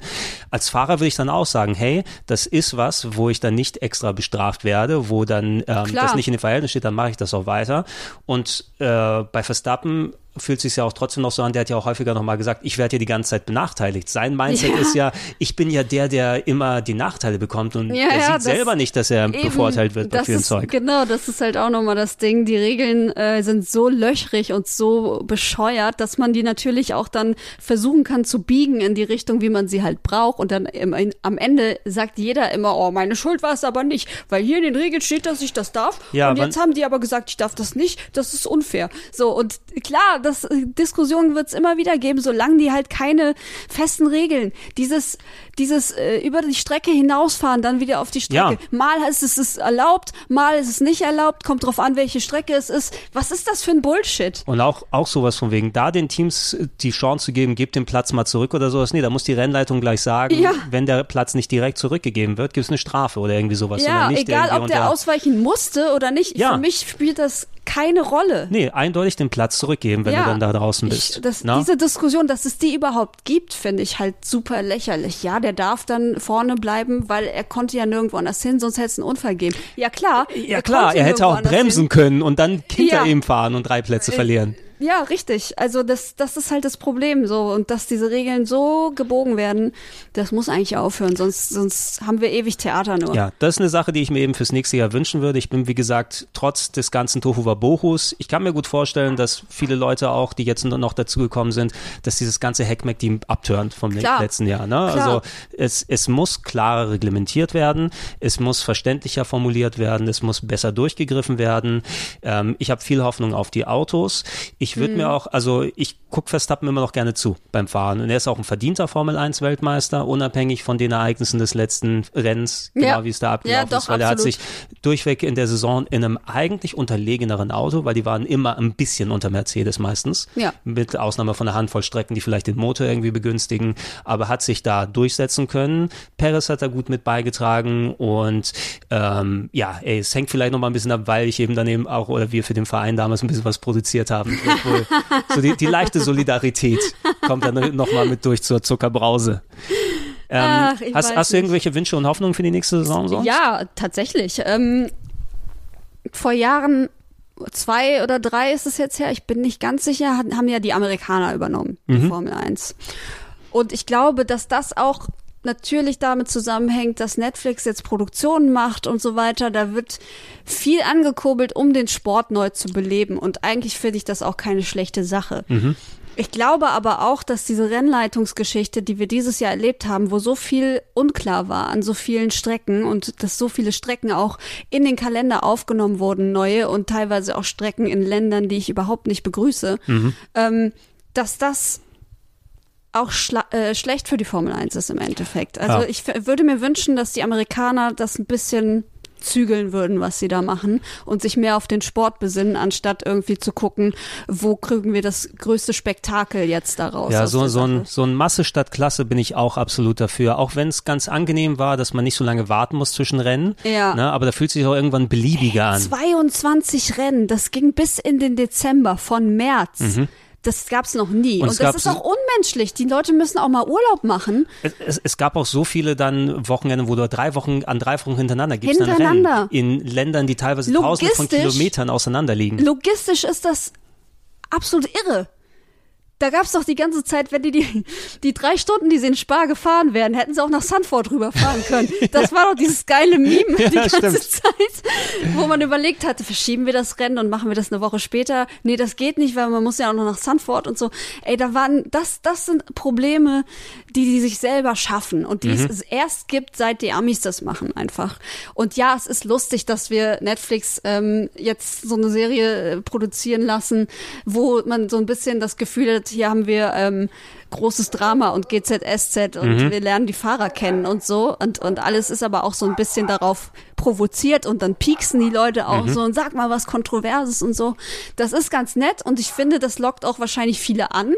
Als Fahrer würde ich dann auch sagen, hey, das ist was, wo ich dann nicht extra bestraft werde, wo dann ähm, das nicht in dem Verhältnis steht, dann mache ich das auch weiter. Und äh, bei Verstappen fühlt sich ja auch trotzdem noch so an, der hat ja auch häufiger nochmal gesagt, ich werde hier die ganze Zeit benachteiligt. Sein Mindset Ja. ist ja, ich bin ja der, der immer die Nachteile bekommt und Ja, er ja, sieht selber nicht, dass er Eben, bevorteilt wird bei ist, Zeug. Genau, das ist halt auch nochmal das Ding. Die Regeln äh, sind so löchrig und so bescheuert, dass man die natürlich auch dann versuchen kann zu biegen in die Richtung, wie man sie halt braucht. Und dann im, in, am Ende sagt jeder immer, oh, meine Schuld war es aber nicht, weil hier in den Regeln steht, dass ich das darf. Ja, und jetzt haben die aber gesagt, ich darf das nicht. Das ist unfair. So, und klar, das äh, Diskussionen wird es immer wieder geben, solange die halt keine festen Regeln, dieses, dieses äh, über die Strecke hinausfahren, dann wieder auf die Strecke. Ja. Mal ist es ist erlaubt, mal ist es nicht erlaubt, kommt drauf an, welche Strecke es ist. Was ist das für ein Bullshit? Und auch, auch sowas von wegen, da den Teams die Chance zu geben, gebt den Platz mal zurück oder sowas. Nee, da muss die Rennleitung gleich sagen, Ja. wenn der Platz nicht direkt zurückgegeben wird, gibt es eine Strafe oder irgendwie sowas. ja, nicht egal ob der ausweichen musste oder nicht. Ja. Für mich spielt das keine Rolle. Nee, eindeutig den Platz zurückgeben, wenn ja, du dann da draußen bist. Ich, das, diese Diskussion, dass es die überhaupt gibt, finde ich halt super lächerlich. Ja, der darf dann vorne bleiben, weil er konnte ja nirgendwo anders hin, sonst hätte es einen Unfall geben. Ja klar. ja er klar, er hätte auch bremsen hin. können und dann hinter Ja. ihm fahren und drei Plätze verlieren. Ja, richtig. Also das, das ist halt das Problem so. Und dass diese Regeln so gebogen werden, das muss eigentlich aufhören. Sonst, sonst haben wir ewig Theater nur. Ja, das ist eine Sache, die ich mir eben fürs nächste Jahr wünschen würde. Ich bin, wie gesagt, trotz des ganzen Tohu Wabohus, ich kann mir gut vorstellen, dass viele Leute auch, die jetzt nur noch dazugekommen sind, dass dieses ganze Heckmeck-Team abturnt vom le- Klar. letzten Jahr. Ne? Also es, es muss klarer reglementiert werden, es muss verständlicher formuliert werden, es muss besser durchgegriffen werden. Ähm, ich habe viel Hoffnung auf die Autos. Ich würde Mhm. mir auch, also ich gucke Verstappen immer noch gerne zu beim Fahren. Und er ist auch ein verdienter Formel 1 Weltmeister, unabhängig von den Ereignissen des letzten Rennens, genau Ja. wie es da abgelaufen Ja, ist, doch, weil er hat absolut. sich durchweg in der Saison in einem eigentlich unterlegeneren Auto, weil die waren immer ein bisschen unter Mercedes meistens, Ja. mit Ausnahme von einer Handvoll Strecken, die vielleicht den Motor irgendwie begünstigen, aber hat sich da durchsetzen können. Perez hat da gut mit beigetragen und ähm, ja, ey, es hängt vielleicht noch mal ein bisschen ab, weil ich eben dann eben auch oder wir für den Verein damals ein bisschen was produziert haben. *laughs* Obwohl, so die, die leichte Solidarität kommt dann noch mal mit durch zur Zuckerbrause. Ähm, Ach, hast, hast du irgendwelche Wünsche und Hoffnungen für die nächste Saison sonst? Ja, tatsächlich. Ähm, vor Jahren, zwei oder drei ist es jetzt her, ich bin nicht ganz sicher, haben ja die Amerikaner übernommen, die Mhm. Formel 1. Und ich glaube, dass das auch natürlich damit zusammenhängt, dass Netflix jetzt Produktionen macht und so weiter. Da wird viel angekurbelt, um den Sport neu zu beleben. Und eigentlich finde ich das auch keine schlechte Sache. Ich glaube aber auch, dass diese Rennleitungsgeschichte, die wir dieses Jahr erlebt haben, wo so viel unklar war an so vielen Strecken und dass so viele Strecken auch in den Kalender aufgenommen wurden, neue und teilweise auch Strecken in Ländern, die ich überhaupt nicht begrüße, ähm, dass das auch äh, schlecht für die Formel 1 ist im Endeffekt. Also Ja. ich würde mir wünschen, dass die Amerikaner das ein bisschen zügeln würden, was sie da machen und sich mehr auf den Sport besinnen, anstatt irgendwie zu gucken, wo kriegen wir das größte Spektakel jetzt daraus. Ja, so, so, ein, so ein Masse statt Klasse bin ich auch absolut dafür. Auch wenn es ganz angenehm war, dass man nicht so lange warten muss zwischen Rennen. Ja. Ne, aber da fühlt sich auch irgendwann beliebiger an. 22 Rennen, das ging bis in den Dezember von März. Das gab's noch nie. Und Und, das ist auch unmenschlich. Die Leute müssen auch mal Urlaub machen. Es, es, es gab auch so viele dann Wochenende, wo du drei Wochen an drei Wochen hintereinander gibst Hintereinander. In Ländern, die teilweise tausende von Kilometern auseinander liegen. Logistisch ist das absolut irre. Da gab's doch die ganze Zeit, wenn die, die die drei Stunden, die sie in Spa gefahren wären, hätten sie auch nach Sanford rüberfahren können. *laughs* Das war doch dieses geile Meme Ja, die ganze stimmt. Zeit, wo man überlegt hatte, verschieben wir das Rennen und machen wir das eine Woche später. Nee, das geht nicht, weil man muss ja auch noch nach Sanford und so. Ey, da waren, das, das sind Probleme, die die sich selber schaffen und die Mhm. es erst gibt, seit die Amis das machen einfach. Und ja, es ist lustig, dass wir Netflix ähm, jetzt so eine Serie äh, produzieren lassen, wo man so ein bisschen das Gefühl hat, hier haben wir ähm, großes Drama und GZSZ und Mhm. wir lernen die Fahrer kennen und so und, und alles ist aber auch so ein bisschen darauf provoziert und dann pieksen die Leute auch Mhm. so und sag mal was Kontroverses und so. Das ist ganz nett und ich finde, das lockt auch wahrscheinlich viele an.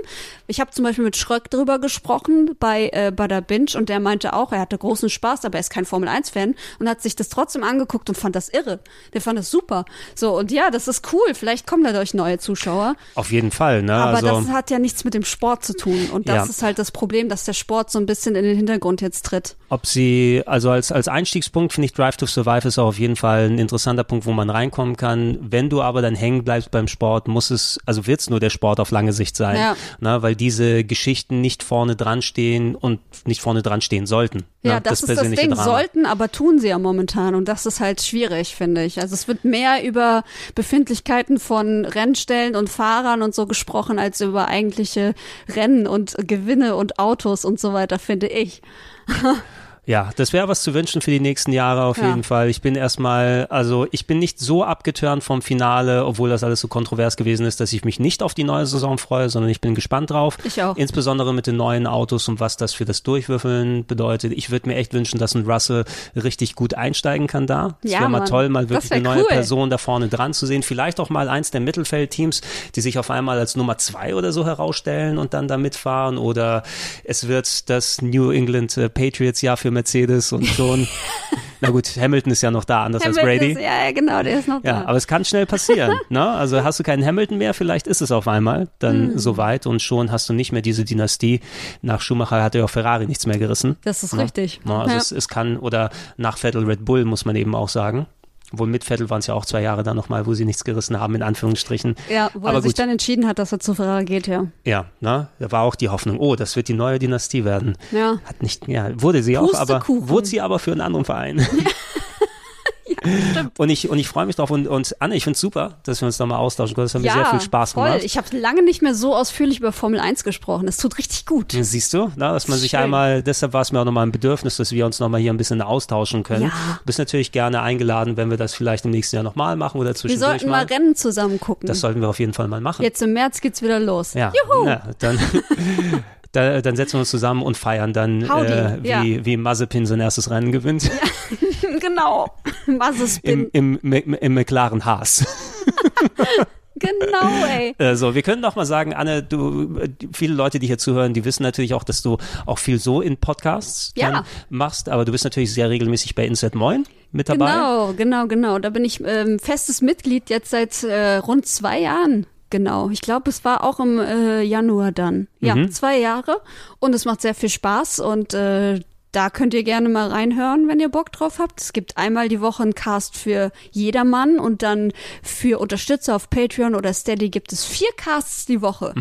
Ich habe zum Beispiel mit Schröck drüber gesprochen bei äh, Bada Binge und der meinte auch, er hatte großen Spaß, aber er ist kein Formel-1-Fan und hat sich das trotzdem angeguckt und fand das irre. Der fand das super. So, und ja, das ist cool. Vielleicht kommen dadurch neue Zuschauer. Auf jeden Fall, ne? Aber also, das hat ja nichts mit dem Sport zu tun. Und das Ja. ist halt das Problem, dass der Sport so ein bisschen in den Hintergrund jetzt tritt. ob sie, also als, als Einstiegspunkt finde ich Drive to Survive ist auch auf jeden Fall ein interessanter Punkt, wo man reinkommen kann. Wenn du aber dann hängen bleibst beim Sport, muss es, also wird es nur der Sport auf lange Sicht sein. Ja. Ne? Weil diese Geschichten nicht vorne dran stehen und nicht vorne dran stehen sollten. Ja, ne? das, ist das Ding. Drama. Sollten, aber tun sie ja momentan. Und das ist halt schwierig, finde ich. Also es wird mehr über Befindlichkeiten von Rennstellen und Fahrern und so gesprochen, als über eigentliche Rennen und Gewinne und Autos und so weiter, finde ich. *laughs* Ja, das wäre was zu wünschen für die nächsten Jahre auf Ja. jeden Fall. Ich bin erstmal, also ich bin nicht so abgeturnt vom Finale, obwohl das alles so kontrovers gewesen ist, dass ich mich nicht auf die neue Saison freue, sondern ich bin gespannt drauf. Ich auch. Insbesondere mit den neuen Autos und was das für das Durchwürfeln bedeutet. Ich würde mir echt wünschen, dass ein Russell richtig gut einsteigen kann da. Das Ja, wäre mal Mann. toll, mal wirklich eine neue cool. Person da vorne dran zu sehen. Vielleicht auch mal eins der Mittelfeldteams, die sich auf einmal als Nummer zwei oder so herausstellen und dann da mitfahren. Oder es wird das New England äh, Patriots Jahr für Mercedes und schon. *laughs* Na gut, Hamilton ist ja noch da, anders als Hamilton Brady. Ist, ja, genau, der ist noch Ja, da. aber es kann schnell passieren. *laughs* ne? Also hast du keinen Hamilton mehr, vielleicht ist es auf einmal dann Hm. soweit und schon hast du nicht mehr diese Dynastie. Nach Schumacher hat ja auch Ferrari nichts mehr gerissen. Das ist Ne? richtig. Ne? Also Ja. es, es kann, oder nach Vettel Red Bull muss man eben auch sagen. Wohl mit Vettel waren es ja auch zwei Jahre dann nochmal, wo sie nichts gerissen haben, in Anführungsstrichen. Ja, wo Aber er sich gut. dann entschieden hat, dass er zu Ferrari geht, ja. Ja, ne? Da war auch die Hoffnung, oh, das wird die neue Dynastie werden. Ja. Hat nicht, ja, wurde sie auch, aber wurde sie aber für einen anderen Verein. *laughs* und ich, und ich freue mich drauf. Und, und Anne, ich finde es super, dass wir uns da mal austauschen können. Das hat mir sehr viel Spaß voll. gemacht. Ich habe lange nicht mehr so ausführlich über Formel 1 gesprochen. Das tut richtig gut. Siehst du, na, dass man sich Schön. einmal, deshalb war es mir auch nochmal ein Bedürfnis, dass wir uns nochmal hier ein bisschen austauschen können. Ja. Du bist natürlich gerne eingeladen, wenn wir das vielleicht im nächsten Jahr nochmal machen oder Wir zwischendurch sollten mal Rennen zusammen gucken. Das sollten wir auf jeden Fall mal machen. Jetzt im März geht's wieder los. Ja, Juhu! ja dann, *laughs* da, dann setzen wir uns zusammen und feiern dann, äh, wie, ja. wie Mazepin sein erstes Rennen gewinnt. *laughs* *laughs* genau. Was ist Im, bin? im, im, im McLaren Haas. *laughs* Genau, ey. So, wir können doch mal sagen, Anne, du, viele Leute, die hier zuhören, die wissen natürlich auch, dass du auch viel so in Podcasts Ja. machst, aber du bist natürlich sehr regelmäßig bei Insert Moin mit dabei. Genau, genau, genau. Da bin ich ähm, festes Mitglied jetzt seit äh, rund zwei Jahren. Genau. Ich glaube, es war auch im äh, Januar dann. Ja, Mhm. zwei Jahre. Und es macht sehr viel Spaß und äh, da könnt ihr gerne mal reinhören, wenn ihr Bock drauf habt. Es gibt einmal die Woche einen Cast für jedermann und dann für Unterstützer auf Patreon oder Steady gibt es vier Casts die Woche.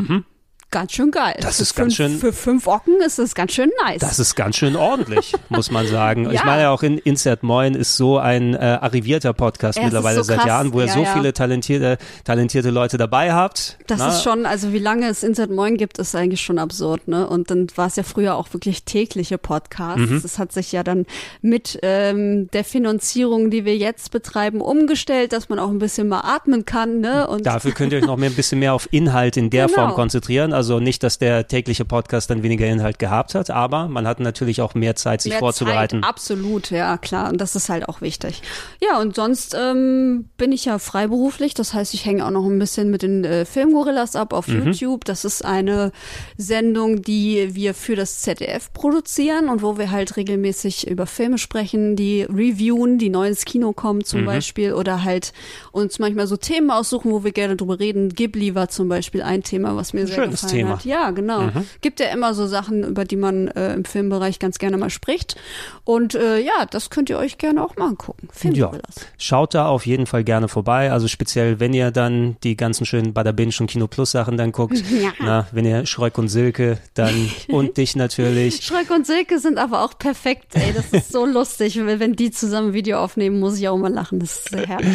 Ganz schön geil. Das für ist ganz fünf, schön- Für fünf Ocken ist das ganz schön nice. Das ist ganz schön ordentlich, *laughs* muss man sagen. Ich Ja. meine ja auch in Insert Moin ist so ein äh, arrivierter Podcast Es mittlerweile so seit krass. Jahren, wo ihr Ja, so ja. viele talentierte, talentierte Leute dabei habt. Das Na, ist schon, also wie lange es Insert Moin gibt, ist eigentlich schon absurd, ne? Und dann war es ja früher auch wirklich tägliche Podcasts. Mhm. Das hat sich ja dann mit ähm, der Finanzierung, die wir jetzt betreiben, umgestellt, dass man auch ein bisschen mal atmen kann, ne? Und Dafür könnt ihr euch noch *laughs* mehr ein bisschen mehr auf Inhalt in der Genau. Form konzentrieren. Also nicht, dass der tägliche Podcast dann weniger Inhalt gehabt hat, aber man hat natürlich auch mehr Zeit, sich mehr vorzubereiten. Zeit, absolut, ja klar. Und das ist halt auch wichtig. Ja, und sonst ähm, bin ich ja freiberuflich. Das heißt, ich hänge auch noch ein bisschen mit den äh, Filmgorillas ab auf Mhm. YouTube. Das ist eine Sendung, die wir für das ZDF produzieren und wo wir halt regelmäßig über Filme sprechen, die reviewen, die neu ins Kino kommen Mhm. zum Beispiel oder halt uns manchmal so Themen aussuchen, wo wir gerne drüber reden. Ghibli war zum Beispiel ein Thema, was mir sehr Schönes gefallen Thema. Mhm. hat. Ja, genau. Gibt ja immer so Sachen, über die man äh, im Filmbereich ganz gerne mal spricht. Und äh, ja, das könnt ihr euch gerne auch mal angucken. Ja. Schaut da auf jeden Fall gerne vorbei. Also speziell, wenn ihr dann die ganzen schönen Bada Binge und Kino Plus Sachen dann guckt. *laughs* Ja. Na, wenn ihr Schröck und Silke dann *laughs* und dich natürlich. Schröck und Silke sind aber auch perfekt, ey. Das ist so *laughs* lustig. Wenn die zusammen ein Video aufnehmen, muss ich auch mal lachen. Das ist sehr herrlich.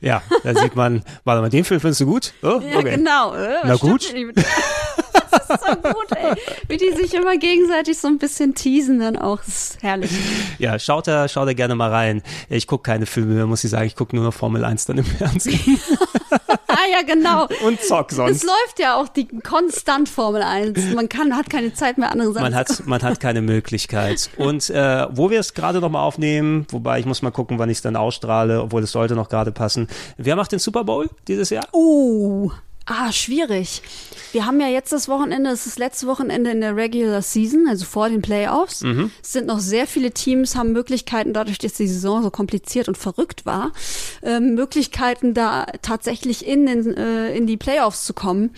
Ja, da sieht man, warte mal, den Film findest du gut? Oh, Ja, okay. genau. Äh, Na gut. Das ist so gut, ey. Wie die sich immer gegenseitig so ein bisschen teasen dann auch. Das ist herrlich. Ja, schaut da, schaut da gerne mal rein. Ich gucke keine Filme mehr, muss ich sagen. Ich gucke nur noch Formel 1 dann im Fernsehen. *laughs* ja, genau. Und zock Es sonst. läuft ja auch die konstant Formel 1. Man kann, hat keine Zeit mehr, andere Sachen Man hat, man hat *laughs* keine Möglichkeit. Und äh, wo wir es gerade nochmal aufnehmen, wobei ich muss mal gucken, wann ich es dann ausstrahle, obwohl es sollte noch gerade passen. Wer macht den Super Bowl dieses Jahr? Uh, ah, schwierig. Wir haben ja jetzt das Wochenende, es ist das letzte Wochenende in der Regular Season, also vor den Playoffs. Es sind noch sehr viele Teams, haben Möglichkeiten, dadurch, dass die Saison so kompliziert und verrückt war, ähm, Möglichkeiten, da tatsächlich in, den, äh, in die Playoffs zu kommen.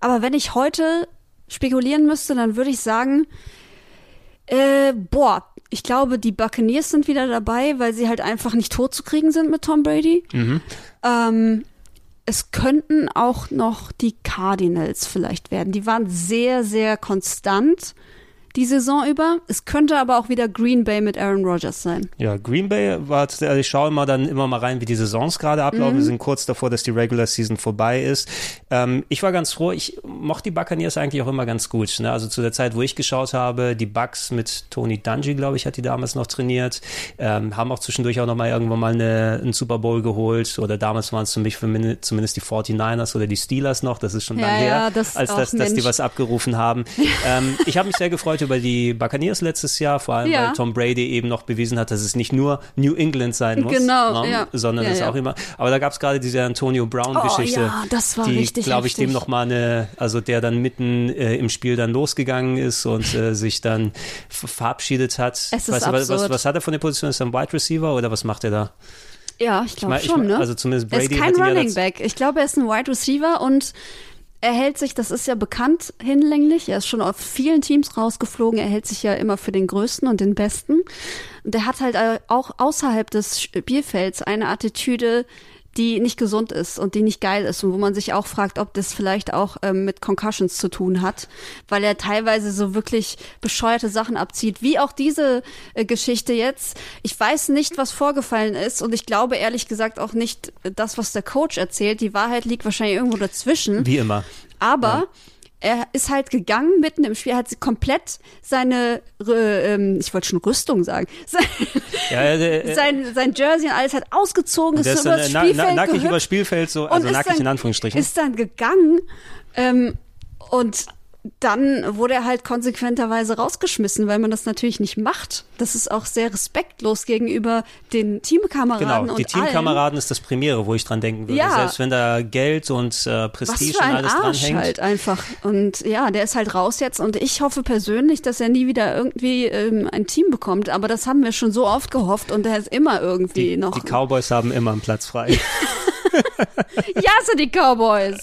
Aber wenn ich heute spekulieren müsste, dann würde ich sagen, äh, boah, ich glaube, die Buccaneers sind wieder dabei, weil sie halt einfach nicht tot zu kriegen sind mit Tom Brady. Ähm, es könnten auch noch die Cardinals vielleicht werden. Die waren sehr, sehr konstant die Saison über. Es könnte aber auch wieder Green Bay mit Aaron Rodgers sein. Ja, Green Bay war, also ich schaue immer dann immer mal rein, wie die Saisons gerade ablaufen. Wir sind kurz davor, dass die Regular Season vorbei ist. Ähm, ich war ganz froh, ich mochte die Buccaneers eigentlich auch immer ganz gut. Ne? Also zu der Zeit, wo ich geschaut habe, die Bucks mit Tony Dungy, glaube ich, hat die damals noch trainiert, ähm, haben auch zwischendurch auch noch mal irgendwann mal eine, einen Super Bowl geholt oder damals waren es für mich für min- zumindest die 49ers oder die Steelers noch, das ist schon Ja, lange ja, her, das- als dass, dass die was abgerufen haben. *laughs* ähm, ich habe mich sehr gefreut über die Buccaneers letztes Jahr, vor allem Ja. weil Tom Brady eben noch bewiesen hat, dass es nicht nur New England sein muss, Genau, ne, ja. sondern Ja, es ja. auch immer. Aber da gab es gerade diese Antonio Brown-Geschichte, Oh, ja, das war die, glaube ich, dem heftig. noch mal eine, also der dann mitten äh, im Spiel dann losgegangen ist und äh, sich dann ver- verabschiedet hat. Es ist weißt du, was, was, absurd. was hat er von der Position? Ist er ein Wide Receiver oder was macht er da? Ja, ich glaube mein- ich schon, mein, ne? also zumindest er ist Brady kein ja Running das- Back. Ich glaube, er ist ein Wide Receiver und er hält sich, das ist ja bekannt hinlänglich, er ist schon auf vielen Teams rausgeflogen, er hält sich ja immer für den Größten und den Besten. Und er hat halt äh, auch außerhalb des Spielfelds eine Attitüde, die nicht gesund ist und die nicht geil ist und wo man sich auch fragt, ob das vielleicht auch ähm, mit Concussions zu tun hat, weil er teilweise so wirklich bescheuerte Sachen abzieht, wie auch diese äh, Geschichte jetzt. Ich weiß nicht, was vorgefallen ist und ich glaube ehrlich gesagt auch nicht äh, das, was der Coach erzählt. Die Wahrheit liegt wahrscheinlich irgendwo dazwischen. Wie immer. Aber er ist halt gegangen mitten im Spiel, hat sie komplett seine, äh, ähm, ich wollte schon Rüstung sagen, sein, Ja, äh, sein, sein Jersey und alles hat ausgezogen, ist so ist übers dann na, Spielfeld na, nackig gehüpft über Spielfeld, so, also nackig dann, in Anführungsstrichen. Ist dann gegangen ähm, und dann wurde er halt konsequenterweise rausgeschmissen, weil man das natürlich nicht macht. Das ist auch sehr respektlos gegenüber den Teamkameraden Genau, und die Teamkameraden ist das Primäre, wo ich dran denken würde. Ja. Selbst wenn da Geld und äh, allen. Was Prestige und ein alles Arsch dranhängt. halt einfach. Und ja, der ist halt raus jetzt und ich hoffe persönlich, dass er nie wieder irgendwie ähm, ein Team bekommt. Aber das haben wir schon so oft gehofft und er ist immer irgendwie Die, noch. die Cowboys haben immer einen Platz frei. *laughs* Ich hasse die Cowboys.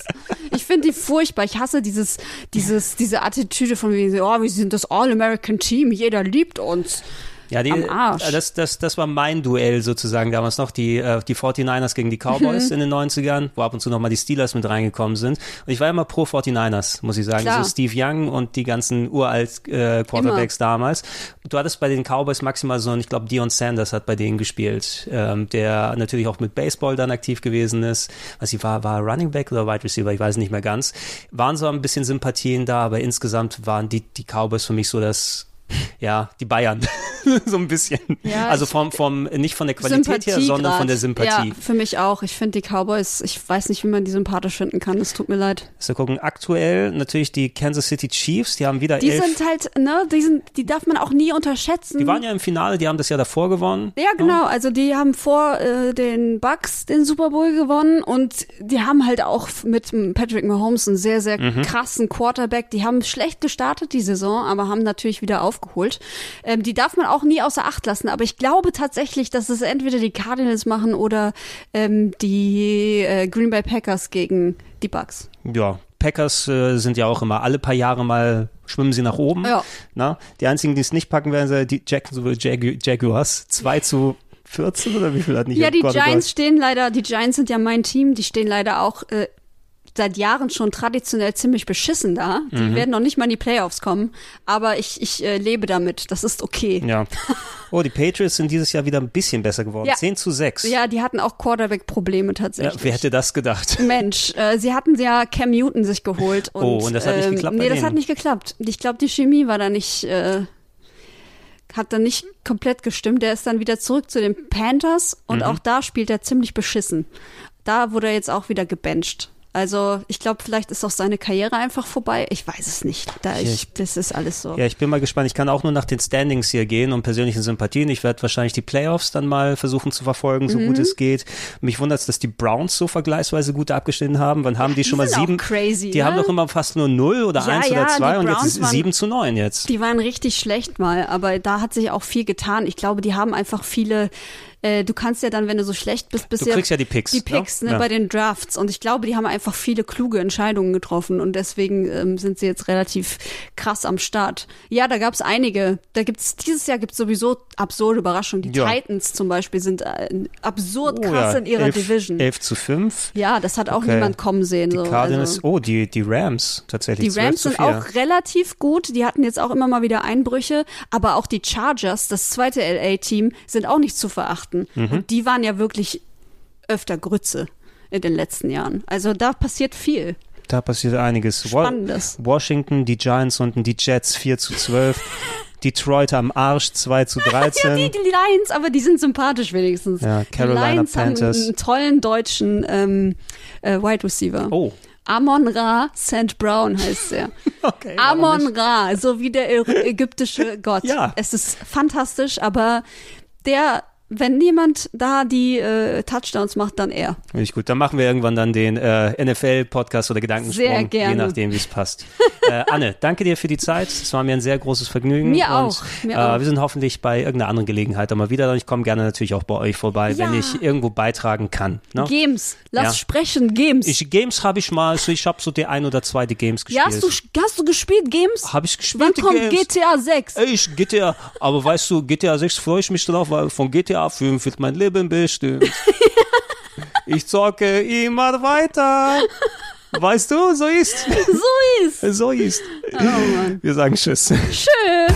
Ich finde die furchtbar. Ich hasse dieses, dieses, diese Attitüde von wie, oh, wir sind das All-American-Team, jeder liebt uns. Ja, die, Am Arsch. äh, Das, das, das war mein Duell sozusagen damals noch, die, äh, die 49ers gegen die Cowboys Mhm. in den 90ern, wo ab und zu nochmal die Steelers mit reingekommen sind. Und ich war immer pro 49ers, muss ich sagen. Klar. So Steve Young und die ganzen uralt äh, Quarterbacks damals. Du hattest bei den Cowboys maximal so, einen, ich glaube, Dion Sanders hat bei denen gespielt, ähm, der natürlich auch mit Baseball dann aktiv gewesen ist. Was sie war, war Running Back oder Wide Receiver, ich weiß nicht mehr ganz. Waren so ein bisschen Sympathien da, aber insgesamt waren die, die Cowboys für mich so das ja, die Bayern. *laughs* so ein bisschen. Ja, also vom, vom, nicht von der Qualität her, sondern von der Sympathie. Ja, für mich auch. Ich finde die Cowboys, ich weiß nicht, wie man die sympathisch finden kann. Es tut mir leid. So gucken, aktuell natürlich die Kansas City Chiefs, die haben wieder Die elf. sind halt, ne, die sind, die darf man auch nie unterschätzen. die waren ja im Finale, die haben das ja davor gewonnen. Ja, genau. Also die haben vor äh, den Bucks den Super Bowl gewonnen und die haben halt auch mit Patrick Mahomes einen sehr, sehr Mhm. krassen Quarterback. Die haben schlecht gestartet die Saison, aber haben natürlich wieder aufgeholt. Ähm, die darf man auch nie außer Acht lassen. Aber ich glaube tatsächlich, dass es entweder die Cardinals machen oder ähm, die äh, Green Bay Packers gegen die Bucks. Ja, Packers äh, sind ja auch immer alle paar Jahre mal schwimmen sie nach oben. Ja. Na? Die einzigen, die es nicht packen werden, sind die Jacksonville Jagu Jaguars. 2 zu 14 oder wie viel hat nicht Ja, die. Giants stehen leider, die Giants sind ja mein Team, die stehen leider auch äh, seit Jahren schon traditionell ziemlich beschissen da. Die Mhm. werden noch nicht mal in die Playoffs kommen, aber ich, ich äh, lebe damit. Das ist okay. Ja. Oh, die Patriots sind dieses Jahr wieder ein bisschen besser geworden. Ja. 10 zu 6. Ja, die hatten auch Quarterback-Probleme Ja, tatsächlich. wer hätte das gedacht? Mensch, äh, sie hatten ja Cam Newton sich geholt. Und, Oh, und das hat nicht ähm, geklappt bei Nee, das denen. hat nicht geklappt. Ich glaube, die Chemie war da nicht, äh, hat dann nicht komplett gestimmt. Der ist dann wieder zurück zu den Panthers Mhm. und auch da spielt er ziemlich beschissen. da wurde er jetzt auch wieder gebencht. Also ich glaube, vielleicht ist auch seine Karriere einfach vorbei. Ich weiß es nicht. Da ich, ich- das ist alles so. Ja, ich bin mal gespannt. Ich kann auch nur nach den Standings hier gehen und persönlichen Sympathien. Ich werde wahrscheinlich die Playoffs dann mal versuchen zu verfolgen, so Mhm. gut es geht. Mich wundert es, dass die Browns so vergleichsweise gut abgeschnitten haben. Wann haben die, schon mal sieben? crazy, die ne? haben doch immer fast nur null oder Ja, eins ja, oder zwei die und jetzt ist sieben zu neun jetzt. Die waren richtig schlecht mal, aber da hat sich auch viel getan. Ich glaube, die haben einfach viele. Äh, du kannst ja dann, wenn du so schlecht bist, bisher kriegst ja die Picks, die ne? Picks ne, Ja. bei den Drafts. Und ich glaube, die haben einfach viele kluge Entscheidungen getroffen und deswegen ähm, sind sie jetzt relativ krass am Start. Ja, da gab es einige. Da gibt's dieses Jahr gibt's sowieso absurde Überraschungen. Die Ja. Titans zum Beispiel sind äh, absurd Oh krass ja, in ihrer elf, Division. Elf zu fünf. Ja, das hat auch Okay. niemand kommen sehen. Die so. Cardinals, also. oh, die, die Rams tatsächlich. Die 12 Rams sind 4. auch relativ gut. Die hatten jetzt auch immer mal wieder Einbrüche. Aber auch die Chargers, das zweite LA-Team, sind auch nicht zu verachten. Mhm. Und die waren ja wirklich öfter Grütze in den letzten Jahren. Also da passiert viel. Da passiert einiges. Spannendes. Washington, die Giants und die Jets 4 zu 12. *laughs* Detroit am Arsch 2 zu 13. Ja, die, die Lions, aber die sind sympathisch wenigstens. Ja, Carolina die Lions Panthers. haben einen tollen deutschen ähm, äh, Wide Receiver. oh, Amon Ra St. Brown heißt er. *laughs* okay. Amon nicht? Ra, so wie der ägyptische *laughs* Gott. Ja. Es ist fantastisch, aber der, wenn jemand da die äh, Touchdowns macht, dann er. Finde ich gut. Dann machen wir irgendwann dann den äh, NFL-Podcast oder Gedankensprung, Sehr gerne. je nachdem, wie es passt. äh, Anne, *laughs* danke dir für die Zeit. Es war mir ein sehr großes Vergnügen. Mir und, auch, mir äh, auch. Wir sind hoffentlich bei irgendeiner anderen Gelegenheit einmal wieder. Ich komme gerne natürlich auch bei euch vorbei, wenn Ja. ich irgendwo beitragen kann. Ne? Games, lass Ja. sprechen, Games. Ich, Games habe ich mal, so ich habe so die ein oder zwei die Games ja, gespielt. hast du, hast du gespielt, Games? Habe ich gespielt, Wann kommt Games? GTA 6? Ich GTA, aber weißt du, GTA 6 freue ich mich drauf, weil von GTA 5 wird mein Leben bestimmt. *laughs* ich zocke immer weiter. Weißt du, so ist. So ist. So ist. Oh Mann. Wir sagen Tschüss. Tschüss.